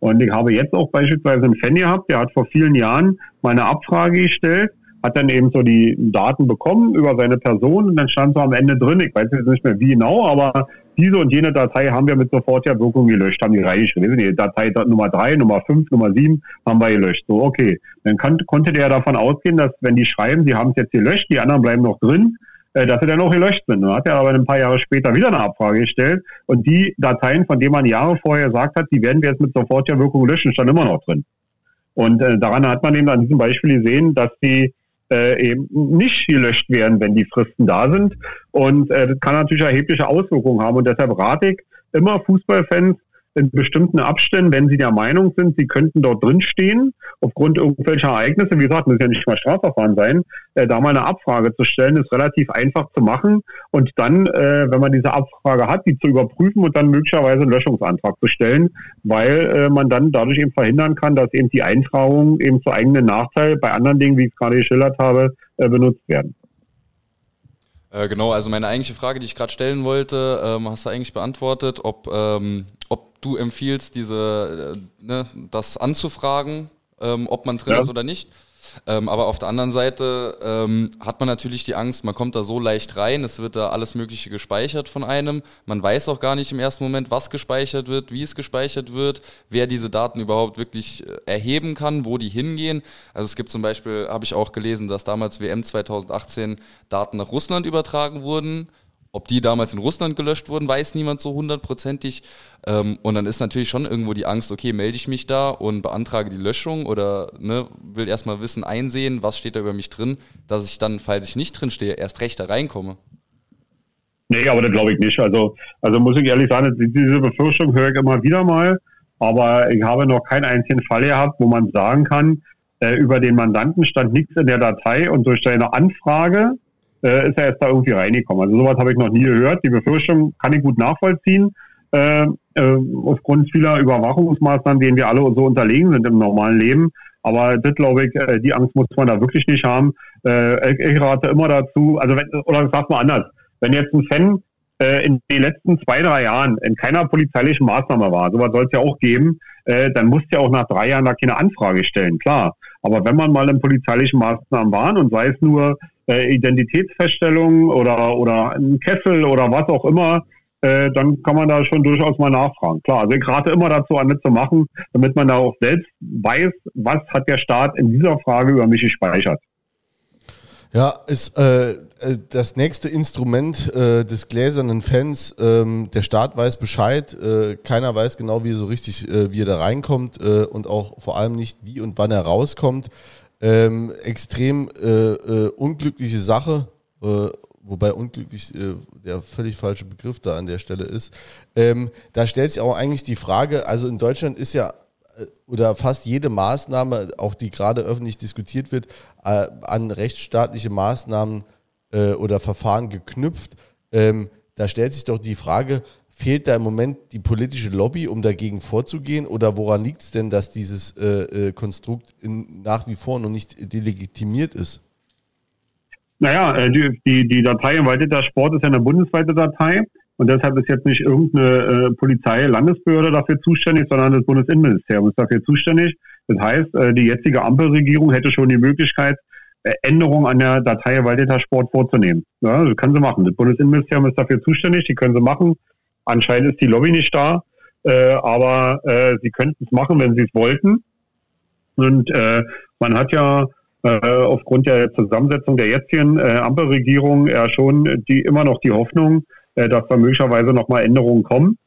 Und ich habe jetzt auch beispielsweise einen Fan gehabt, der hat vor vielen Jahren meine Abfrage gestellt, hat dann eben so die Daten bekommen über seine Person und dann stand so am Ende drin, ich weiß jetzt nicht mehr wie genau, aber diese und jene Datei haben wir mit sofortiger Wirkung gelöscht, haben die reingeschrieben. Die Datei Nummer drei, Nummer fünf, Nummer sieben haben wir gelöscht. So, okay. Dann kann, konnte der davon ausgehen, dass wenn die schreiben, sie haben es jetzt gelöscht, die anderen bleiben noch drin, dass sie dann auch gelöscht sind. Dann hat er aber ein paar Jahre später wieder eine Abfrage gestellt und die Dateien, von denen man Jahre vorher gesagt hat, die werden wir jetzt mit sofortiger Wirkung löschen, stand immer noch drin. Und äh, daran hat man eben an diesem Beispiel gesehen, dass die äh, eben nicht gelöscht werden, wenn die Fristen da sind. Und äh, das kann natürlich erhebliche Auswirkungen haben. Und deshalb rate ich immer Fußballfans, in bestimmten Abständen, wenn sie der Meinung sind, sie könnten dort drin stehen, aufgrund irgendwelcher Ereignisse, wie gesagt, muss ja nicht mal Strafverfahren sein, äh, da mal eine Abfrage zu stellen, ist relativ einfach zu machen und dann, äh, wenn man diese Abfrage hat, die zu überprüfen und dann möglicherweise einen Löschungsantrag zu stellen, weil äh, man dann dadurch eben verhindern kann, dass eben die Eintragungen eben zu eigenen Nachteil bei anderen Dingen, wie ich es gerade geschildert habe, äh, benutzt werden. Äh, genau, also meine eigentliche Frage, die ich gerade stellen wollte, ähm, hast du eigentlich beantwortet, ob, ähm, ob du empfiehlst, diese, äh, ne, das anzufragen, ähm, ob man drin ja. ist oder nicht. Ähm, aber auf der anderen Seite ähm, hat man natürlich die Angst, man kommt da so leicht rein, es wird da alles Mögliche gespeichert von einem. Man weiß auch gar nicht im ersten Moment, was gespeichert wird, wie es gespeichert wird, wer diese Daten überhaupt wirklich äh, erheben kann, wo die hingehen. Also es gibt zum Beispiel, habe ich auch gelesen, dass damals WM 2018 Daten nach Russland übertragen wurden ob die damals in Russland gelöscht wurden, weiß niemand so hundertprozentig. Ähm, und dann ist natürlich schon irgendwo die Angst, okay, melde ich mich da und beantrage die Löschung oder ne, will erstmal wissen, einsehen, was steht da über mich drin, dass ich dann, falls ich nicht drin stehe, erst recht da reinkomme. Nee, aber das glaube ich nicht. Also, also muss ich ehrlich sagen, diese Befürchtung höre ich immer wieder mal, aber ich habe noch keinen einzigen Fall gehabt, wo man sagen kann, äh, über den Mandanten stand nichts in der Datei und durch seine Anfrage äh, ist er jetzt da irgendwie reingekommen. Also sowas habe ich noch nie gehört. Die Befürchtung kann ich gut nachvollziehen. Äh, äh, aufgrund vieler Überwachungsmaßnahmen, denen wir alle so unterlegen sind im normalen Leben. Aber das glaube ich, äh, die Angst muss man da wirklich nicht haben. Äh, ich rate immer dazu, also wenn, oder ich sag mal anders, wenn jetzt ein Fan äh, in den letzten zwei, drei Jahren in keiner polizeilichen Maßnahme war, sowas soll es ja auch geben, äh, dann muss ja auch nach drei Jahren da keine Anfrage stellen, klar. Aber wenn man mal in polizeilichen Maßnahmen war und sei es nur äh, Identitätsfeststellung oder, oder ein Kessel oder was auch immer, äh, dann kann man da schon durchaus mal nachfragen. Klar, also ich rate immer dazu, an zu machen, damit man da auch selbst weiß, was hat der Staat in dieser Frage über mich gespeichert. Ja, ist äh, äh, das nächste Instrument äh, des gläsernen Fans. Ähm, der Staat weiß Bescheid, äh, keiner weiß genau, wie so richtig, äh, wie er da reinkommt äh, und auch vor allem nicht, wie und wann er rauskommt. Ähm, extrem äh, äh, unglückliche Sache, äh, wobei unglücklich äh, der völlig falsche Begriff da an der Stelle ist. Ähm, da stellt sich auch eigentlich die Frage, also in Deutschland ist ja äh, oder fast jede Maßnahme, auch die gerade öffentlich diskutiert wird, äh, an rechtsstaatliche Maßnahmen oder Verfahren geknüpft. Ähm, da stellt sich doch die Frage, fehlt da im Moment die politische Lobby, um dagegen vorzugehen? Oder woran liegt es denn, dass dieses äh, äh, Konstrukt in, nach wie vor noch nicht delegitimiert ist? Naja, äh, die, die, die Datei im Walditer Sport ist ja eine bundesweite Datei. Und deshalb ist jetzt nicht irgendeine äh, Polizei, Landesbehörde dafür zuständig, sondern das Bundesinnenministerium ist dafür zuständig. Das heißt, äh, die jetzige Ampelregierung hätte schon die Möglichkeit, äh, Änderungen an der Datei Waldeta Sport vorzunehmen. Ja, das können sie machen. Das Bundesinnenministerium ist dafür zuständig, die können sie machen. Anscheinend ist die Lobby nicht da, äh, aber äh, sie könnten es machen, wenn sie es wollten. Und äh, man hat ja äh, aufgrund der Zusammensetzung der jetzigen äh, Ampelregierung ja schon die immer noch die Hoffnung, äh, dass da möglicherweise nochmal Änderungen kommen.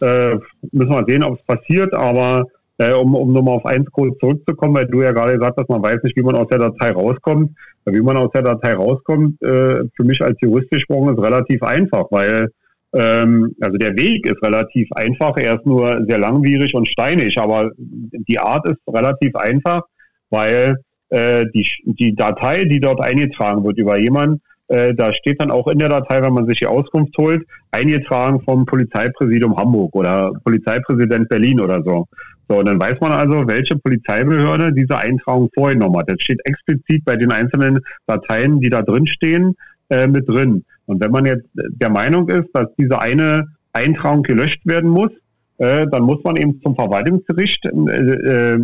Äh, müssen wir sehen, ob es passiert, aber äh, um, um nochmal auf eins kurz zurückzukommen, weil du ja gerade gesagt hast, man weiß nicht, wie man aus der Datei rauskommt. Wie man aus der Datei rauskommt, äh, für mich als Jurist gesprochen, ist relativ einfach, weil also der Weg ist relativ einfach, er ist nur sehr langwierig und steinig, aber die Art ist relativ einfach, weil äh, die, die Datei, die dort eingetragen wird über jemanden, äh, da steht dann auch in der Datei, wenn man sich die Auskunft holt, eingetragen vom Polizeipräsidium Hamburg oder Polizeipräsident Berlin oder so. So, und dann weiß man also, welche Polizeibehörde diese Eintragung vorgenommen hat. Das steht explizit bei den einzelnen Dateien, die da drin stehen, äh, mit drin. Und wenn man jetzt der Meinung ist, dass diese eine Eintragung gelöscht werden muss, äh, dann muss man eben zum Verwaltungsgericht äh, äh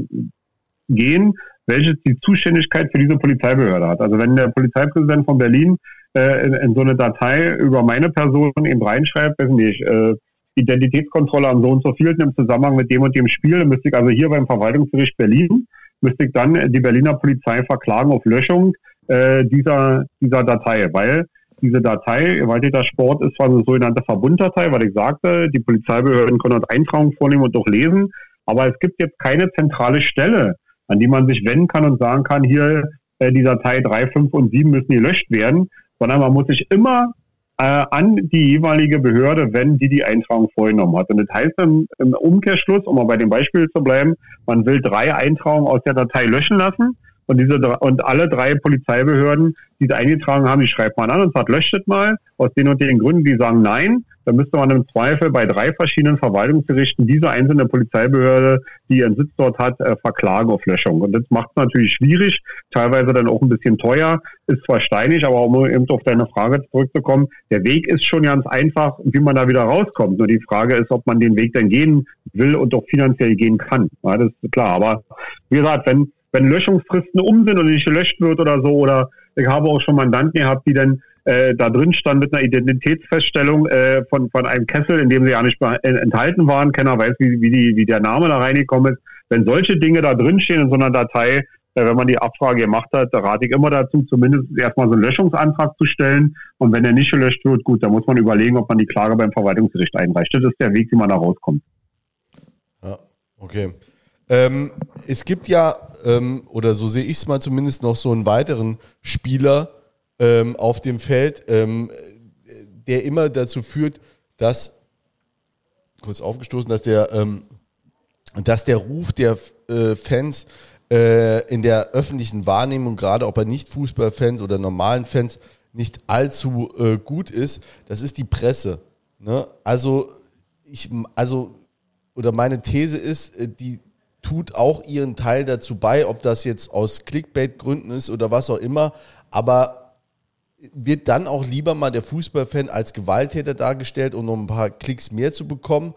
gehen welches die Zuständigkeit für diese Polizeibehörde hat. Also wenn der Polizeipräsident von Berlin äh, in, in, so eine Datei über meine Person eben reinschreibt, weiß nicht, äh, Identitätskontrolle am so und so viel im Zusammenhang mit dem und dem Spiel, dann müsste ich also hier beim Verwaltungsgericht Berlin, müsste ich dann die Berliner Polizei verklagen auf Löschung äh, dieser, dieser Datei, weil diese Datei, Waldtäter Sport ist zwar eine sogenannte Verbunddatei, weil ich sagte, die Polizeibehörden können dort Eintragungen vornehmen und durchlesen, aber es gibt jetzt keine zentrale Stelle, an die man sich wenden kann und sagen kann, hier äh, die Datei 3, 5 und 7 müssen gelöscht werden, sondern man muss sich immer äh, an die jeweilige Behörde wenden, die die Eintragung vorgenommen hat. Und das heißt dann im Umkehrschluss, um mal bei dem Beispiel zu bleiben, man will drei Eintragungen aus der Datei löschen lassen und diese und alle drei Polizeibehörden, die sie eingetragen haben, die schreibt man an und sagt, löscht es mal aus den und den Gründen, die sagen nein. Dann müsste man im Zweifel bei drei verschiedenen Verwaltungsgerichten diese einzelne Polizeibehörde, die ihren Sitz dort hat, äh, verklagen auf Löschung. Und das macht es natürlich schwierig, teilweise dann auch ein bisschen teuer, ist zwar steinig, aber um eben auf deine Frage zurückzukommen, der Weg ist schon ganz einfach, wie man da wieder rauskommt. Nur die Frage ist, ob man den Weg dann gehen will und auch finanziell gehen kann. Ja, das ist klar. Aber wie gesagt, wenn wenn Löschungsfristen um sind und nicht gelöscht wird oder so. Oder ich habe auch schon Mandanten gehabt, die dann äh, da drin stand mit einer Identitätsfeststellung äh, von, von einem Kessel, in dem sie ja nicht enthalten waren. Keiner weiß, wie, wie, die, wie der Name da reingekommen ist. Wenn solche Dinge da drin stehen in so einer Datei, äh, wenn man die Abfrage gemacht hat, da rate ich immer dazu, zumindest erstmal so einen Löschungsantrag zu stellen. Und wenn der nicht gelöscht wird, gut, dann muss man überlegen, ob man die Klage beim Verwaltungsgericht einreicht. Das ist der Weg, wie man da rauskommt. Ja, okay. Ähm, es gibt ja, ähm, oder so sehe ich es mal zumindest, noch so einen weiteren Spieler ähm, auf dem Feld, ähm, der immer dazu führt, dass, kurz aufgestoßen, dass der, ähm, dass der Ruf der äh, Fans äh, in der öffentlichen Wahrnehmung, gerade auch bei Nicht-Fußballfans oder normalen Fans, nicht allzu äh, gut ist, das ist die Presse. Ne? Also, ich, also, oder meine These ist, äh, die tut auch ihren Teil dazu bei, ob das jetzt aus Clickbait-Gründen ist oder was auch immer, aber wird dann auch lieber mal der Fußballfan als Gewalttäter dargestellt, um noch ein paar Klicks mehr zu bekommen?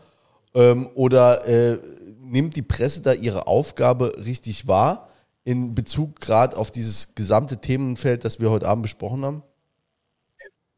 Ähm, oder äh, nimmt die Presse da ihre Aufgabe richtig wahr in Bezug gerade auf dieses gesamte Themenfeld, das wir heute Abend besprochen haben?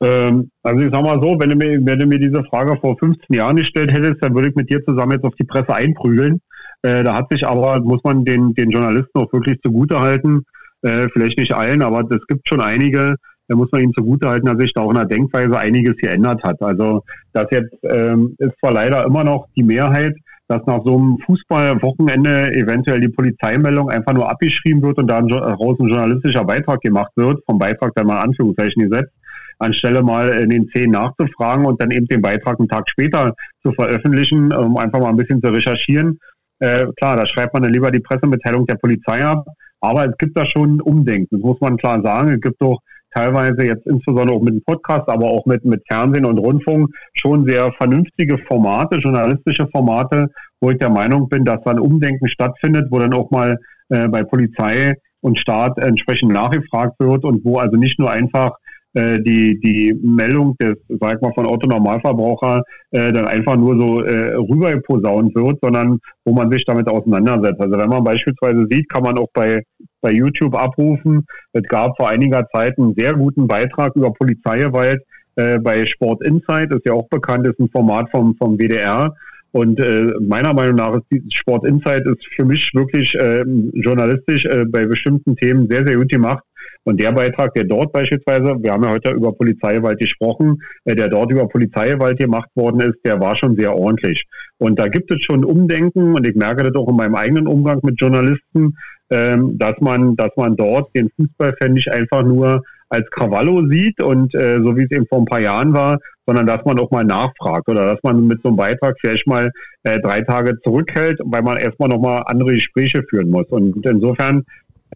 Ähm, also ich sag mal so, wenn du, mir, wenn du mir diese Frage vor 15 Jahren gestellt hättest, dann würde ich mit dir zusammen jetzt auf die Presse einprügeln. Äh, da hat sich aber, muss man den, den Journalisten auch wirklich zugute halten, äh, vielleicht nicht allen, aber es gibt schon einige, da muss man ihnen zugute halten, dass sich da auch in der Denkweise einiges geändert hat. Also das jetzt ähm, ist zwar leider immer noch die Mehrheit, dass nach so einem Fußballwochenende eventuell die Polizeimeldung einfach nur abgeschrieben wird und da ein, daraus ein journalistischer Beitrag gemacht wird, vom Beitrag dann mal Anführungszeichen gesetzt, anstelle mal in den Zehn nachzufragen und dann eben den Beitrag einen Tag später zu veröffentlichen, um einfach mal ein bisschen zu recherchieren. Äh, klar, da schreibt man dann lieber die Pressemitteilung der Polizei ab, aber es gibt da schon Umdenken, das muss man klar sagen. Es gibt doch teilweise jetzt insbesondere auch mit dem Podcast, aber auch mit, mit Fernsehen und Rundfunk schon sehr vernünftige Formate, journalistische Formate, wo ich der Meinung bin, dass da ein Umdenken stattfindet, wo dann auch mal äh, bei Polizei und Staat entsprechend nachgefragt wird und wo also nicht nur einfach die, die Meldung des, sag mal, von Otto Normalverbraucher äh, dann einfach nur so äh, rübergeposaunt wird, sondern wo man sich damit auseinandersetzt. Also wenn man beispielsweise sieht, kann man auch bei, bei YouTube abrufen. Es gab vor einiger Zeit einen sehr guten Beitrag über Polizeigewalt äh, bei Sport Insight, ist ja auch bekannt, ist ein Format vom, vom WDR. Und äh, meiner Meinung nach ist dieses Sport Insight ist für mich wirklich äh, journalistisch äh, bei bestimmten Themen sehr, sehr gut gemacht. Und der Beitrag, der dort beispielsweise, wir haben ja heute über Polizeigewalt gesprochen, äh, der dort über Polizeigewalt gemacht worden ist, der war schon sehr ordentlich. Und da gibt es schon Umdenken und ich merke das auch in meinem eigenen Umgang mit Journalisten, ähm, dass man, dass man dort den Fußballfan nicht einfach nur als Cavallo sieht und äh, so wie es eben vor ein paar Jahren war, sondern dass man auch mal nachfragt oder dass man mit so einem Beitrag vielleicht mal äh, drei Tage zurückhält, weil man erstmal nochmal andere Gespräche führen muss. Und insofern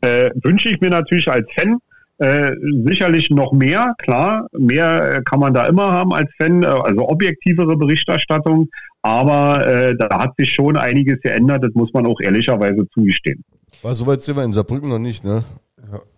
äh, wünsche ich mir natürlich als Fan äh, sicherlich noch mehr, klar, mehr äh, kann man da immer haben als Fan, äh, also objektivere Berichterstattung, aber äh, da hat sich schon einiges geändert, das muss man auch ehrlicherweise zugestehen. War soweit sind wir in Saarbrücken noch nicht, ne?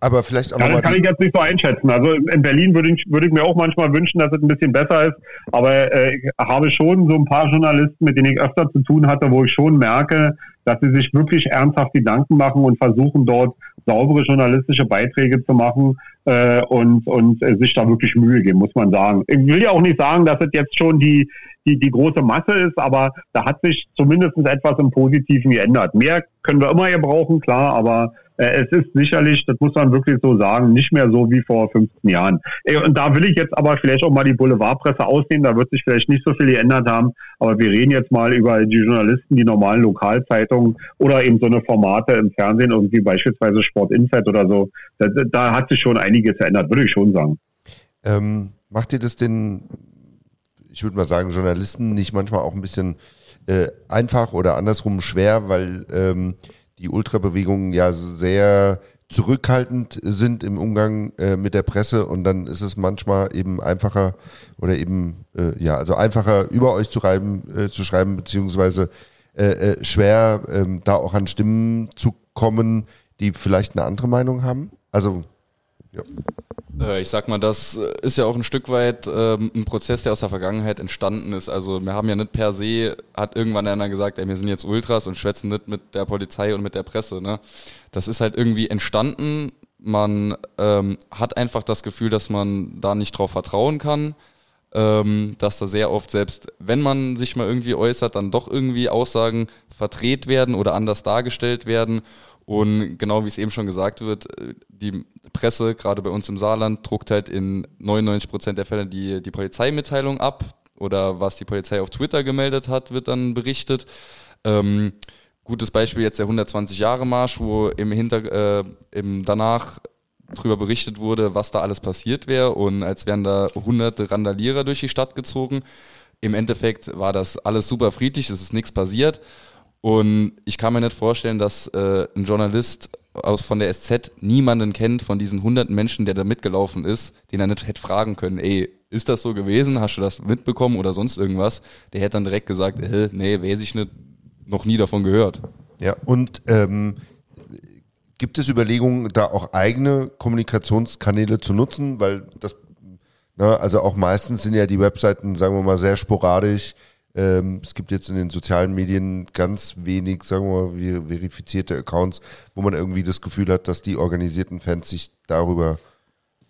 Aber vielleicht auch ja, nochmal. Das kann ich jetzt nicht so einschätzen. Also in Berlin würde ich, würde ich mir auch manchmal wünschen, dass es ein bisschen besser ist. Aber äh, ich habe schon so ein paar Journalisten, mit denen ich öfter zu tun hatte, wo ich schon merke, dass sie sich wirklich ernsthaft Gedanken machen und versuchen dort saubere journalistische Beiträge zu machen äh, und, und äh, sich da wirklich Mühe geben, muss man sagen. Ich will ja auch nicht sagen, dass es jetzt schon die, die, die große Masse ist, aber da hat sich zumindest etwas im Positiven geändert. Mehr können wir immer gebrauchen, klar, aber es ist sicherlich, das muss man wirklich so sagen, nicht mehr so wie vor 15 Jahren. Äh, und da will ich jetzt aber vielleicht auch mal die Boulevardpresse ausnehmen, da wird sich vielleicht nicht so viel geändert haben, aber wir reden jetzt mal über die Journalisten, die normalen Lokalzeitungen oder eben so eine Formate im Fernsehen, irgendwie beispielsweise Sport Insight oder so. Da, da hat sich schon einiges verändert, würde ich schon sagen. Ähm, macht ihr das den, ich würde mal sagen, Journalisten nicht manchmal auch ein bisschen äh, einfach oder andersrum schwer, weil ähm, die Ultrabewegungen ja sehr zurückhaltend sind im Umgang äh, mit der Presse und dann ist es manchmal eben einfacher oder eben äh, ja also einfacher über euch zu schreiben, äh, zu schreiben beziehungsweise äh, äh, schwer ähm, da auch an Stimmen zu kommen, die vielleicht eine andere Meinung haben. Also ja. Äh, ich sag mal, das äh, ist ja auch ein Stück weit ähm, ein Prozess, der aus der Vergangenheit entstanden ist. Also wir haben ja nicht per se, hat irgendwann einer gesagt, ey, wir sind jetzt Ultras und schwätzen nicht mit der Polizei und mit der Presse. Ne? Das ist halt irgendwie entstanden. Man ähm, hat einfach das Gefühl, dass man da nicht drauf vertrauen kann. Ähm, dass da sehr oft, selbst wenn man sich mal irgendwie äußert, dann doch irgendwie Aussagen verdreht werden oder anders dargestellt werden. Und genau wie es eben schon gesagt wird, äh, die Presse, gerade bei uns im Saarland, druckt halt in 99 Prozent der Fälle die, die Polizeimitteilung ab oder was die Polizei auf Twitter gemeldet hat, wird dann berichtet. Ähm, gutes Beispiel jetzt der 120 Jahre Marsch, wo im Hinter, äh, im danach drüber berichtet wurde, was da alles passiert wäre und als wären da hunderte Randalierer durch die Stadt gezogen. Im Endeffekt war das alles super friedlich, es ist nichts passiert Und ich kann mir nicht vorstellen, dass äh, ein Journalist aus von der SZ niemanden kennt von diesen hunderten Menschen, der da mitgelaufen ist, den er nicht hätte fragen können, ey, ist das so gewesen? Hast du das mitbekommen oder sonst irgendwas? Der hätte dann direkt gesagt, äh, nee, weiß ich nicht, noch nie davon gehört. Ja, und ähm, gibt es Überlegungen, da auch eigene Kommunikationskanäle zu nutzen? Weil das, na, also auch meistens sind ja die Webseiten, sagen wir mal, sehr sporadisch. Ähm, es gibt jetzt in den sozialen Medien ganz wenig, sagen wir mal, verifizierte Accounts, wo man irgendwie das Gefühl hat, dass die organisierten Fans sich darüber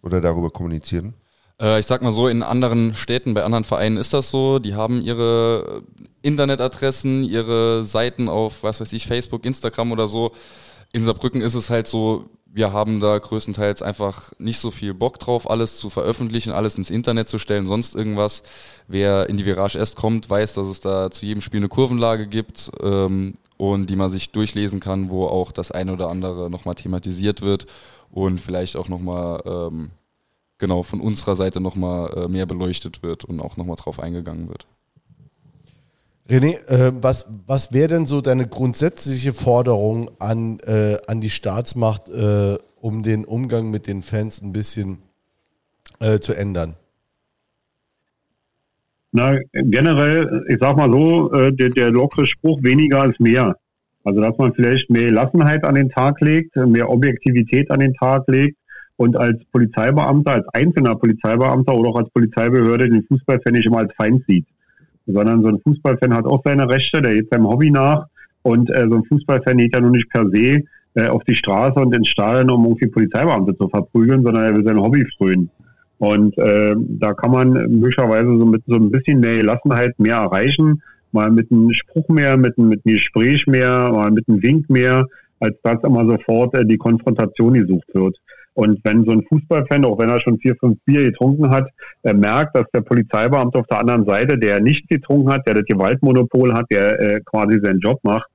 oder darüber kommunizieren. Äh, ich sag mal so, in anderen Städten, bei anderen Vereinen ist das so. Die haben ihre Internetadressen, ihre Seiten auf, was weiß ich, Facebook, Instagram oder so. In Saarbrücken ist es halt so, wir haben da größtenteils einfach nicht so viel Bock drauf, alles zu veröffentlichen, alles ins Internet zu stellen, sonst irgendwas. Wer in die Virage S kommt, weiß, dass es da zu jedem Spiel eine Kurvenlage gibt ähm, und die man sich durchlesen kann, wo auch das eine oder andere nochmal thematisiert wird und vielleicht auch nochmal ähm, genau von unserer Seite nochmal äh, mehr beleuchtet wird und auch nochmal drauf eingegangen wird. René, äh, was, was wäre denn so deine grundsätzliche Forderung an, äh, an die Staatsmacht, äh, um den Umgang mit den Fans ein bisschen äh, zu ändern? Na, generell, ich sag mal so, äh, der, der lockere Spruch weniger ist mehr. Also, dass man vielleicht mehr Gelassenheit an den Tag legt, mehr Objektivität an den Tag legt und als Polizeibeamter, als einzelner Polizeibeamter oder auch als Polizeibehörde den Fußballfan nicht immer als Feind sieht. Sondern so ein Fußballfan hat auch seine Rechte, der geht seinem Hobby nach und äh, so ein Fußballfan geht ja nur nicht per se äh, auf die Straße und ins Stadion, um irgendwie Polizeibeamte zu verprügeln, sondern er will sein Hobby frönen. Und äh, da kann man möglicherweise so mit so ein bisschen mehr Gelassenheit mehr erreichen, mal mit einem Spruch mehr, mit, mit einem Gespräch mehr, mal mit einem Wink mehr, als dass immer sofort äh, die Konfrontation gesucht wird. Und wenn so ein Fußballfan, auch wenn er schon vier, fünf Bier getrunken hat, äh, merkt, dass der Polizeibeamte auf der anderen Seite, der nichts getrunken hat, der das Gewaltmonopol hat, der äh, quasi seinen Job macht,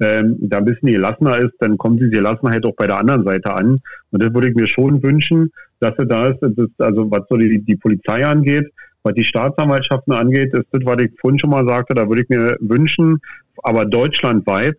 ähm, da ein bisschen gelassener ist, dann kommt diese Gelassenheit auch bei der anderen Seite an. Und das würde ich mir schon wünschen, dass er da ist, ist also was so die, die Polizei angeht, was die Staatsanwaltschaften angeht, ist das, was ich vorhin schon mal sagte, da würde ich mir wünschen, aber deutschlandweit,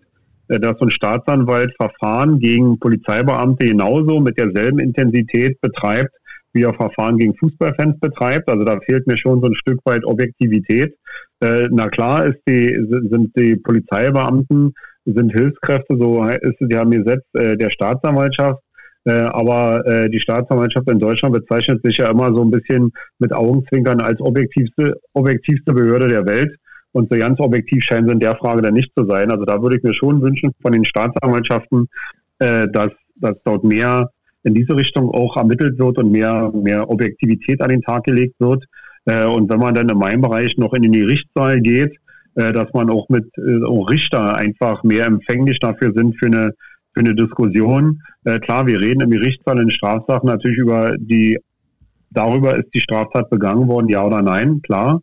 dass so ein Staatsanwalt Verfahren gegen Polizeibeamte genauso mit derselben Intensität betreibt, wie er Verfahren gegen Fußballfans betreibt. Also da fehlt mir schon so ein Stück weit Objektivität. Äh, na klar ist die, sind die Polizeibeamten, sind Hilfskräfte, so ist die haben Gesetz äh, der Staatsanwaltschaft. Äh, aber äh, die Staatsanwaltschaft in Deutschland bezeichnet sich ja immer so ein bisschen mit Augenzwinkern als objektivste, objektivste Behörde der Welt. Und so ganz objektiv scheinen sie in der Frage dann nicht zu sein. Also da würde ich mir schon wünschen von den Staatsanwaltschaften, äh, dass, dass dort mehr in diese Richtung auch ermittelt wird und mehr, mehr Objektivität an den Tag gelegt wird. Äh, und wenn man dann in meinem Bereich noch in den Gerichtssaal geht, äh, dass man auch mit äh, auch Richter einfach mehr empfänglich dafür sind für eine, für eine Diskussion. Äh, klar, wir reden im Gerichtssaal in Strafsachen natürlich über die, darüber ist die Straftat begangen worden, ja oder nein, klar.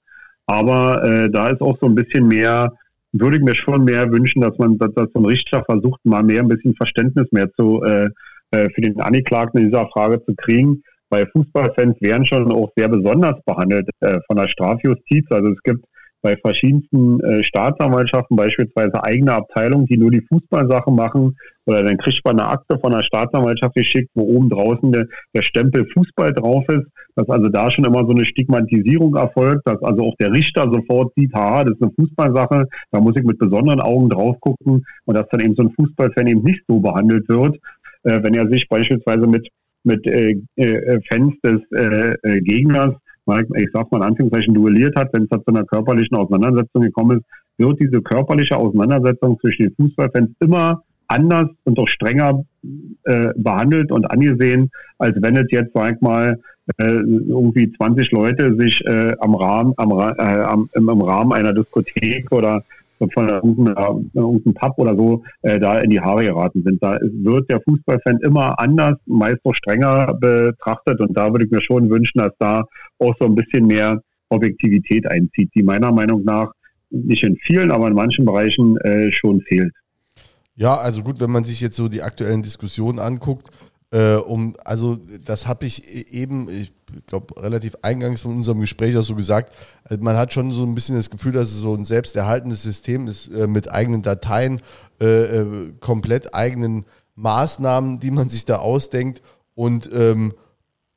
Aber äh, da ist auch so ein bisschen mehr, würde ich mir schon mehr wünschen, dass man, dass, dass so ein Richter versucht, mal mehr ein bisschen Verständnis mehr zu äh, äh, für den Angeklagten in dieser Frage zu kriegen. Weil Fußballfans werden schon auch sehr besonders behandelt äh, von der Strafjustiz. Also es gibt bei verschiedensten äh, Staatsanwaltschaften beispielsweise eigene Abteilungen, die nur die Fußballsachen machen. Oder dann kriegt man eine Akte von der Staatsanwaltschaft geschickt, wo oben draußen der, der Stempel Fußball drauf ist. Dass also da schon immer so eine Stigmatisierung erfolgt, dass also auch der Richter sofort sieht, haha, das ist eine Fußballsache, da muss ich mit besonderen Augen drauf gucken und dass dann eben so ein Fußballfan eben nicht so behandelt wird, äh, wenn er sich beispielsweise mit mit äh, äh, Fans des äh, äh Gegners ich sag mal in Anführungszeichen, duelliert hat, wenn es zu einer körperlichen Auseinandersetzung gekommen ist, wird diese körperliche Auseinandersetzung zwischen den Fußballfans immer anders und auch strenger äh, behandelt und angesehen, als wenn es jetzt, sag ich mal, äh, irgendwie 20 Leute sich äh, am Rahmen, am, äh, am, im, im Rahmen einer Diskothek oder von irgendeinem Pub oder so äh, da in die Haare geraten sind. Da wird der Fußballfan immer anders, meist noch strenger betrachtet und da würde ich mir schon wünschen, dass da auch so ein bisschen mehr Objektivität einzieht, die meiner Meinung nach nicht in vielen, aber in manchen Bereichen äh, schon fehlt. Ja, also gut, wenn man sich jetzt so die aktuellen Diskussionen anguckt, Äh, um, also das habe ich e-, eben, ich glaube, relativ eingangs von unserem Gespräch auch so gesagt. Also man hat schon so ein bisschen das Gefühl, dass es so ein selbsterhaltendes System ist äh, mit eigenen Dateien, äh, äh komplett eigenen Maßnahmen, die man sich da ausdenkt und ähm,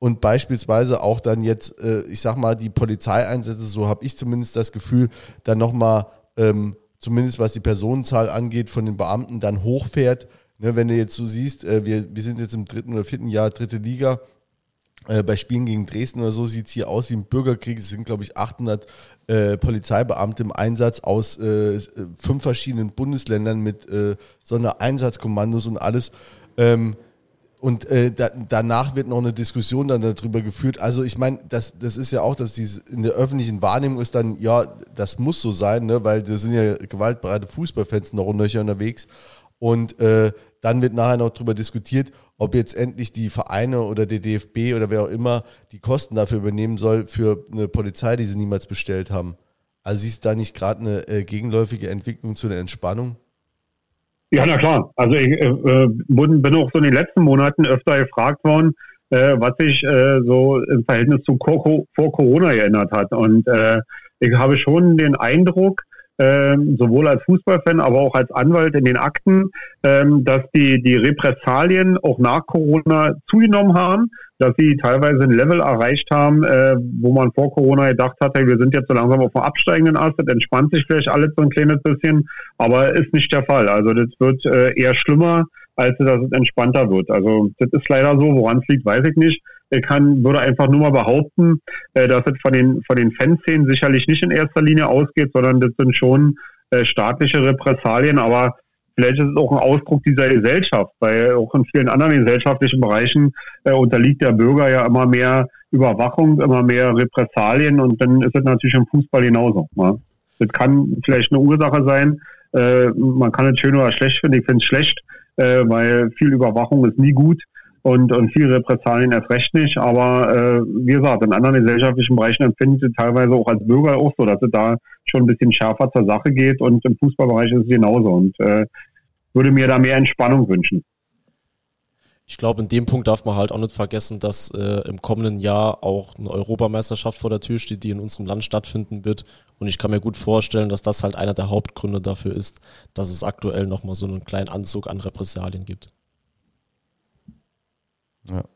und beispielsweise auch dann jetzt, äh, ich sag mal, die Polizeieinsätze, so habe ich zumindest das Gefühl, dann nochmal, ähm, zumindest was die Personenzahl angeht, von den Beamten dann hochfährt. Ne, wenn du jetzt so siehst, äh, wir, wir sind jetzt im dritten oder vierten Jahr dritte Liga, äh, bei Spielen gegen Dresden oder so sieht es hier aus wie ein Bürgerkrieg. Es sind, glaube ich, 800 äh, Polizeibeamte im Einsatz aus äh, fünf verschiedenen Bundesländern mit äh, Sondereinsatzkommandos und alles. Ähm, und äh, da, danach wird noch eine Diskussion dann darüber geführt. Also ich meine, das, das ist ja auch, dass diese in der öffentlichen Wahrnehmung ist dann, ja, das muss so sein, ne? weil da sind ja gewaltbereite Fußballfans noch und nöcher unterwegs. Und äh, dann wird nachher noch darüber diskutiert, ob jetzt endlich die Vereine oder der DFB oder wer auch immer die Kosten dafür übernehmen soll für eine Polizei, die sie niemals bestellt haben. Also siehst du da nicht gerade eine äh, gegenläufige Entwicklung zu einer Entspannung? Ja, na klar. Also ich äh, äh bin auch so in den letzten Monaten öfter gefragt worden, äh, was sich äh, so im Verhältnis zu vor Corona geändert hat. Und äh, ich habe schon den Eindruck, ähm, sowohl als Fußballfan, aber auch als Anwalt in den Akten, ähm, dass die, die Repressalien auch nach Corona zugenommen haben, dass sie teilweise ein Level erreicht haben, äh, wo man vor Corona gedacht hatte, wir sind jetzt so langsam auf dem absteigenden Ast, das entspannt sich vielleicht alles so ein kleines bisschen, aber ist nicht der Fall. Also das wird äh, eher schlimmer, als dass es entspannter wird. Also das ist leider so, woran es liegt, weiß ich nicht. Kann, würde einfach nur mal behaupten, äh, dass es von den, von den Fanszenen sicherlich nicht in erster Linie ausgeht, sondern das sind schon äh, staatliche Repressalien, aber vielleicht ist es auch ein Ausdruck dieser Gesellschaft, weil auch in vielen anderen gesellschaftlichen Bereichen äh, unterliegt der Bürger ja immer mehr Überwachung, immer mehr Repressalien und dann ist es natürlich im Fußball genauso. Ne? Das kann vielleicht eine Ursache sein. Man kann es schön oder schlecht finden. Ich finde es schlecht, weil viel Überwachung ist nie gut und, und viel Repressalien erst recht nicht. Aber äh, wie gesagt, in anderen gesellschaftlichen Bereichen empfindet sie teilweise auch als Bürger auch so, dass es da schon ein bisschen schärfer zur Sache geht und im Fußballbereich ist es genauso und äh, würde mir da mehr Entspannung wünschen. Ich glaube, in dem Punkt darf man halt auch nicht vergessen, dass äh, im kommenden Jahr auch eine Europameisterschaft vor der Tür steht, die in unserem Land stattfinden wird. Und ich kann mir gut vorstellen, dass das halt einer der Hauptgründe dafür ist, dass es aktuell nochmal so einen kleinen Anzug an Repressalien gibt.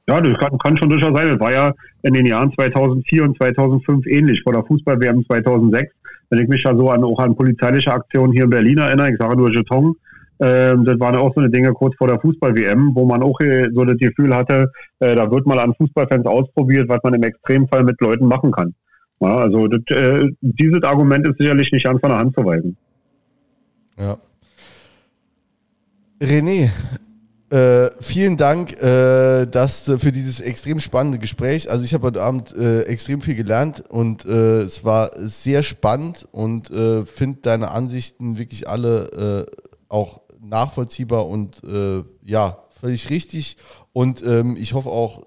Ja, das kann, kann, schon durchaus sein. Das war ja in den Jahren 2004 und 2005 ähnlich. Vor der Fußball-WM 2006, wenn ich mich da so an, auch an polizeiliche Aktionen hier in Berlin erinnere, ich sage nur Jeton, ähm, das waren auch so eine Dinge kurz vor der Fußball-WM, wo man auch äh, so das Gefühl hatte, äh, da wird mal an Fußballfans ausprobiert, was man im Extremfall mit Leuten machen kann. Ja, also das, äh, dieses Argument ist sicherlich nicht ganz von der Hand zu weisen. Ja. René, äh, vielen Dank äh, dass, für dieses extrem spannende Gespräch. Also ich habe heute Abend äh, extrem viel gelernt und äh, es war sehr spannend und äh, finde deine Ansichten wirklich alle äh, auch nachvollziehbar und ja, völlig richtig. Und ähm, ich hoffe auch,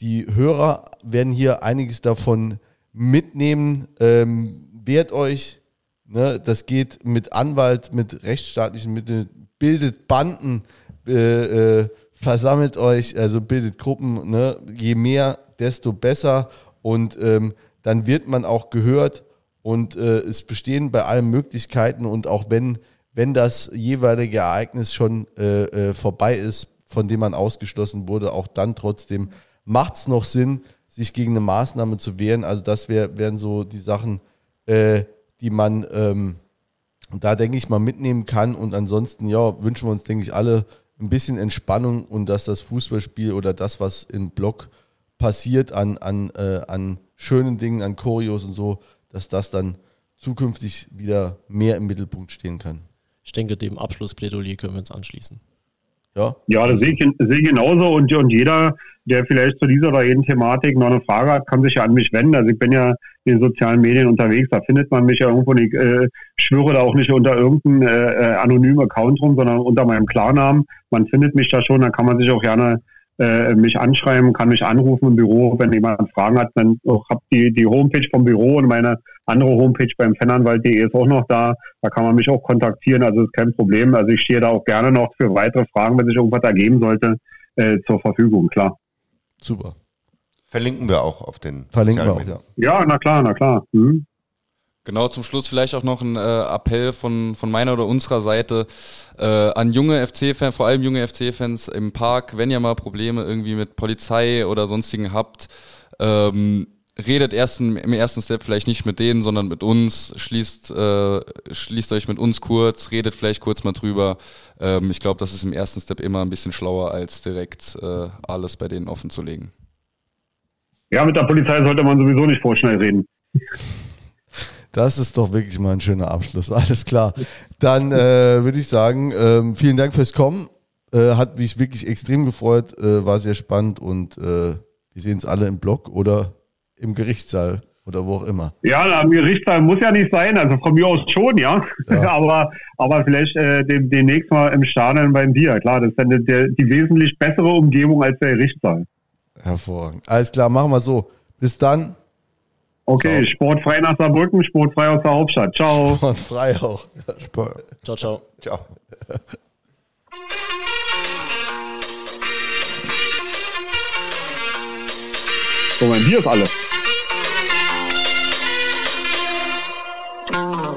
die Hörer werden hier einiges davon mitnehmen. Ähm, wehrt euch, ne? das geht mit Anwalt, mit rechtsstaatlichen Mitteln, bildet Banden äh, äh, versammelt euch, also bildet Gruppen, ne? je mehr, desto besser und ähm, dann wird man auch gehört und äh, es bestehen bei allen Möglichkeiten und auch wenn, wenn das jeweilige Ereignis schon äh, äh, vorbei ist, von dem man ausgeschlossen wurde, auch dann trotzdem macht es noch Sinn, sich gegen eine Maßnahme zu wehren. Also das wär, wären so die Sachen, äh, die man ähm, da, denke ich, mal mitnehmen kann. Und ansonsten, ja, wünschen wir uns, denke ich, alle ein bisschen Entspannung und dass das Fußballspiel oder das, was im Block passiert an, an, äh, an schönen Dingen, an Choreos und so, dass das dann zukünftig wieder mehr im Mittelpunkt stehen kann. Ich denke, dem Abschlussplädoyer können wir uns anschließen. Ja, ja das sehe ich, sehe ich genauso. Und, und jeder, der vielleicht zu dieser oder jeden Thematik noch eine Frage hat, kann sich ja an mich wenden. Also ich bin ja in den sozialen Medien unterwegs, da findet man mich ja irgendwo nicht, äh, schwöre da auch nicht unter irgendeinem äh, äh, anonymen Account rum, sondern unter meinem Klarnamen. Man findet mich da schon, da kann man sich auch gerne äh, mich anschreiben, kann mich anrufen im Büro, wenn jemand Fragen hat. Dann habe die, die Homepage vom Büro und meine andere Homepage beim Fananwalt.de ist auch noch da. Da kann man mich auch kontaktieren, also ist kein Problem. Also ich stehe da auch gerne noch für weitere Fragen, wenn sich irgendwas ergeben sollte. äh, zur Verfügung, klar. Super. Verlinken wir auch auf den Verlinken wir auch, ja. Ja, na klar, na klar. Mhm. Genau, zum Schluss vielleicht auch noch ein äh, Appell von, von meiner oder unserer Seite äh, an junge FC-Fans, vor allem junge FC-Fans im Park, wenn ihr mal Probleme irgendwie mit Polizei oder sonstigen habt, ähm, redet erst im, ersten Step vielleicht nicht mit denen, sondern mit uns, schließt, äh, schließt euch mit uns kurz, redet vielleicht kurz mal drüber. Ähm, ich glaube, das ist im ersten Step immer ein bisschen schlauer, als direkt äh, alles bei denen offen zu legen. Ja, mit der Polizei sollte man sowieso nicht vorschnell reden. Das ist doch wirklich mal ein schöner Abschluss. Alles klar. Dann äh, würde ich sagen, ähm, vielen Dank fürs Kommen. Äh, hat mich wirklich extrem gefreut, äh, war sehr spannend und äh, wir sehen es alle im Blog oder im Gerichtssaal oder wo auch immer. Ja, am Gerichtssaal muss ja nicht sein, also von mir aus schon, ja. aber, aber vielleicht äh, dem, demnächst mal im Stadion beim Bier. Klar, das ist dann der, die wesentlich bessere Umgebung als der Gerichtssaal. Hervorragend. Alles klar, machen wir so. Bis dann. Okay, Ciao. sportfrei nach Saarbrücken, sportfrei aus der Hauptstadt. Ciao. Und frei auch. Sport. Ciao, ciao. Ciao. So, mein Bier ist alle. Oh.